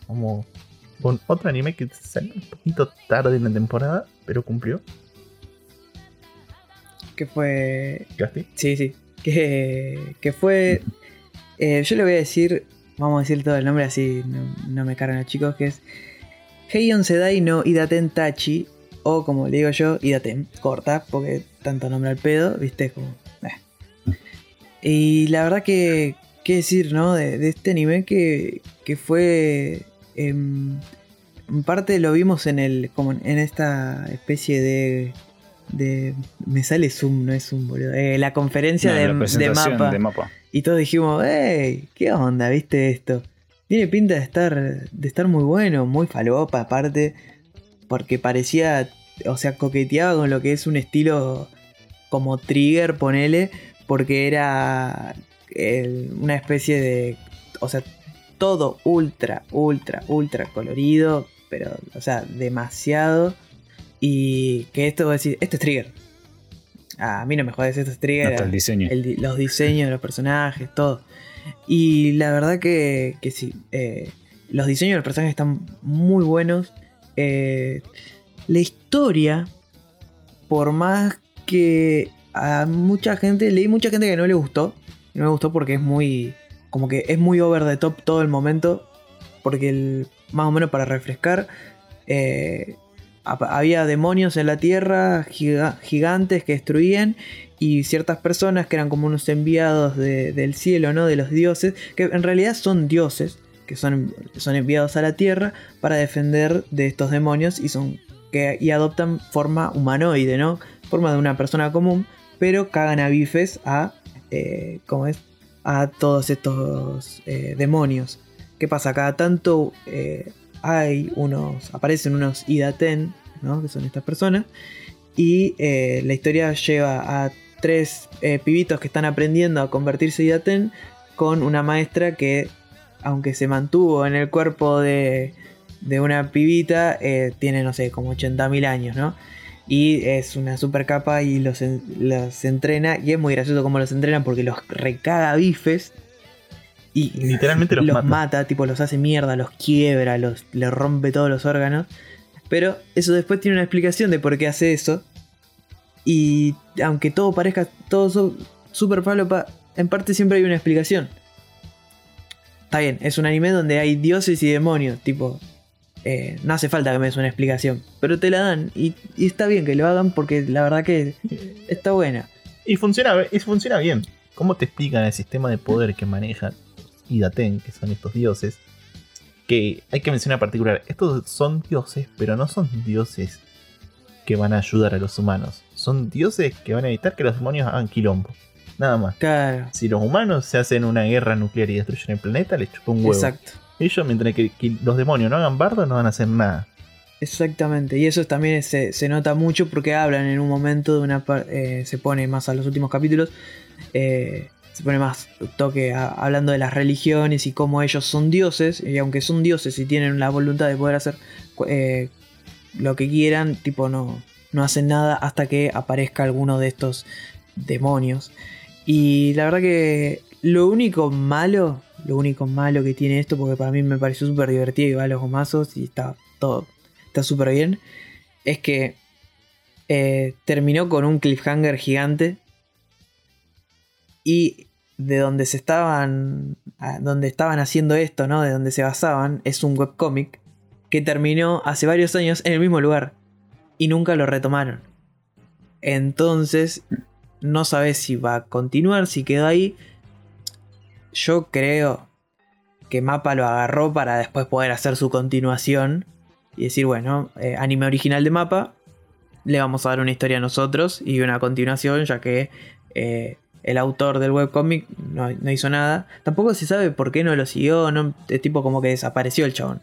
Como con otro anime que salió un poquito tarde en la temporada, pero cumplió. Que fue. Sí, sí. Que, que fue. eh, yo le voy a decir. Vamos a decir todo el nombre así no, no me cargan los chicos. Que es. Heion Sedai no Idaten Tachi. O como le digo yo, Idaten. Corta, porque tanto nombre al pedo, viste, como. eh. Y la verdad que. ¿Qué decir, no? De, de este anime que, que fue. em, en parte lo vimos en el. como en esta especie de. De. Me sale Zoom, no es Zoom, boludo. Eh, la conferencia No, de, la de mapa. de mapa. Y todos dijimos, ¡Ey! ¿Qué onda? ¿Viste esto? Tiene pinta de estar, de estar muy bueno, muy falopa aparte, porque parecía, o sea, coqueteaba con lo que es un estilo como trigger, ponele, porque era el- una especie de, o sea, todo ultra, ultra, ultra colorido, pero, o sea, demasiado. Y que esto, voy a decir, esto es trigger. A mí no me jodes, esto es trigger. Hasta el diseño. El los diseños de los personajes, todo. Y la verdad que, que sí, eh, los diseños de los personajes están muy buenos. Eh, la historia, por más que a mucha gente, leí mucha gente que no le gustó. No me gustó porque es muy, como que es muy over the top todo el momento. Porque el, más o menos para refrescar, eh, había demonios en la tierra, giga- gigantes que destruían y ciertas personas que eran como unos enviados de- del cielo, ¿no? De los dioses, que en realidad son dioses, que son, son enviados a la tierra para defender de estos demonios y son que y adoptan forma humanoide, ¿no? Forma de una persona común, pero cagan a bifes a eh, ¿cómo es? a todos estos eh, demonios. ¿Qué pasa? Cada tanto eh, hay unos, aparecen unos Idaten, ¿no? Que son estas personas. Y eh, la historia lleva a tres eh, pibitos que están aprendiendo a convertirse en Idaten con una maestra que, aunque se mantuvo en el cuerpo de, de una pibita, eh, tiene, no sé, como 80.000 años, ¿no? Y es una super capa y los, los entrena. Y es muy gracioso cómo los entrena porque los recaga bifes. Y Literalmente los, los, mata. mata. tipo los hace mierda, los quiebra, los, le rompe todos los órganos. Pero eso después tiene una explicación de por qué hace eso. Y aunque todo parezca todo super falopa, en parte siempre hay una explicación. Está bien, es un anime donde hay dioses y demonios, tipo... eh, no hace falta que me des una explicación, pero te la dan y, y está bien que lo hagan porque la verdad que está buena. Y funciona, y funciona bien. ¿Cómo te explican el sistema de poder que maneja Idaten, que son estos dioses? Que hay que mencionar en particular, estos son dioses, pero no son dioses que van a ayudar a los humanos. Son dioses que van a evitar que los demonios hagan quilombo. Nada más. Claro, Si los humanos se hacen una guerra nuclear y destruyen el planeta, les chupa un huevo. exacto. Ellos, mientras que, que los demonios no hagan bardo, no van a hacer nada. Exactamente, y eso también se, se nota mucho porque hablan en un momento de una eh, se pone más a los últimos capítulos, eh, se pone más toque hablando de las religiones y cómo ellos son dioses, y aunque son dioses y tienen la voluntad de poder hacer eh, lo que quieran, tipo no, no hacen nada hasta que aparezca alguno de estos demonios. Y la verdad que lo único malo, lo único malo que tiene esto, porque para mí me pareció súper divertido y va a los gomazos y está todo, está súper bien, es que eh, terminó con un cliffhanger gigante y de donde se estaban, donde estaban haciendo esto, ¿no? De donde se basaban, es un webcómic que terminó hace varios años en el mismo lugar y nunca lo retomaron. Entonces, no sabes si va a continuar, si quedó ahí. Yo creo que Mapa lo agarró para después poder hacer su continuación y decir, bueno, eh, anime original de Mapa, le vamos a dar una historia a nosotros y una continuación, ya que eh, el autor del webcomic no, no hizo nada. Tampoco se sabe por qué no lo siguió, no, es tipo como que desapareció el chabón.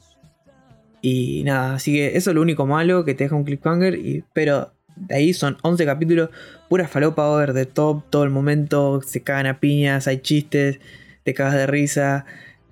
Y nada, así que eso es lo único malo que te deja un cliffhanger, y, pero de ahí son 11 capítulos, pura falopa over de top, todo el momento, se cagan a piñas, hay chistes, te cagas de risa.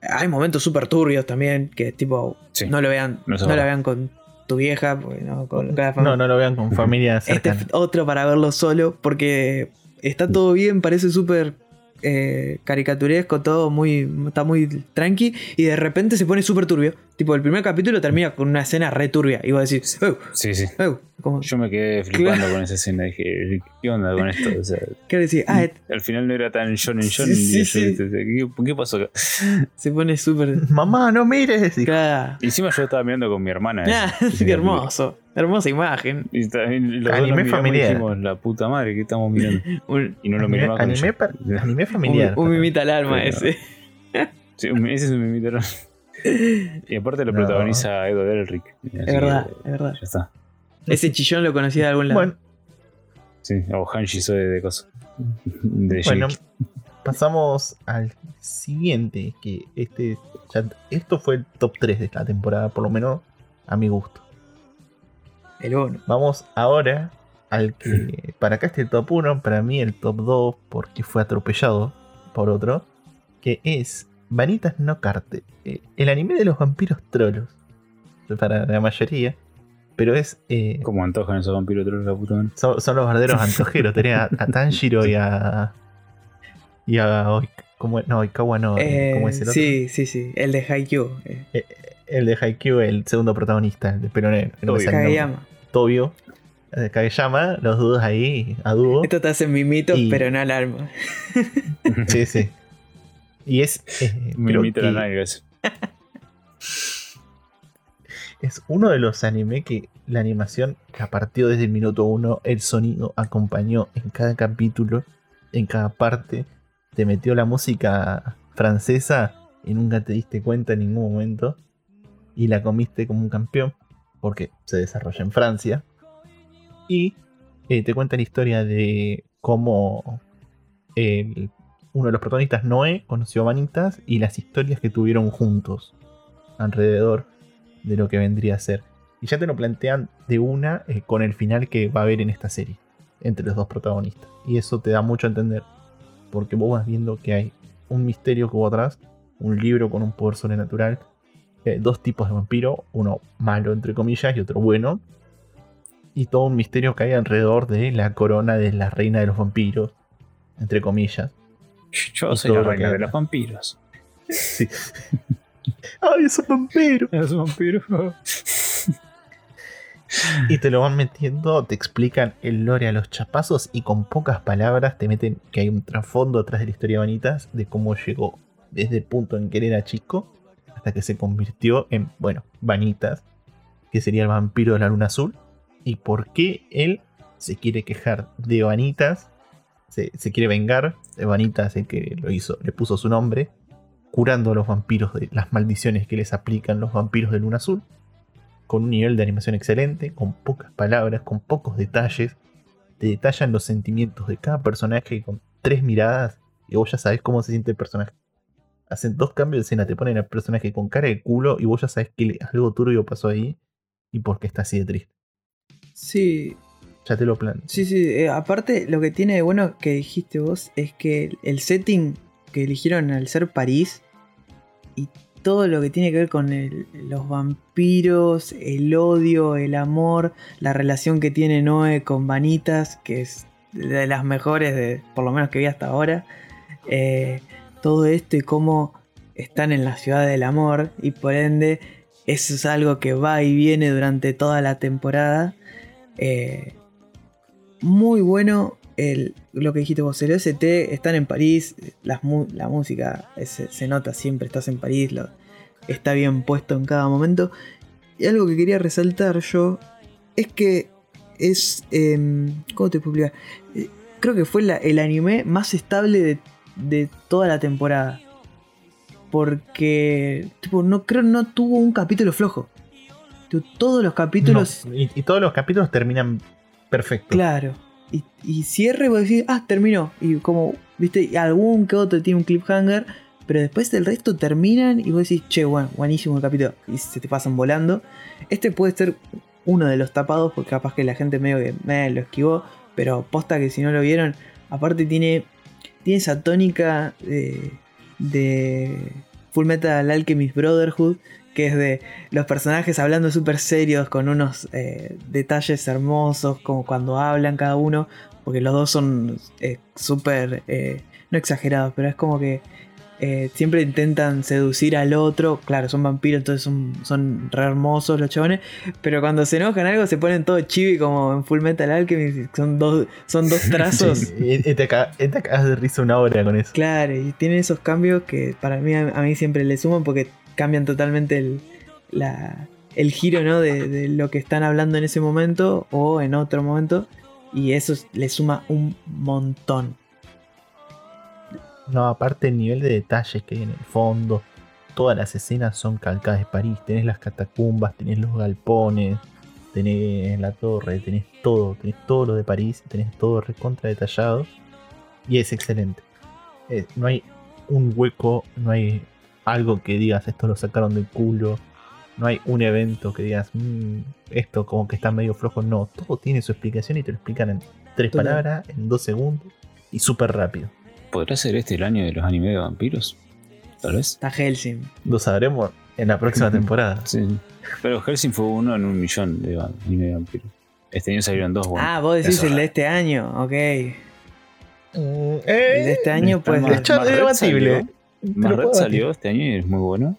Hay momentos súper turbios también, que tipo, Sí. no lo vean, No, lo vean con tu vieja, porque no, con cada No, familia. no lo vean con familia Este es otro para verlo solo, porque está todo bien, parece súper eh, caricaturesco, todo muy. está muy tranqui. Y de repente se pone súper turbio. Tipo, el primer capítulo termina con una escena re turbia. Y vos decís, "Oh, Sí, sí. oh", como- Yo me quedé flipando con esa escena. Dije, ¿qué onda con esto? O sea, ¿Qué decís? Ah, al final no era tan. Sí, sí, yo, sí. ¿qué, ¿Qué pasó acá? se pone súper. Mamá, no mires. Y encima yo estaba mirando con mi hermana. Ah, ese- qué hermoso. Hermosa imagen. Y también los dos Anime y familiar. dijimos, la puta madre, ¿qué estamos mirando? Un, Y no lo Anime, miramos con anime, ella. pa- anime familiar. un, un mimita al alma ese. Sí, un- ese es un mimito. Y aparte lo No. protagoniza Edo Delric. Es verdad, que es verdad. Ya está. Ese chillón lo conocía de algún lado. Bueno, Sí, o Hanshi soy de cosas. De bueno, pasamos al siguiente. Que este ya- esto fue el top 3 de la temporada, por lo menos a mi gusto. El bono. Vamos ahora al que para acá este el top 1, para mí el top 2, porque fue atropellado por otro, que es Vanitas no Carte, eh, el anime de los vampiros trolos, para la mayoría, pero es... eh, Como antojan esos vampiros son, son los verdaderos antojeros, tenés a, a Tanjiro y a... Y a... Oik- ¿cómo, no, Oikawa no, eh, ¿cómo es el otro? sí, sí, sí. El de Haikyuu. eh, El de Haikyuu, el segundo protagonista, el de pelo negro. Kageyama. Tobio. eh, Kageyama, los dos ahí a dúo. Esto te hace mimitos, Y- pero no al alma. Sí, sí. Y es. eh, imita la. Es uno de los anime que la animación la partió desde el minuto uno. El sonido acompañó en cada capítulo, en cada parte. Te metió la música francesa y nunca te diste cuenta en ningún momento. Y la comiste como un campeón, porque se desarrolla en Francia. Y eh, te cuenta la historia de cómo uno de los protagonistas, Noé, conoció a Vanitas y las historias que tuvieron juntos alrededor de lo que vendría a ser. Y ya te lo plantean de una eh, con el final que va a haber en esta serie, entre los dos protagonistas. Y eso te da mucho a entender, porque vos vas viendo que hay un misterio que hubo atrás, un libro con un poder sobrenatural, eh, dos tipos de vampiro, uno malo entre comillas y otro bueno, y todo un misterio que hay alrededor de la corona de la reina de los vampiros, entre comillas. Yo soy la reina de los vampiros. Sí. ¡Ay, es un vampiro! Es un vampiro. Y te lo van metiendo, te explican el lore a los chapazos y con pocas palabras te meten que hay un trasfondo atrás de la historia de Vanitas de cómo llegó desde el punto en que él era chico hasta que se convirtió en, bueno, Vanitas, que sería el vampiro de la luna azul, y por qué él se quiere quejar de Vanitas, se, se quiere vengar de Vanitas, el que lo hizo, le puso su nombre, curando a los vampiros de las maldiciones que les aplican los vampiros de luna azul con un nivel de animación excelente, con pocas palabras, con pocos detalles. Te detallan los sentimientos de cada personaje con tres miradas y vos ya sabés cómo se siente el personaje. Hacen dos cambios de escena, te ponen al personaje con cara de culo y vos ya sabés que algo turbio pasó ahí y por qué está así de triste. Sí, Ya te lo plan. sí, sí. eh, aparte, lo que tiene de bueno que dijiste vos es que el setting que eligieron al ser París y todo lo que tiene que ver con los vampiros, el odio, el amor, la relación que tiene Noé con Vanitas, que es de las mejores, de, por lo menos que vi hasta ahora. eh, todo esto y cómo están en la ciudad del amor y por ende eso es algo que va y viene durante toda la temporada. Eh, muy bueno el, lo que dijiste vos, el OST, están en París, las la música es- se nota siempre, estás en París, lo- está bien puesto en cada momento. Y algo que quería resaltar yo es que es... em, ¿Cómo te explicar? Eh, Creo que fue la- el anime más estable de, de toda la temporada. Porque, tipo, no creo no tuvo un capítulo flojo. Tipo, Todos los capítulos No, y, y todos los capítulos terminan perfectos. Claro. Y, cierre y vos decís, ah, terminó. Y como, viste, algún que otro tiene un cliffhanger. Pero después el resto terminan y vos decís, che, bueno, buenísimo el capítulo. Y se te pasan volando. Este puede ser uno de los tapados, porque capaz que la gente medio que me lo esquivó. Pero posta que si no lo vieron, aparte tiene, tiene esa tónica de, de Full Metal Alchemist Brotherhood, que es de los personajes hablando súper serios, con unos eh, detalles hermosos, como cuando hablan cada uno, porque los dos son eh, súper eh, no exagerados, pero es como que eh, siempre intentan seducir al otro. Claro, son vampiros, entonces son, son re hermosos los chabones. Pero cuando se enojan algo se ponen todo chibi como en Full Metal Alchemist. Son dos, son dos trazos. Sí, y- y te, cagas de risa una hora con eso. Claro, y tienen esos cambios que para mí a, a mí siempre le suman porque cambian totalmente el, la- el giro ¿no? de, lo que están hablando en ese momento o en otro momento. Y eso es- le suma un montón. No, aparte el nivel de detalles que hay en el fondo. Todas las escenas son calcadas de París. Tenés las catacumbas, tenés los galpones, tenés la torre, tenés todo. Tenés todo lo de París, tenés todo recontra detallado. Y es excelente. Eh, no hay un hueco, no hay algo que digas esto lo sacaron del culo. No hay un evento que digas "Mm, esto como que está medio flojo. No, todo tiene su explicación y te lo explican en tres palabras, en dos segundos y súper rápido. ¿Podrá ser este el año de los animes de vampiros? Tal vez. Está Helsing. Lo sabremos en la próxima temporada. Sí. Pero Helsing fue uno en un millón de anime de vampiros. Este año salieron dos. Bueno, ah, vos decís eso. el de este año, ok. Eh, El de este año, pues. es debatible. Más salió este año y es muy bueno.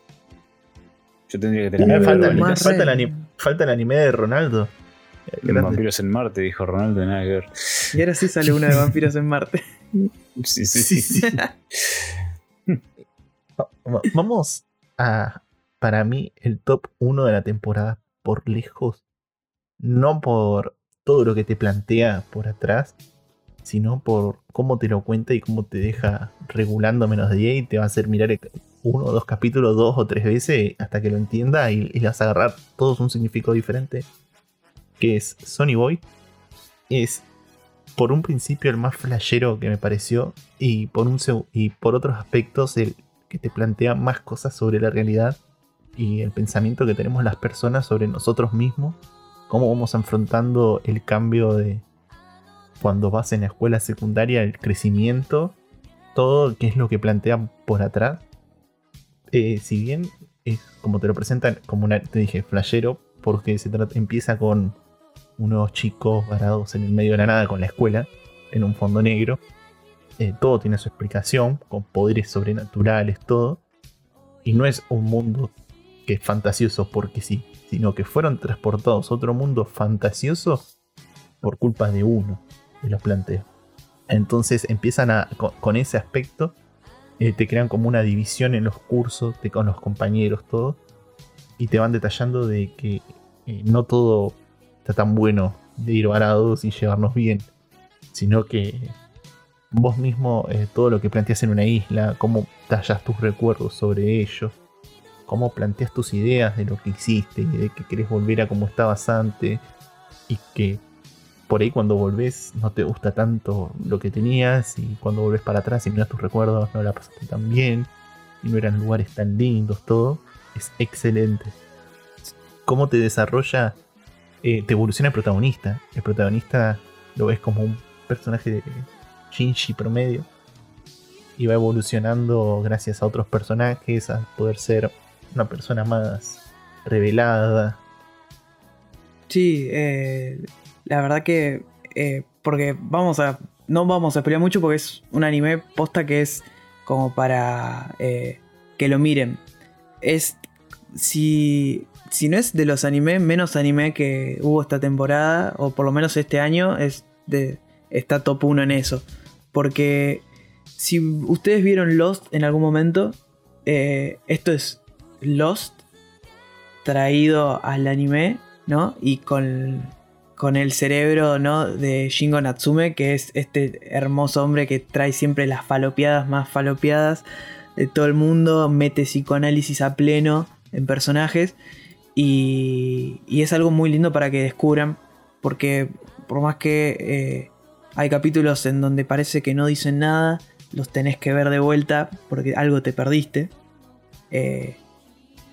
Yo tendría que Uh, tener falta, el, más falta, el Red. ani- falta el anime de Ronaldo. Grande. Vampiros en Marte, dijo Ronaldo, nada que ver. Y ahora sí sale una de vampiros en Marte. Sí, sí, Sí, sí. sí. Va- va- Vamos a, para mí, el top 1 de la temporada por lejos. No por todo lo que te plantea por atrás, sino por cómo te lo cuenta y cómo te deja regulando menos de 10 y te va a hacer mirar uno o dos capítulos dos o tres veces hasta que lo entienda y, y a agarrar todos un significado diferente. Que es Sony Boy. Es por un principio el más flashero que me pareció y por, un, y por otros aspectos el que te plantea más cosas sobre la realidad y el pensamiento que tenemos las personas sobre nosotros mismos, cómo vamos afrontando el cambio de cuando vas en la escuela secundaria, el crecimiento, todo qué es lo que plantean por atrás. Eh, si bien es como te lo presentan como una, te dije, flashero, porque se trata, empieza con unos chicos varados en el medio de la nada con la escuela, en un fondo negro. Eh, todo tiene su explicación, con poderes sobrenaturales, todo. Y no es un mundo que es fantasioso porque sí, sino que fueron transportados a otro mundo fantasioso por culpa de uno de los planteos. Entonces empiezan a, con, ese aspecto, eh, te crean como una división en los cursos, te- con los compañeros, todo. Y te van detallando de que eh, no todo está tan bueno de ir varados y llevarnos bien, sino que vos mismo, eh, todo lo que planteas en una isla, cómo tallas tus recuerdos sobre ellos, cómo planteas tus ideas de lo que hiciste y de que querés volver a como estabas antes, y que por ahí cuando volvés no te gusta tanto lo que tenías, y cuando volvés para atrás y miras tus recuerdos no la pasaste tan bien, y no eran lugares tan lindos, todo, es excelente. Cómo te desarrolla eh, te evoluciona el protagonista. El protagonista lo ves como un personaje de Shinji promedio. Y va evolucionando gracias a otros personajes, a poder ser una persona más revelada. Sí, eh, la verdad que. eh, porque vamos a. No vamos a pelear mucho porque es un anime posta que es como para eh, que lo miren. Es. Si. Si no es de los animes menos anime que hubo esta temporada, o por lo menos este año, es está top 1 en eso. Porque si ustedes vieron Lost en algún momento, eh, esto es Lost traído al anime, ¿no? Y con, con el cerebro, ¿no? De Shingo Natsume, que es este hermoso hombre que trae siempre las falopeadas más falopeadas de todo el mundo, mete psicoanálisis a pleno en personajes. Y, es algo muy lindo para que descubran, porque por más que eh, hay capítulos en donde parece que no dicen nada, los tenés que ver de vuelta porque algo te perdiste. Eh,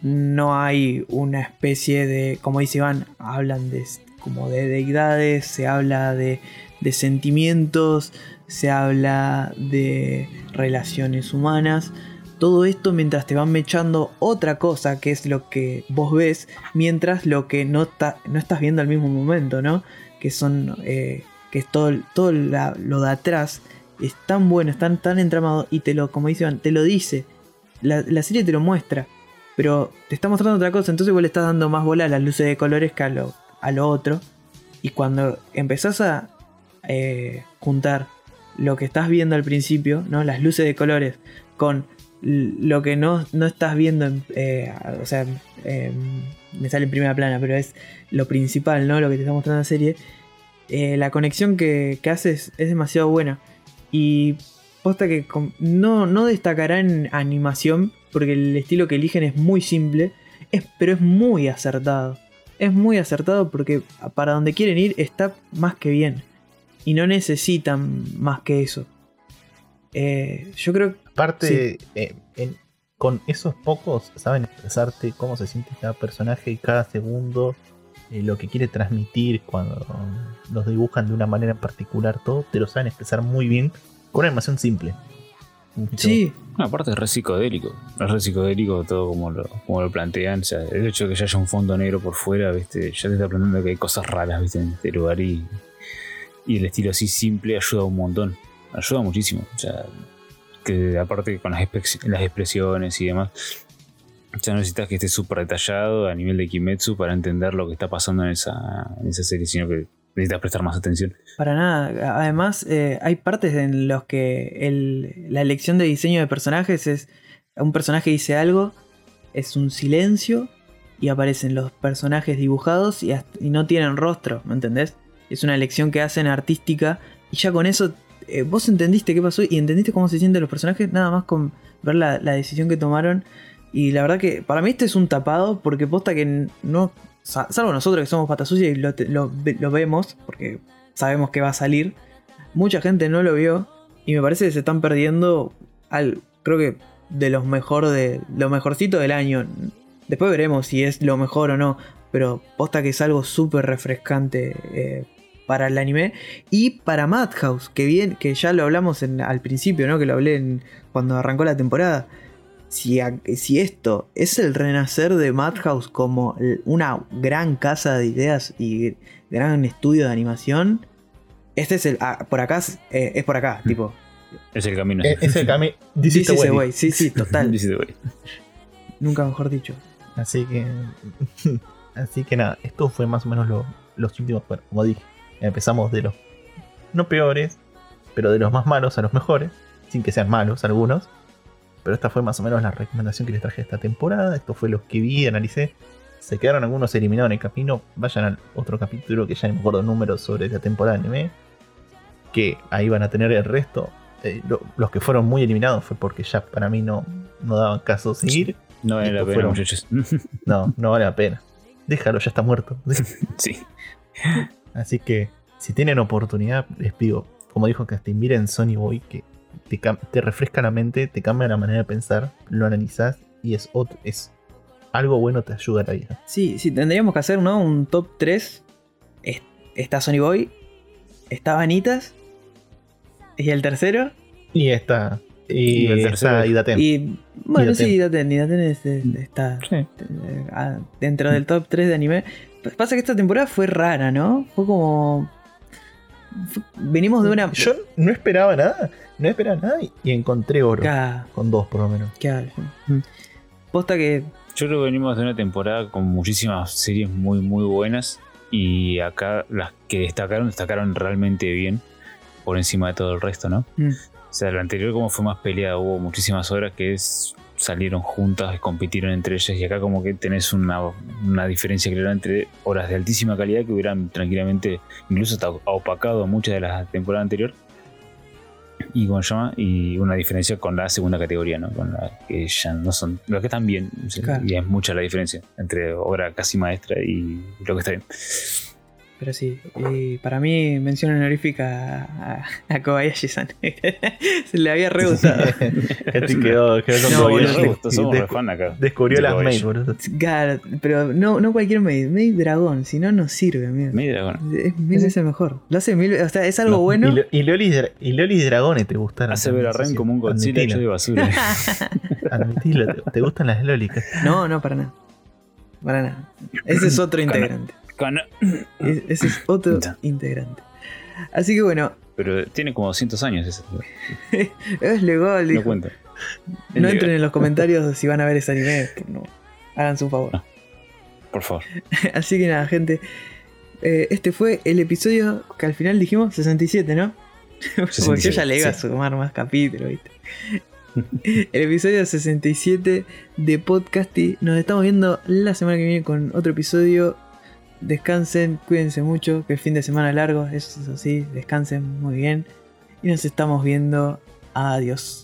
no hay una especie de, como dice Iván, hablan de como de deidades, se habla de, de sentimientos, se habla de relaciones humanas. Todo esto mientras te van mechando otra cosa que es lo que vos ves, mientras lo que no, ta- no estás viendo al mismo momento, ¿no? Que son, eh, que es todo, todo lo de atrás, es tan bueno, es tan, tan entramado y te lo, como dicen, te lo dice. La, la serie te lo muestra, pero te está mostrando otra cosa, entonces vos le estás dando más bola a las luces de colores que a lo, a lo otro. Y cuando empezás a eh, juntar lo que estás viendo al principio, ¿no? Las luces de colores con lo que no, no estás viendo, en- eh, o sea, em, me sale en primera plana, pero es lo principal, ¿no? Lo que te está mostrando la serie. eh, la conexión que, que haces es demasiado buena. Y posta que no, no destacará en animación, porque el estilo que eligen es muy simple, es, pero es muy acertado. Es muy acertado porque para donde quieren ir está más que bien. Y no necesitan más que eso. Eh, yo creo Aparte, eh, en- con esos pocos saben expresarte cómo se siente cada personaje y cada segundo, eh, lo que quiere transmitir cuando los dibujan de una manera en particular, todo te lo saben expresar muy bien con una animación simple. Sí, No, aparte es re psicodélico. Es re psicodélico todo como lo, como lo plantean. O sea, el hecho de que ya haya un fondo negro por fuera, ¿viste? ya te está planteando que hay cosas raras ¿viste? en este lugar y, y el estilo así simple ayuda un montón. Ayuda muchísimo. O sea, que aparte con las expresiones y demás, ya no necesitas que esté súper detallado a nivel de Kimetsu para entender lo que está pasando en esa, en esa serie, sino que necesitas prestar más atención. para nada. Además, eh, hay partes en los que el- la elección de diseño de personajes es. Un personaje dice algo, es un silencio y aparecen los personajes dibujados y no tienen rostro, ¿me entendés? Es una elección que hacen artística y ya con eso eh, vos entendiste qué pasó y entendiste cómo se sienten los personajes, nada más con ver la, la decisión que tomaron. Y la verdad que para mí este es un tapado porque posta que no... sa- Salvo nosotros que somos patas sucias y lo, lo ve- lo vemos, porque sabemos que va a salir. Mucha gente no lo vio y me parece que se están perdiendo al, creo que de los mejor de del año. Después veremos si es lo mejor o no, pero posta que es algo súper refrescante eh, para el anime y para Madhouse, que bien que ya lo hablamos en- al principio, ¿no? Que lo hablé cuando arrancó la temporada. Si, a- si esto es el renacer de Madhouse como una gran casa de ideas y gran estudio de animación, este es el. ah, por acá es, eh, es por acá, tipo. Es el camino. Es, es el camino. This This is the way. Sí, sí, total. Dice, güey. Nunca mejor dicho. Así que. Así que nada, esto fue más o menos lo- los últimos. Bueno, como dije, empezamos de los no peores, pero de los más malos a los mejores, sin que sean malos algunos. Pero esta fue más o menos la recomendación que les traje esta temporada. Esto fue lo que vi, analicé. Se quedaron algunos eliminados en el camino. Vayan al otro capítulo que ya no me acuerdo números sobre la temporada de anime. Que ahí van a tener el resto. Eh, lo- los que fueron muy eliminados fue porque ya para mí no, no daban caso seguir. No vale la pena, fueron- muchachos. No, no vale la pena. Déjalo, ya está muerto. sí. Así que si tienen oportunidad, les pido, como dijo Casting, miren Sony Boy, que te, te refresca la mente, te cambia la manera de pensar, lo analizás y es, otro, es algo bueno, te ayuda a la vida. Sí, sí, tendríamos que hacer, ¿no? Un top 3. Es- Está Sony Boy. Está Vanitas. Y el tercero. Y esta. Y, Y el tercero. está Idaten. Y. Bueno, Idaten. sí, Daten. Idaten es- es- está Sí. eh, dentro del top 3 de anime. Pasa que esta temporada fue rara, ¿no? Fue como. Venimos de una. Yo no esperaba nada, no esperaba nada y- encontré oro. Con dos por lo menos. ca- Posta que. Yo creo que venimos de una temporada con muchísimas series muy, muy buenas. Y acá las que destacaron, destacaron realmente bien. Por encima de todo el resto, ¿no? mm, O sea, la anterior como fue más peleada, hubo muchísimas horas que es- salieron juntas, compitieron entre ellas y acá como que tenés una, una diferencia clara entre horas de altísima calidad que hubieran tranquilamente incluso hasta opacado muchas de las temporadas anteriores y ¿cómo se llama? y una diferencia con la segunda categoría, ¿no? Con la que ya no son, los que están bien, Claro. y es mucha la diferencia entre obra casi maestra y lo que está bien. Pero sí, y para mí mención honorífica a, a Kobayashi-san. Se le había re gustado. Gente quedó, quedó con No, boludo. Somos- re fan acá. Descubrió de las mail, boludo. Claro, pero no, no cualquier maid, maid dragón, si no, no sirve, amigo. Medio dragón. Es mil veces mejor. Lo hace mil o sea, es algo No, bueno. Y, Lo- y Loli, Dra- y Dragones te gustaron. Hace ver a Ren como un Godzilla hecho de Admitilo, basura. admitilo, te, te gustan las Lólicas. No, no, para nada. Para nada. Ese es otro integrante. Con- Ese es otro integrante. Así que bueno, pero tiene como 200 años ese. Es legal, No dijo. cuenta. Es No legal. entren en los comentarios si van a ver ese anime. No. Háganse un favor. No. Por favor. Así que nada, gente. eh, este fue el episodio que al final dijimos 67, ¿no? Porque yo 67, ya le iba a sumar más capítulos, ¿viste? el episodio 67 de Podcasty. Nos estamos viendo la semana que viene con otro episodio. Descansen, cuídense mucho, que el fin de semana es largo, eso sí, descansen muy bien. Y nos estamos viendo. Adiós.